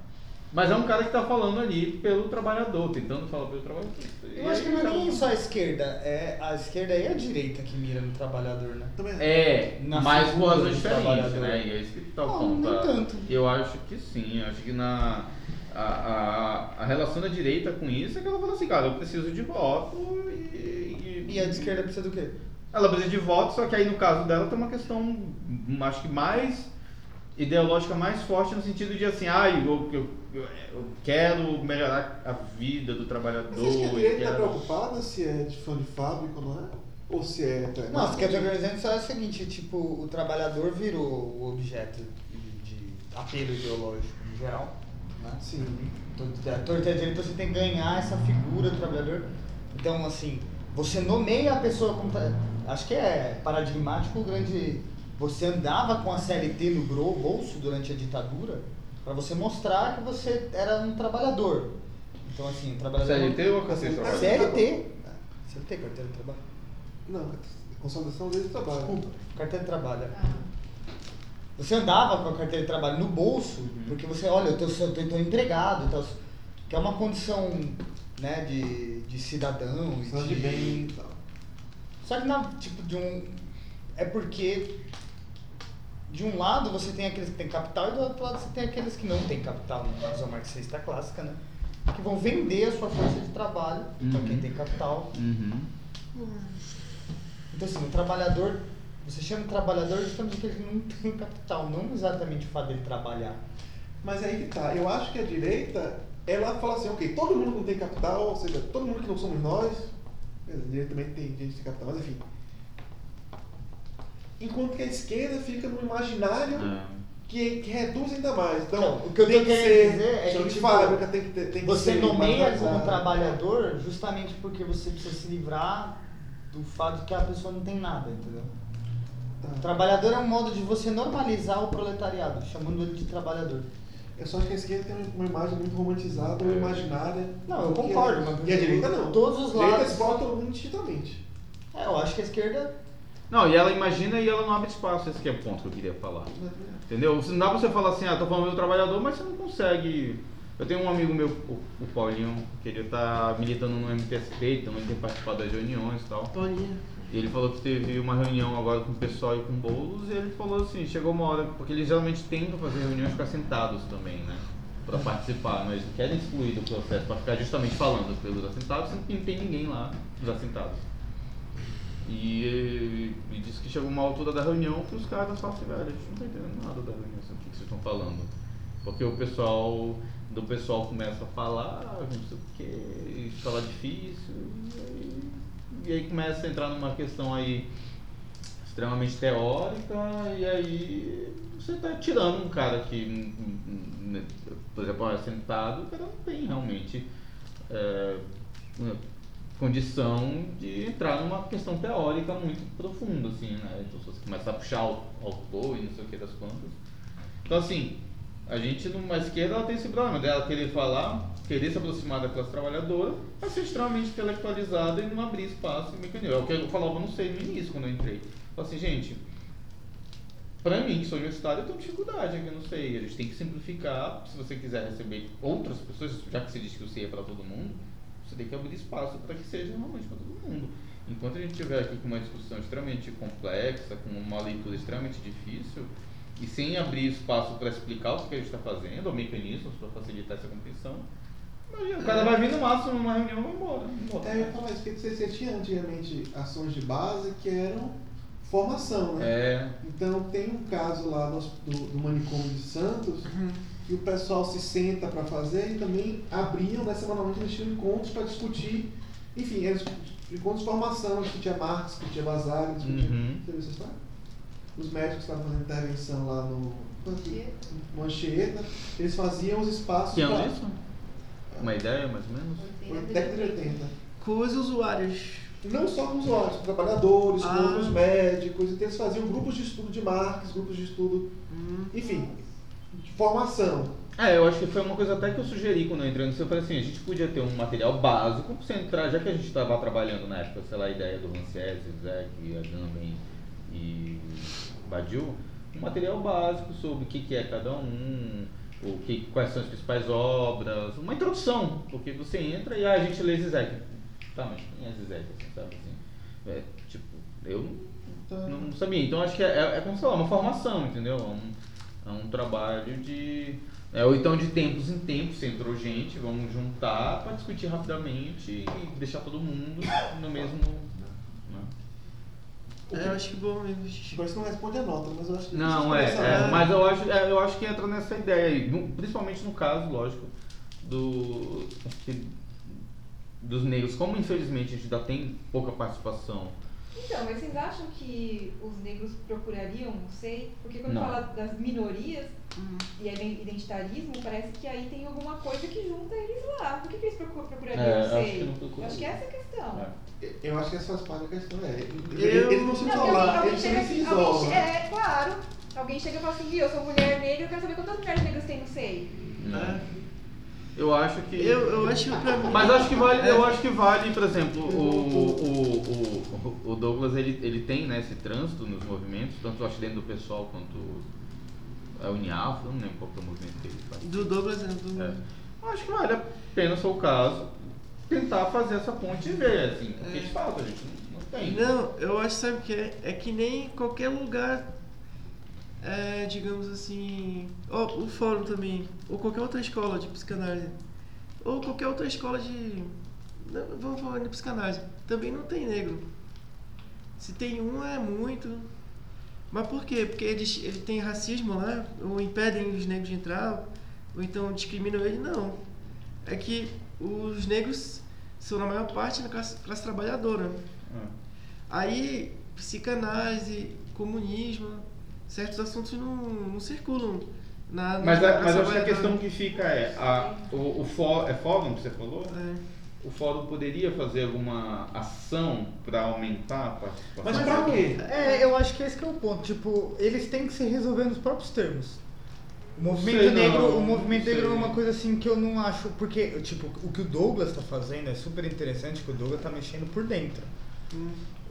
E: Mas é um cara que está falando ali pelo trabalhador, tentando falar pelo trabalhador.
A: Eu acho que não é nem só a esquerda, é a esquerda e a direita que mira no trabalhador, né?
C: Também
E: É,
A: Na
E: mas
A: figura
E: razões diferentes,
A: trabalhador.
E: né? E é isso que tá o ponto.
A: tanto.
E: Eu acho que sim, eu acho que na. A, a, a relação da direita com isso é que ela fala assim, cara, eu preciso de voto e. e-
A: E a de esquerda precisa do quê?
E: Ela precisa de voto, só que aí no caso dela tem uma questão, acho que mais ideológica, mais forte no sentido de assim, ah, eu, eu, eu, eu quero melhorar a vida do trabalhador.
C: Mas você acha que a direita está
E: quero-
C: preocupada se é de fã de fábrica ou não é? Ou se é.
A: Não, você quer ver o exemplo só é o seguinte, tipo, o trabalhador virou o objeto de, de apelo ideológico em geral. Né?
C: Sim.
A: Da torta à direita você tem que ganhar essa figura do trabalhador. Então, assim, você nomeia a pessoa como. Acho que é paradigmático o grande. Você andava com a CLT no bolso durante a ditadura para você mostrar que você era um trabalhador. Então, assim, um trabalhador.
E: CLT ou Cacete
C: Sim.
E: Trabalho?
A: CLT. CLT, carteira de trabalho.
C: Não, consolidação dele trabalho.
A: Desculpa, carteira de trabalho. é.
D: Ah,
A: Você andava com a carteira de trabalho no bolso,
E: Uhum.
A: porque você, olha, eu tô empregado, e tal, que é uma condição né, de, de cidadão e
C: Cidadão de bem e tal.
A: Só que na, tipo, de um. É porque de um lado você tem aqueles que têm capital e do outro lado você tem aqueles que não têm capital, na visão marxista clássica, né? Que vão vender a sua força de trabalho para quem
E: Uhum.
A: tem capital.
E: Uhum.
A: Então assim, o trabalhador, você chama de trabalhador justamente aquele que não tem capital, não exatamente o fato dele trabalhar.
C: Mas aí que tá. Eu acho que a direita, ela fala assim, ok, todo mundo não tem capital, ou seja, todo mundo que não somos nós. A direita também tem gente que tem capital, mas enfim. Enquanto que a esquerda fica no imaginário
E: É.
C: que, que reduz ainda mais. Então,
A: Não, o que eu
C: tem que
A: querendo dizer é que,
C: de
A: tipo,
C: fábrica, tem que, ter, tem que
A: Você
C: ser
A: nomeia como trabalhador justamente porque você precisa se livrar do fato de que a pessoa não tem nada, entendeu?
C: Tá.
A: Trabalhador é um modo de você normalizar o proletariado, chamando ele de trabalhador.
C: Eu só acho que a esquerda tem uma imagem muito romantizada ou imaginária.
A: Não, eu
C: do que
A: concordo,
C: é.
A: mas
C: E a direita não.
A: todos os
C: a direita
A: lados-
C: explora todo mundo indistintamente.
A: É, eu acho que a esquerda.
E: Não, e ela imagina e ela não abre espaço, esse que é o ponto que eu queria falar. Entendeu? Não dá pra você falar assim, ah, tô falando do trabalhador, mas você não consegue. Eu tenho um amigo meu, o, Paulinho, que ele tá militando no MTST, então ele tem participado das reuniões e tal.
G: Paulinho.
E: E ele falou que teve uma reunião agora com o pessoal e com o Boulos, e ele falou assim, chegou uma hora, porque eles geralmente tentam fazer reuniões para sentados também, né? Pra participar, mas querem excluir do processo, pra ficar justamente falando pelos assentados, sendo que não tem ninguém lá dos assentados. E ele disse que chegou uma altura da reunião que os caras falaram assim, velho, a gente não tá entendendo nada da reunião, assim, o que, que vocês estão falando. Porque o pessoal do pessoal começa a falar, não sei o que, fala difícil, e aí, e aí começa a entrar numa questão aí extremamente teórica, e aí você tá tirando um cara que, por exemplo, é sentado, o cara não tem realmente é, condição de entrar numa questão teórica muito profunda, assim, né? Então, se você começar a puxar o autor e não sei o que das quantas. Então, assim, a gente numa esquerda ela tem esse problema dela querer falar, querer se aproximar da classe trabalhadora, mas ser extremamente intelectualizada e não abrir espaço e mecanismo. É o que eu falava, não sei, no início, quando eu entrei. Falei assim, gente, pra mim, que sou universitário, eu tenho dificuldade aqui, não sei. A gente tem que simplificar. Se você quiser receber outras pessoas, já que você diz que o CIE é para todo mundo, você tem que abrir espaço para que seja realmente para todo mundo. Enquanto a gente estiver aqui com uma discussão extremamente complexa, com uma leitura extremamente difícil, e sem abrir espaço para explicar o que a gente está fazendo, ou mecanismos para facilitar essa compreensão, imagina, o cara vai vir no máximo numa reunião e vai embora.
C: É, eu ia falar isso, porque você, tinha antigamente ações de base que eram formação, né?
E: É,
C: Então tem um caso lá no, do, do manicômio de Santos o pessoal se senta para fazer e também abriam, né, semanalmente eles tinham encontros para discutir, enfim, eles, encontros de formação, discutia Marx, discutia Basaglia, discutia.
E: Uhum.
C: Você viu essa história? Os médicos estavam fazendo intervenção lá no. Anchieta, eles faziam os espaços
E: que ano é isso? Uma ideia, mais ou menos?
C: Foi década de 80.
G: Com os usuários.
C: Não só com usuários, com trabalhadores, com
G: Ah.
C: outros médicos, então eles faziam grupos de estudo de Marx, grupos de estudo,
G: Hum.
C: enfim, formação.
E: É, eu acho que foi uma coisa até que eu sugeri quando eu entrei no seu. Eu falei assim, a gente podia ter um material básico pra você entrar, já que a gente estava trabalhando na época, sei lá, a ideia do Rancière, Zizek, Agamben e Badiou, um material básico sobre o que, que é cada um, o que, quais são as principais obras, uma introdução, porque você entra e ah, a gente lê Zizek. Tá, mas quem é Zizek, assim, sabe assim? É, tipo, eu não, não sabia. Então acho que é, é como sei lá, uma formação, entendeu? É um, é um trabalho de. É, ou então de tempos em tempos, você entrou gente, vamos juntar para discutir rapidamente e deixar todo mundo no mesmo. né?
G: É, eu acho que bom mesmo.
C: Agora isso não responde a nota, mas eu acho que
E: Não, é, é, mas eu acho, é, eu acho que entra nessa ideia aí, no- principalmente no caso, lógico, do, acho que dos negros. Como infelizmente a gente ainda tem pouca participação
D: Então, mas vocês acham que os negros procurariam, não sei, porque quando
E: Não.
D: fala das minorias e iden- identitarismo, parece que aí tem alguma coisa que junta eles lá. Por que, que eles procu- procurariam,
E: É,
D: não
E: acho
D: sei?
E: que não
D: acho que essa é a questão.
E: É.
C: Eu acho que essa faz parte da questão. É.
G: Eu-
C: Eles não se
D: Não,
C: isolam, eles também se
D: assim,
C: isolam.
D: che- É, claro. Alguém chega e fala assim, viu, eu sou mulher negra, eu quero saber quantas mulheres negras tem no SEI.
E: né? Eu acho que.
G: Eu, eu acho que pra mim.
E: Mas acho que vale, eu acho que vale, por exemplo, o, o, o, o Douglas ele, ele tem né, esse trânsito nos movimentos, tanto eu acho dentro do pessoal quanto a Uniafro, não lembro qual que é o movimento que ele faz.
G: Do Douglas é do.
E: É. Eu acho que vale a pena se o caso. tentar fazer essa ponte e ver, assim, o que de fato a gente não, não tem.
G: Não, eu acho, sabe o que é? É que nem qualquer lugar, é, digamos assim, ó, o fórum também, ou qualquer outra escola de psicanálise, ou qualquer outra escola de, não, vamos falar de psicanálise, também não tem negro. Se tem um é muito, mas por quê? Porque eles, ele tem racismo lá, ou impedem os negros de entrar, ou então discriminam ele? Não. É que os negros são na maior parte da classe, classe trabalhadora.
E: Ah.
G: Aí, psicanálise, comunismo, certos assuntos não, não circulam na, na
E: Mas, a, mas acho que a questão que fica é, a, o, o fó, é fórum que você falou?
G: É.
E: O fórum poderia fazer alguma ação para aumentar a participação?
C: Mas pra quê?
A: É, eu acho que esse que é o ponto. Tipo, eles têm que se resolver nos próprios termos. O movimento
E: Sei não,
A: negro, o movimento negro é uma coisa assim que eu não acho, porque tipo, o que o Douglas tá fazendo é super interessante, que o Douglas tá mexendo por dentro.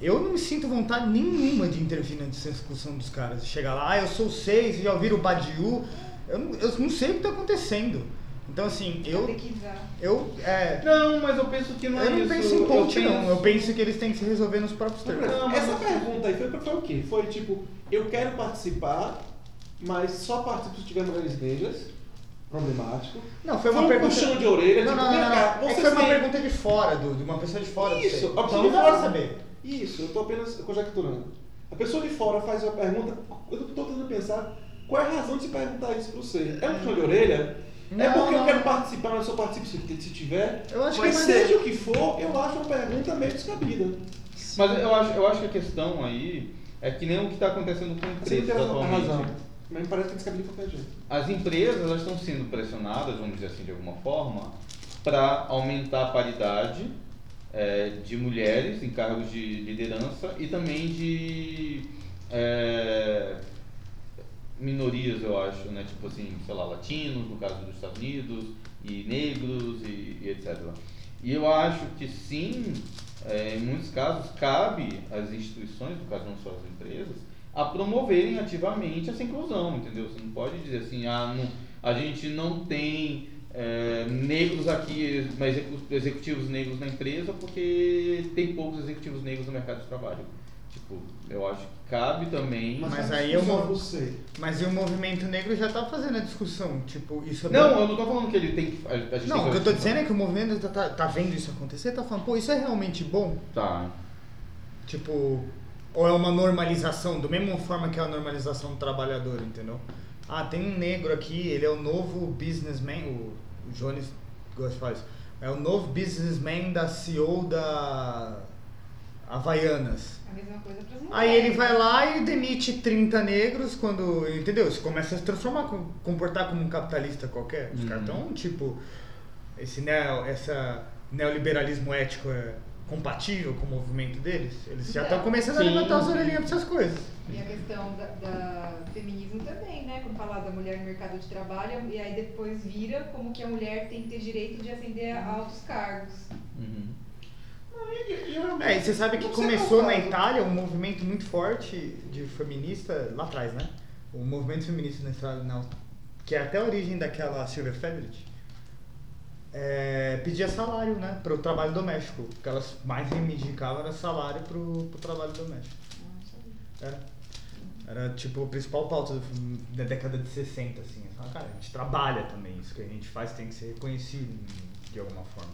A: Eu não me sinto vontade nenhuma de intervir na discussão dos caras. Chegar lá, ah, eu sou seis, já ouviram o Badiu. Eu, não- eu não sei o que tá acontecendo. Então assim, eu. Eu. É,
E: Não, mas eu penso que não é
A: eu não
E: isso.
A: penso em ponte,
E: eu
A: não. Eu penso que eles têm que se resolver nos próprios termos.
E: Não, mas
C: Essa pergunta aí foi, foi o quê? Foi tipo, eu quero participar, mas só participo se tiver mulheres negras. Problemático.
A: Não, foi uma
C: Foi um
A: pergunta.
C: puxão de orelha,
A: Não,
C: tipo,
A: não, não, não. É foi uma pergunta de fora, do, de uma pessoa de fora. do
C: Isso,
A: sei.
C: a
A: Então não saber.
C: Isso, eu tô apenas conjecturando. A pessoa de fora faz uma pergunta, eu tô tentando pensar qual é a razão de se perguntar isso pra você. É um puxão de orelha? é
A: Não,
C: porque eu
A: não.
C: quero participar, mas eu só participo se, se tiver?
A: Eu acho que
C: mas
A: mas
C: seja o que for, eu acho uma pergunta meio descabida.
E: Mas eu acho, eu acho que a questão aí é que nem o que está acontecendo com
C: Você
E: empresas
C: tem razão, a
E: atualmente.
C: razão. Mas me parece que é descabido de qualquer jeito.
E: As empresas elas estão sendo pressionadas, vamos dizer assim, de alguma forma, para aumentar a paridade eh, de mulheres em cargos de liderança e também de eh, minorias, eu acho, né? Tipo assim, sei lá, latinos, no caso dos Estados Unidos, e negros e, e etc. E eu acho que sim, eh, em muitos casos, cabe às instituições, no caso não só às empresas, a promoverem ativamente essa inclusão, entendeu? Você não pode dizer assim, ah, não, a gente não tem eh, negros aqui, mas execu- executivos negros na empresa porque tem poucos executivos negros no mercado de trabalho. Tipo, eu acho que cabe também.
A: Mas
C: a
A: aí eu vou-
C: é você.
A: Mas e o movimento negro já tá fazendo a discussão. Tipo, isso é
E: Não,
A: bom.
E: eu não tô falando que ele tem que. A, a gente tem
A: Não, o que eu tô dizendo é que o movimento tá, tá, tá vendo isso acontecer, tá falando, pô, isso é realmente bom?
E: Tá.
A: Tipo, ou é uma normalização, do mesma forma que é a normalização do trabalhador, entendeu? Ah, tem um negro aqui, ele é o novo businessman, o, Jones gosta de falar isso, é o novo businessman da CEO da Havaianas.
D: A mesma coisa para mulheres.
A: Aí ele vai lá e demite 30 negros quando, entendeu? Se começa a se transformar, com- comportar como um capitalista qualquer. Os
E: Uhum.
A: caras tão, tipo, esse neo, essa neoliberalismo ético é compatível com o movimento deles? Eles já estão começando a
E: Sim.
A: levantar as orelhinhas pra essas coisas.
D: E a questão da, da feminismo também, né? Quando falar da mulher no mercado de trabalho, e aí depois vira como que a mulher tem que ter direito de ascender a altos cargos.
E: Uhum.
A: É, e você sabe que começou na. Itália um movimento muito forte de feminista, lá atrás, né? O movimento feminista na Itália, não, que é até a origem daquela Silvia Federici, é, pedia salário, né? Para o trabalho doméstico. O que elas mais reivindicavam era salário para o trabalho doméstico. Era. Era tipo a principal pauta do- da década de 60, assim. Fala, cara, a gente trabalha também, isso que a gente faz tem que ser reconhecido de alguma forma.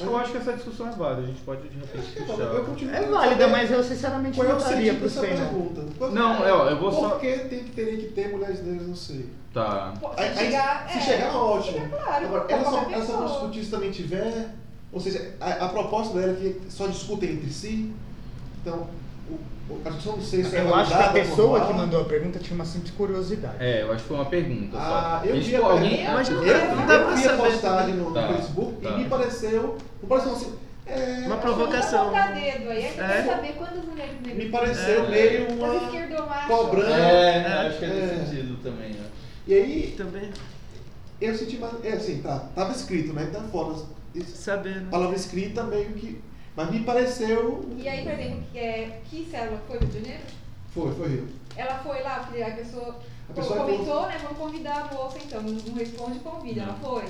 E: Eu acho que essa discussão é válida, a gente pode de repente
C: Eu
E: puxar.
C: continuo
A: É
C: querendo
A: válida,
C: saber
A: mas eu sinceramente
C: Qual é o
A: votaria
C: sentido
A: pro
C: dessa
A: SEI, não.
C: pergunta? Qual-
E: Não, é, ó, eu vou
C: Por
E: só.
C: que tem que, teria que ter mulheres negras no seio?
E: Tá.
D: Pô,
C: Aí-
D: Se
C: aí,
D: chegar,
C: se
D: é,
C: chegar, ótimo.
D: fica claro.
C: Agora,
D: pra
C: elas só,
D: qualquer
C: elas só
D: pessoa.
C: discutir se também tiver. Ou seja, a, a proposta dela é que só discutem entre si. Então, do seio só é
A: Eu acho que a pessoa que mandou a pergunta tinha uma simples curiosidade.
E: É, eu acho que foi uma pergunta.
C: Ah,
E: só.
C: eu vi
E: alguém.
G: Mas
C: Eu,
G: não
C: eu,
G: pra
C: vi a
G: saber
C: postagem no, no
E: Tá,
C: Facebook
E: tá.
C: e me pareceu. Não pareceu assim. É,
G: Uma provocação.
D: dedo aí,
G: É.
D: saber quantas mulheres negras.
C: me pareceu
G: É.
C: meio uma. cobrando.
E: É,
G: É,
E: acho que é
C: é.
E: nesse sentido também, né?
C: E aí,
G: Também
C: eu senti mais. É assim, tá. Tava escrito, né? Então
G: saber, né?
C: palavra escrita meio que. Mas me pareceu.
D: E aí, por exemplo, que, é, que célula foi Rio de Janeiro?
C: Foi, foi Rio.
D: Ela foi lá, porque a pessoa,
C: A pessoa
D: comentou, né? Vamos convidar a moça então. Não não responde, convida. Ela foi.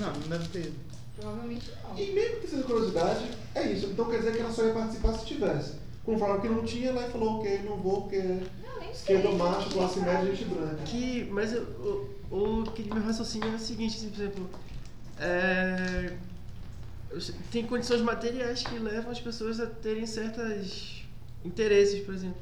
A: Não, não deve ter.
D: Provavelmente não.
C: E mesmo que seja curiosidade, é isso. Então quer dizer que ela só ia participar se tivesse. Quando falaram que não tinha, ela falou, ok, não vou, porque
D: Não,
C: esquerdo macho, classe média, gente branca.
G: Que, mas o, o que meu raciocínio é o seguinte, assim, por exemplo, é, tem condições materiais que levam as pessoas a terem certos interesses, por exemplo.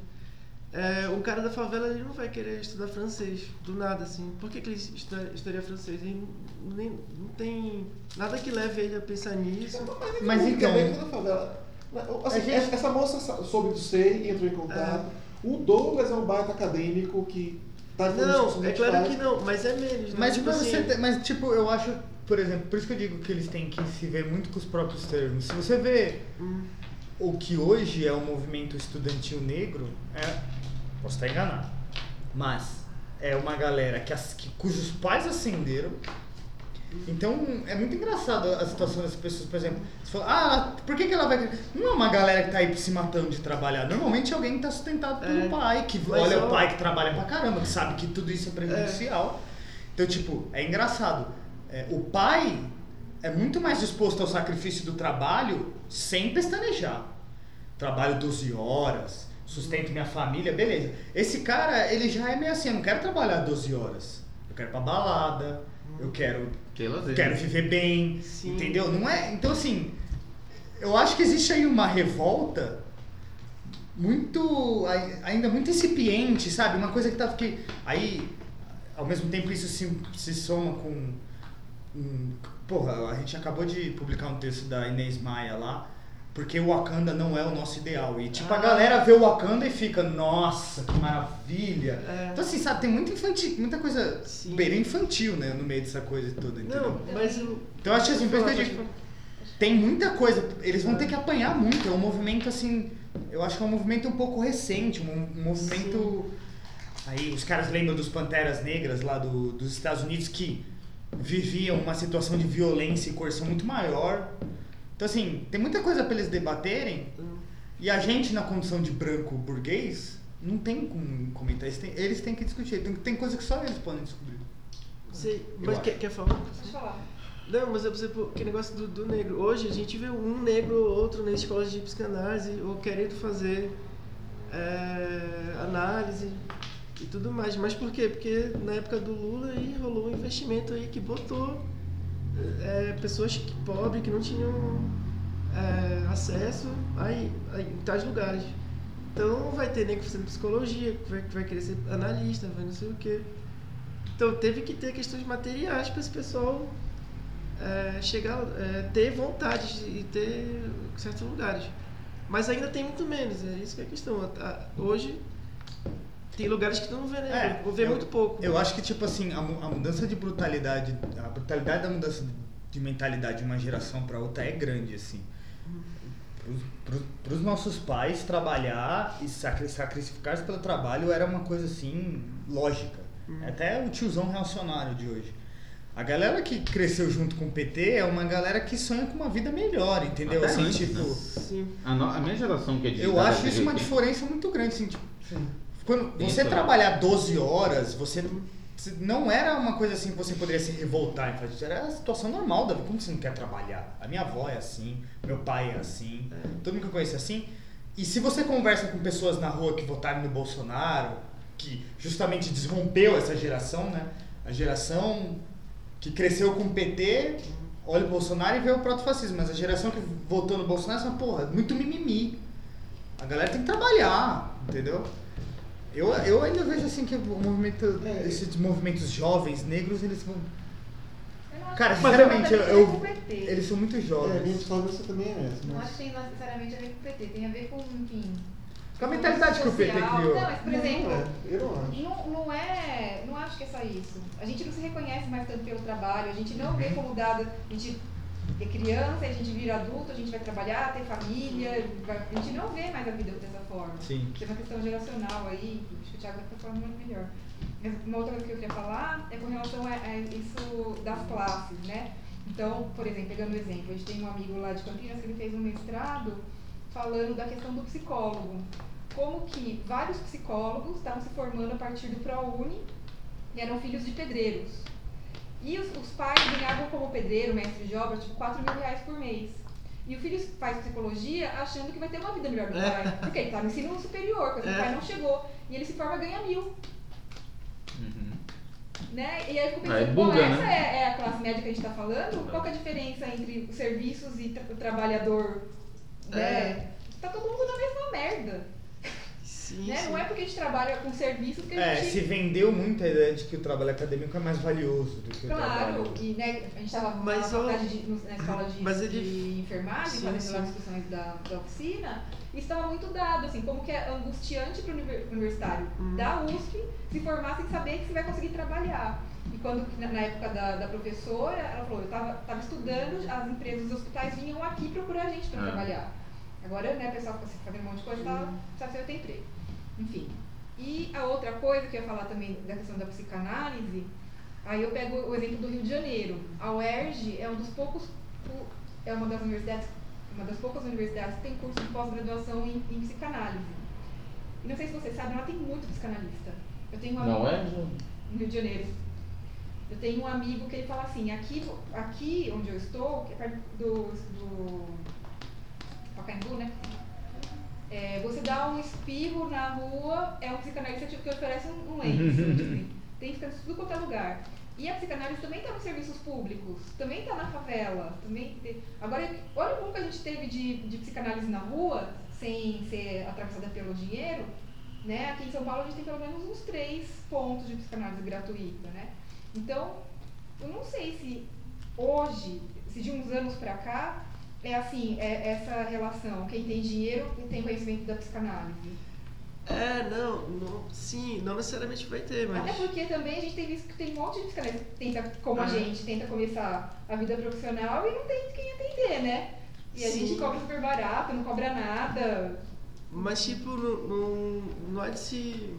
G: É, um cara da favela ele não vai querer estudar francês do nada, assim. Por que, que ele estuda- estudaria francês? Ele não, nem- não tem nada que leve ele a pensar nisso.
A: Mas
C: o
A: então-
C: Quebec da favela. Assim,
A: A gente-
C: essa- moça soube do SEI, entrou em contato. O Douglas é um baita acadêmico que tá
G: Não, é claro
C: faz.
G: que não, mas é menos. né?
A: Mas,
G: Tipo assim,
A: mas, tipo, eu acho, por exemplo, por isso que eu digo que eles têm que se ver muito com os próprios termos. Se você vê
G: hum,
A: o que hoje é o movimento estudantil negro, é, posso estar enganado, mas é uma galera que, as- que- cujos pais ascenderam. Então é muito engraçado a situação dessas pessoas, por exemplo, você fala, ah, por que, que ela vai. Não é uma galera que tá aí se matando de trabalhar. Normalmente é alguém que tá sustentado pelo
G: É,
A: pai, que olha
G: ó-
A: o pai que trabalha pra caramba, que sabe que tudo isso é prejudicial. Então, tipo, é engraçado. É, o pai é muito mais disposto ao sacrifício do trabalho sem pestanejar. Trabalho 12 horas, sustento minha família, beleza. Esse cara, ele já é meio assim, eu não quero trabalhar 12 horas. Eu quero ir pra balada, eu quero, quero viver bem,
G: Sim.
A: entendeu? Não é, então assim, eu acho que existe aí uma revolta muito ai- ainda muito incipiente, sabe? Uma coisa que tá que aí ao mesmo tempo isso se, se soma com porra, a gente acabou de publicar um texto da Inês Maia lá, porque o Wakanda não é o nosso ideal. E tipo, a
G: Ah.
A: galera vê o Wakanda e fica, nossa, que maravilha.
G: É.
A: Então assim, sabe, tem muita infantil, muita coisa
G: Sim.
A: beira infantil, né, no meio dessa coisa toda, entendeu?
G: Não, mas eu.
A: Então eu acho assim, isso que
G: falar.
A: tem muita coisa, eles vão ter que apanhar muito, é um movimento assim, eu acho que é um movimento um pouco recente, um, um movimento... Aí os caras lembram dos Panteras Negras lá do, dos Estados Unidos que viviam uma situação de violência e coerção muito maior. Então assim, tem muita coisa para eles debaterem e a gente na condição de branco burguês não tem como comentar, eles têm, eles têm que discutir, tem, tem coisa que só eles podem descobrir.
G: Sei,
A: Eu
G: mas quer, quer falar?
D: Pode falar.
G: Não, mas é por exemplo, que negócio do, do negro. Hoje a gente vê um negro ou outro na escola de psicanálise ou querendo fazer é, análise e tudo mais. Mas por quê? Porque na época do Lula aí rolou um investimento aí que botou é, pessoas que, pobres que não tinham é, acesso aí, aí, em tais lugares. Então vai ter negro fazendo psicologia, que vai, que vai querer ser analista, vai não sei o quê. Então teve que ter questões materiais para esse pessoal é, chegar, é, ter vontade de ir ter certos lugares. Mas ainda tem muito menos, é isso que é a questão. Hoje tem lugares que não vê, né?
A: É,
G: Vou ver
A: eu-
G: muito pouco.
A: Eu acho que, tipo assim, a, a mudança de brutalidade, a brutalidade da mudança de mentalidade de uma geração para outra é grande, assim. Para os nossos pais, trabalhar e sacri- sacrificar-se pelo trabalho era uma coisa, assim, lógica. Até o tiozão reacionário de hoje. A galera que cresceu junto com o PT é uma galera que sonha com uma vida melhor, entendeu?
E: Até
A: assim,
E: antes,
A: tipo...
E: né?
G: Sim.
E: A, no- a minha geração que é de
A: Eu acho isso uma diferença muito grande, assim, tipo, quando você
E: essa-
A: trabalhar 12 horas, você não era uma coisa assim que você poderia se revoltar e fazer, era a situação normal da vida, como você não quer trabalhar? A minha avó é assim, meu pai é assim, todo mundo que eu conheço é assim. E se você conversa com pessoas na rua que votaram no Bolsonaro, que justamente desrompeu essa geração, né? A geração que cresceu com o PT, olha o Bolsonaro e vê o proto-fascismo, mas a geração que votou no Bolsonaro fala, porra, muito mimimi. A galera tem que trabalhar, entendeu? Eu, eu ainda vejo assim que o movimento,
C: É.
A: esses movimentos jovens, negros, eles vão.
D: Eu não acho
A: Cara, sinceramente, eu, eu- eles são muito
C: É, a minha
A: jovens.
C: discordância também é essa.
D: Não
C: mas-
D: acho que tem necessariamente a ver com o PT, tem a ver com, enfim.
A: Com a mentalidade que o PT criou.
D: Não, mas por exemplo,
C: Não, é, eu não acho.
D: Não, não é. Não acho que é só isso. A gente não se reconhece mais tanto pelo trabalho, a gente não vê como dado. A gente é criança, a gente vira adulto, a gente vai trabalhar, ter família, a gente não vê mais a vida dessa forma.
A: Sim.
D: Tem uma questão geracional aí, acho que o Thiago vai falar muito melhor. Mas uma outra coisa que eu queria falar é com relação a, a isso das classes, né? Então, por exemplo, pegando o exemplo, a gente tem um amigo lá de Campinas que ele fez um mestrado falando da questão do psicólogo. Como que vários psicólogos estavam se formando a partir do ProUni e eram filhos de pedreiros. E os, os pais ganhavam como pedreiro, mestre de obra, tipo, 4 mil reais por mês. E o filho faz psicologia achando que vai ter uma vida melhor do
G: É.
D: pai. Porque ele tá no ensino superior, porque
G: É.
D: o pai não chegou. E ele se forma e ganha mil.
E: Uhum.
D: Né? E aí eu fico pensando, bom,
E: buga,
D: essa
E: né?
D: é, é a classe média que a gente está falando? Qual que é a diferença entre os serviços e tra- o trabalhador? Né?
G: É.
D: Tá todo mundo na mesma merda.
G: Sim,
D: Né?
G: sim.
D: Não é porque a gente trabalha com serviços que a
A: É,
D: gente.
A: se vendeu muito a ideia de que o trabalho acadêmico é mais valioso do que o
D: Claro,
A: trabalho.
D: e né, a gente estava na faculdade de, na escola de,
G: mas ele-
D: de enfermagem,
G: Sim,
D: fazendo lá
G: sim.
D: discussões da, da oficina, e estava muito dado, assim, como que é angustiante para o universitário
G: Hum.
D: da USP se formar sem saber que você vai conseguir trabalhar. E quando, na, época da, da professora, ela falou, eu estava tava estudando, as empresas, os hospitais vinham aqui procurar a gente para
E: É.
D: trabalhar. Agora, né, o pessoal fica assim, fazendo um monte de coisa, tá, precisa ser ter emprego. Enfim. E a outra coisa que eu ia falar também da questão da psicanálise, aí eu pego o exemplo do Rio de Janeiro. A UERJ é um dos poucos, é uma das universidades, uma das poucas universidades que tem curso de pós-graduação em, em psicanálise. E não sei se vocês sabem, ela tem muito psicanalista. Eu tenho um
E: Não
D: amigo
E: é?
D: no Rio de Janeiro. Eu tenho um amigo que ele fala assim, aqui, aqui onde eu estou, que é perto do, do Pacaembu, né? É, você dá um espirro na rua, é um psicanalista tipo, que oferece um, um lenço. assim. Tem psicanalista em tudo quanto é lugar. E a psicanálise também está nos serviços públicos, também está na favela. Também tem- Agora, olha o bom que a gente teve de, de psicanálise na rua, sem ser atravessada pelo dinheiro. Né? Aqui em São Paulo a gente tem pelo menos uns três pontos de psicanálise gratuita. Né? Então, eu não sei se hoje, se de uns anos pra cá, é assim, é essa relação, quem tem dinheiro e tem conhecimento da psicanálise.
G: É, não, não, sim, não necessariamente vai ter, mas.
D: Até porque também a gente tem visto que tem um monte de psicanalista que tenta, como a
G: Ah.
D: gente, tenta começar a vida profissional e não tem quem atender, né? E a
G: Sim.
D: gente cobra super barato, não cobra nada.
G: Mas, tipo, não, não, não há de se,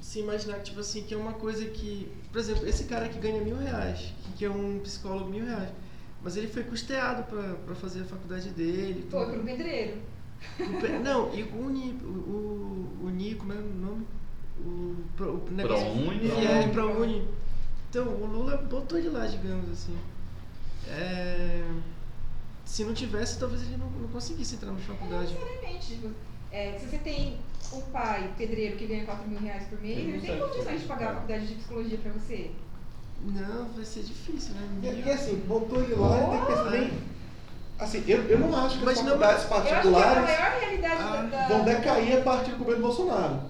G: se imaginar tipo assim, que é uma coisa que... Por exemplo, esse cara que ganha mil reais, que é um psicólogo mil reais, mas ele foi custeado pra, pra fazer a faculdade dele.
D: Foi
G: tudo.
D: pro pedreiro.
G: Não, e o Uni, o, o, o Uni, como é o nome? O, pro- o negócio...
E: ProUni.
G: É, ProUni. Então, o Lula botou ele lá, digamos assim. É, Se não tivesse, talvez ele não, não conseguisse entrar na
D: Não
G: faculdade.
D: necessariamente. Tipo, é, se você tem um pai pedreiro que ganha 4 mil reais por mês,
E: Ele não
D: tem condições de pagar a faculdade de psicologia pra você.
G: Não, vai ser difícil, né?
C: E, e assim, botou ele lá, ele tem que pensar bem. Assim, eu, eu não acho que
G: Mas
C: as
G: não-
C: faculdades
D: Eu acho que é a
C: particulares
D: maior realidade
G: Ah,
D: da, da-
C: vão decair a partir do governo Bolsonaro.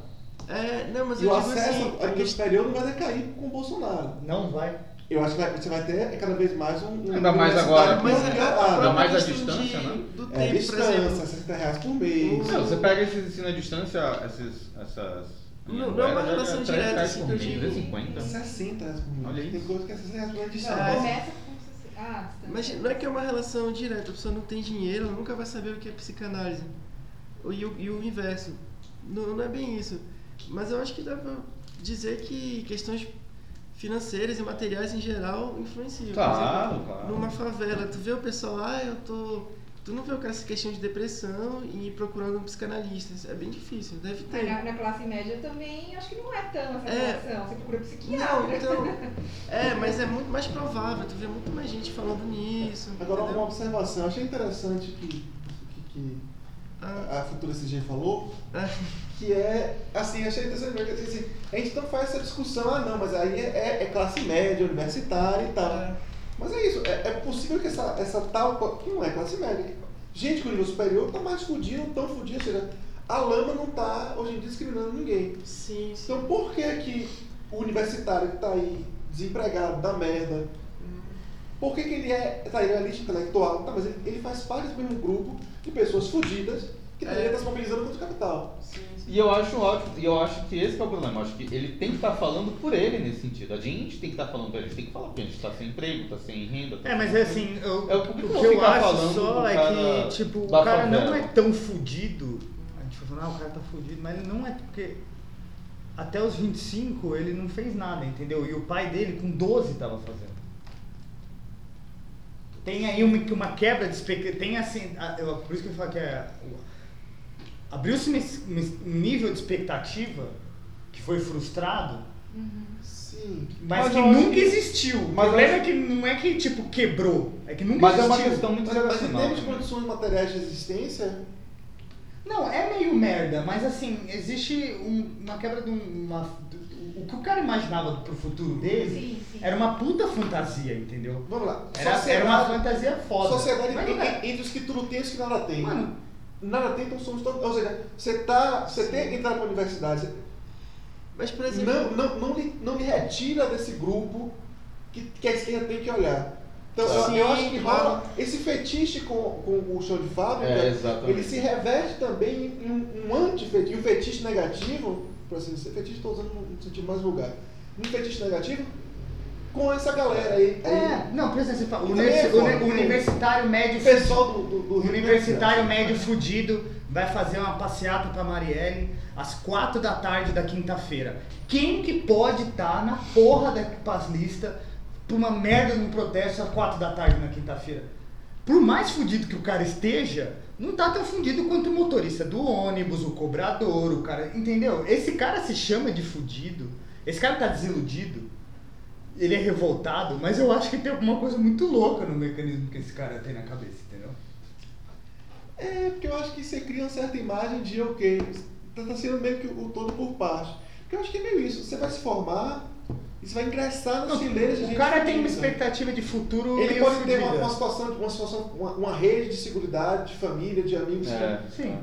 G: É, não, mas
C: E
G: eu
C: o acesso
G: assim,
C: ao
G: questão-
C: superior não vai decair com o Bolsonaro.
A: Não vai.
C: Eu acho que vai- você vai ter cada vez mais um. um
E: Ainda mais agora.
G: Mas é
C: melhorado.
G: a própria
E: mais a distância,
G: de-
E: né?
G: Do
C: É,
G: tempo, por
C: distância,
G: exemplo.
C: 60 reais por mês.
E: Não, você pega esse ensino à distância, esses, essas.
G: Não- não é uma relação direta, assim, que eu digo.
E: é 50.
C: 60 reais por mês.
E: Olha
C: Tem coisa que é 60 reais por mês de distância.
D: começa com. Ah, distância.
G: Mas não é que é uma relação direta, a pessoa não tem dinheiro, ela nunca vai saber o que é psicanálise. E o, e o inverso. Não, não é bem isso. Mas eu acho que dá pra dizer que questões financeiras e materiais em geral influenciam. Por
E: Claro,
G: exemplo,
E: claro.
G: Numa favela, tu vê o pessoal, ah, eu tô. Tu não vê o cara essa questão de depressão e procurando um psicanalista. É bem difícil, deve ter.
D: na, na classe média também acho que não é tão essa
G: É.
D: relação. Você procura
G: Não,
D: psiquiatra.
G: então. É, mas é muito mais provável, tu vê muito mais gente falando nisso.
C: Agora,
G: entendeu?
C: uma observação. Eu achei interessante que, que, que
G: Ah,
C: a Futura CG falou,
G: ah,
C: que é, assim, achei interessante, porque assim, a gente não faz essa discussão, ah não, mas aí é, é classe média, universitária e tal.
G: ah,
C: Mas é isso, é, é possível que essa, essa tal, que não é classe média, gente com nível superior tá mais fudido, tão fudido, ou seja, a lama não tá hoje em dia discriminando ninguém.
G: sim, sim.
C: Então por que que o universitário que tá aí, desempregado, da merda, por que, que ele é, tá aí na elite intelectual? Tá, mas ele, ele faz parte desse mesmo grupo de pessoas fudidas que deveria
G: É.
C: estar se mobilizando contra o capital.
G: sim.
E: E eu acho ótimo, e eu acho que esse que é o problema. Eu acho que ele tem que estar falando por ele nesse sentido. A gente tem que estar falando por ele, a gente tem que falar porque a gente está sem emprego, está sem renda. tá
A: É, mas é assim, eu-
E: É,
A: o
E: que
A: que
E: eu
A: acho só é que, tipo, o cara não
E: favela?
A: é tão fudido. A gente falar, ah, o cara tá fudido, mas ele não é porque até os 25 ele não fez nada, entendeu? E o pai dele com 12 tava fazendo. Tem aí uma, uma quebra de expectativa. Tem assim. por isso que eu falo que é. O- Abriu-se um nível de expectativa que foi frustrado
C: Sim.
A: Mas,
E: Mas
A: que nunca
E: que-
A: existiu. O
E: mas eu
A: problema
E: acho-
A: é que não é que, tipo, quebrou. É que nunca
E: Mas é uma
A: existiu.
E: questão muito
C: Mas, mas em
E: geracional.
C: termos de condições materiais de existência,
A: Não, é meio merda, mas assim, existe um- uma quebra de um- uma. O que o cara imaginava pro futuro dele
D: Sim, sim.
A: era uma puta fantasia, entendeu?
C: vamos lá.
A: Era, era uma fantasia foda.
C: Sociedade
A: Mas,
C: en-
A: cara,
C: en- entre os que tudo tem e os que nada tem.
A: Mano.
C: Nada tem, então somos todos. Ou seja, você tá. Você tem que entrar pra universidade. você-
G: Mas, por exemplo,
C: Não, não, não, lhe, não lhe retira desse grupo que, que a esquerda tem que olhar. Então, eu-
A: Sim,
C: eu acho que rola esse fetiche com, com o chão de fábrica,
E: É,
C: ele se reverte também em um, um antifetiche, um fetiche negativo, por assim dizer, fetiche estou usando no sentido mais vulgar, um fetiche negativo com essa galera aí.
A: É, não, por exemplo, você fala, o,
C: Também é
A: o uni- o universitário médio
C: o pessoal do, do, do Rio
A: universitário médio fudido vai fazer uma passeata pra Marielle às quatro da tarde da quinta-feira. Quem que pode estar na porra da paslista pra uma merda num protesto às quatro da tarde na quinta-feira? Por mais fudido que o cara esteja, não tá tão fudido quanto o motorista do ônibus, o cobrador, o cara. Entendeu? Esse cara se chama de fudido. Esse cara tá desiludido. Ele é revoltado, mas eu acho que tem alguma coisa muito louca no mecanismo que esse cara tem na cabeça, entendeu?
C: É, porque eu acho que você cria uma certa imagem de, ok, tá, tá sendo meio que o todo por parte. Porque eu acho que é meio isso, você vai se formar e você vai ingressar nas fileiras de
A: o cara tem uma expectativa de futuro
C: Ele pode ter uma, uma situação, uma, situação uma, uma rede de segurança, de família, de amigos,
E: É.
A: Sim.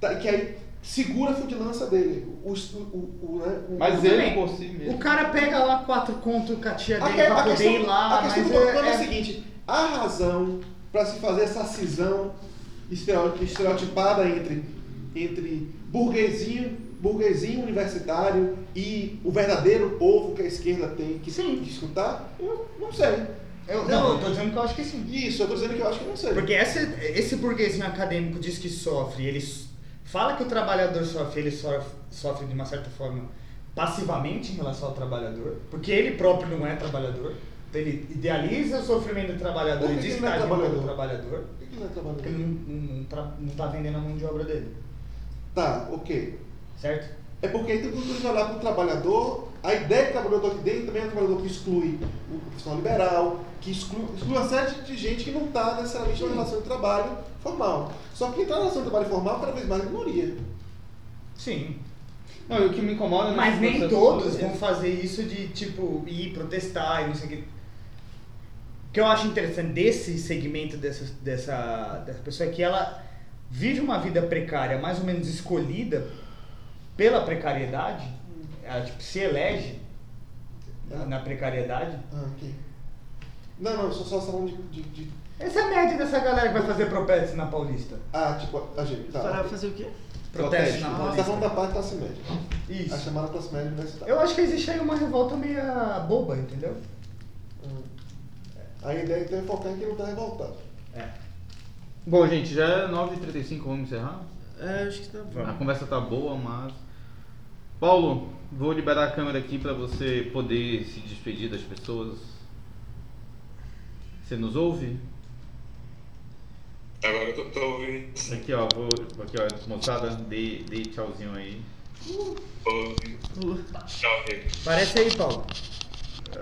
C: tá, que aí segura a fudilança dele. O, o, o, o, né, o-
E: Mas
C: o-
E: ele
A: Também.
E: por si mesmo.
A: O cara pega lá quatro contos com a tia
C: A,
A: dele
C: que-
A: pra
C: a
A: poder
C: questão,
A: ir lá,
C: a questão
A: mas
C: do colocando é,
A: é,
C: o seguinte, a razão para se fazer essa cisão estereo- estereotipada entre, entre burguesinho, burguesinho universitário e o verdadeiro povo que a esquerda tem que,
A: Sim.
C: escutar, eu não sei.
A: eu, não, eu tô dizendo que eu acho que sim.
C: Isso, eu tô dizendo que eu acho que não sei.
A: Porque esse, esse burguesinho acadêmico diz que sofre, ele fala que o trabalhador sofre, ele sofre, sofre de uma certa forma passivamente em relação ao trabalhador, porque ele próprio não é trabalhador. Então ele idealiza o sofrimento do trabalhador e diz
C: que ele não é trabalhador?
A: trabalhador,
C: Por que que não é trabalhador?
A: porque ele não, não tá vendendo a mão de obra dele,
C: Tá, ok.
A: certo?
C: É porque aí tem que olhar para o trabalhador, a ideia do trabalhador que dentro também é um trabalhador que exclui o profissional liberal, que exclui, exclui uma série de gente que não está necessariamente numa relação de trabalho formal. Só que quem está na relação de trabalho formal, cada vez mais é minoria.
A: Sim.
E: Não, e o que me incomoda nesse
A: Mas nem
E: processo
A: todos
E: todo é-
A: vão fazer isso de, tipo, ir protestar e não sei o que. O que eu acho interessante desse segmento dessa, dessa, dessa pessoa é que ela vive uma vida precária, mais ou menos escolhida pela precariedade. Ela, tipo, se elege na, na precariedade.
C: Ah, ok. Não, não, só só falando de, de, de-
A: Essa é a média dessa galera que vai fazer protesto na Paulista.
C: Ah, tipo, a gente. Tá.
G: Para fazer o quê?
A: Protesto na
C: Você está
A: Paulista.
C: falando da parte classe média.
A: Isso.
C: A chamada classe média universitária.
A: Eu acho que existe aí uma revolta meio boba, entendeu?
C: Hum. A ideia então é focar em quem não está revoltado.
A: É.
E: Bom, gente, já é 9h35, vamos encerrar?
G: É, acho que tá bom.
E: A conversa tá boa, mas. Paulo, vou liberar a câmera aqui para você poder se despedir das pessoas. Você nos ouve?
F: Agora eu tô, tô ouvindo.
E: Aqui, ó, vou. Aqui, ó, moçada, dê, dê tchauzinho aí.
F: Tô ouvindo. Tchau, gente.
A: Parece aí, Paulo.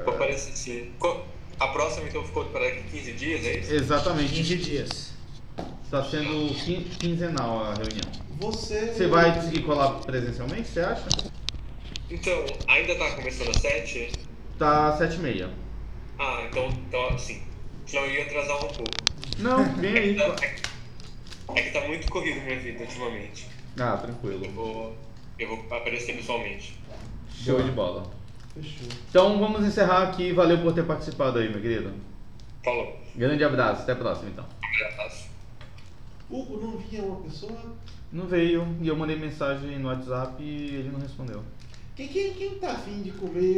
F: Pô, Parece sim. A próxima então ficou para daqui 15 dias, é isso?
E: Exatamente.
A: 15 dias.
E: Tá sendo quin- quinzenal a reunião.
C: Você.
E: Você vai conseguir colar presencialmente, você acha?
F: Então, ainda tá começando às 7?
E: Tá 7h30.
F: Ah, então, então assim. Senão eu ia atrasar um pouco.
E: Não, vem aí.
F: É que tá muito corrido minha vida ultimamente.
E: Ah,
F: Eu
E: tranquilo.
F: vou. Eu vou aparecer pessoalmente.
E: Show de bola.
C: Fechou.
E: Então vamos encerrar aqui. Valeu por ter participado aí, meu querido.
F: Falou.
E: Grande abraço, até a próxima então.
F: Abraço.
C: Hugo não vinha uma pessoa.
E: Não veio e eu mandei mensagem no WhatsApp e ele não respondeu.
C: Quem, quem, quem tá afim de comer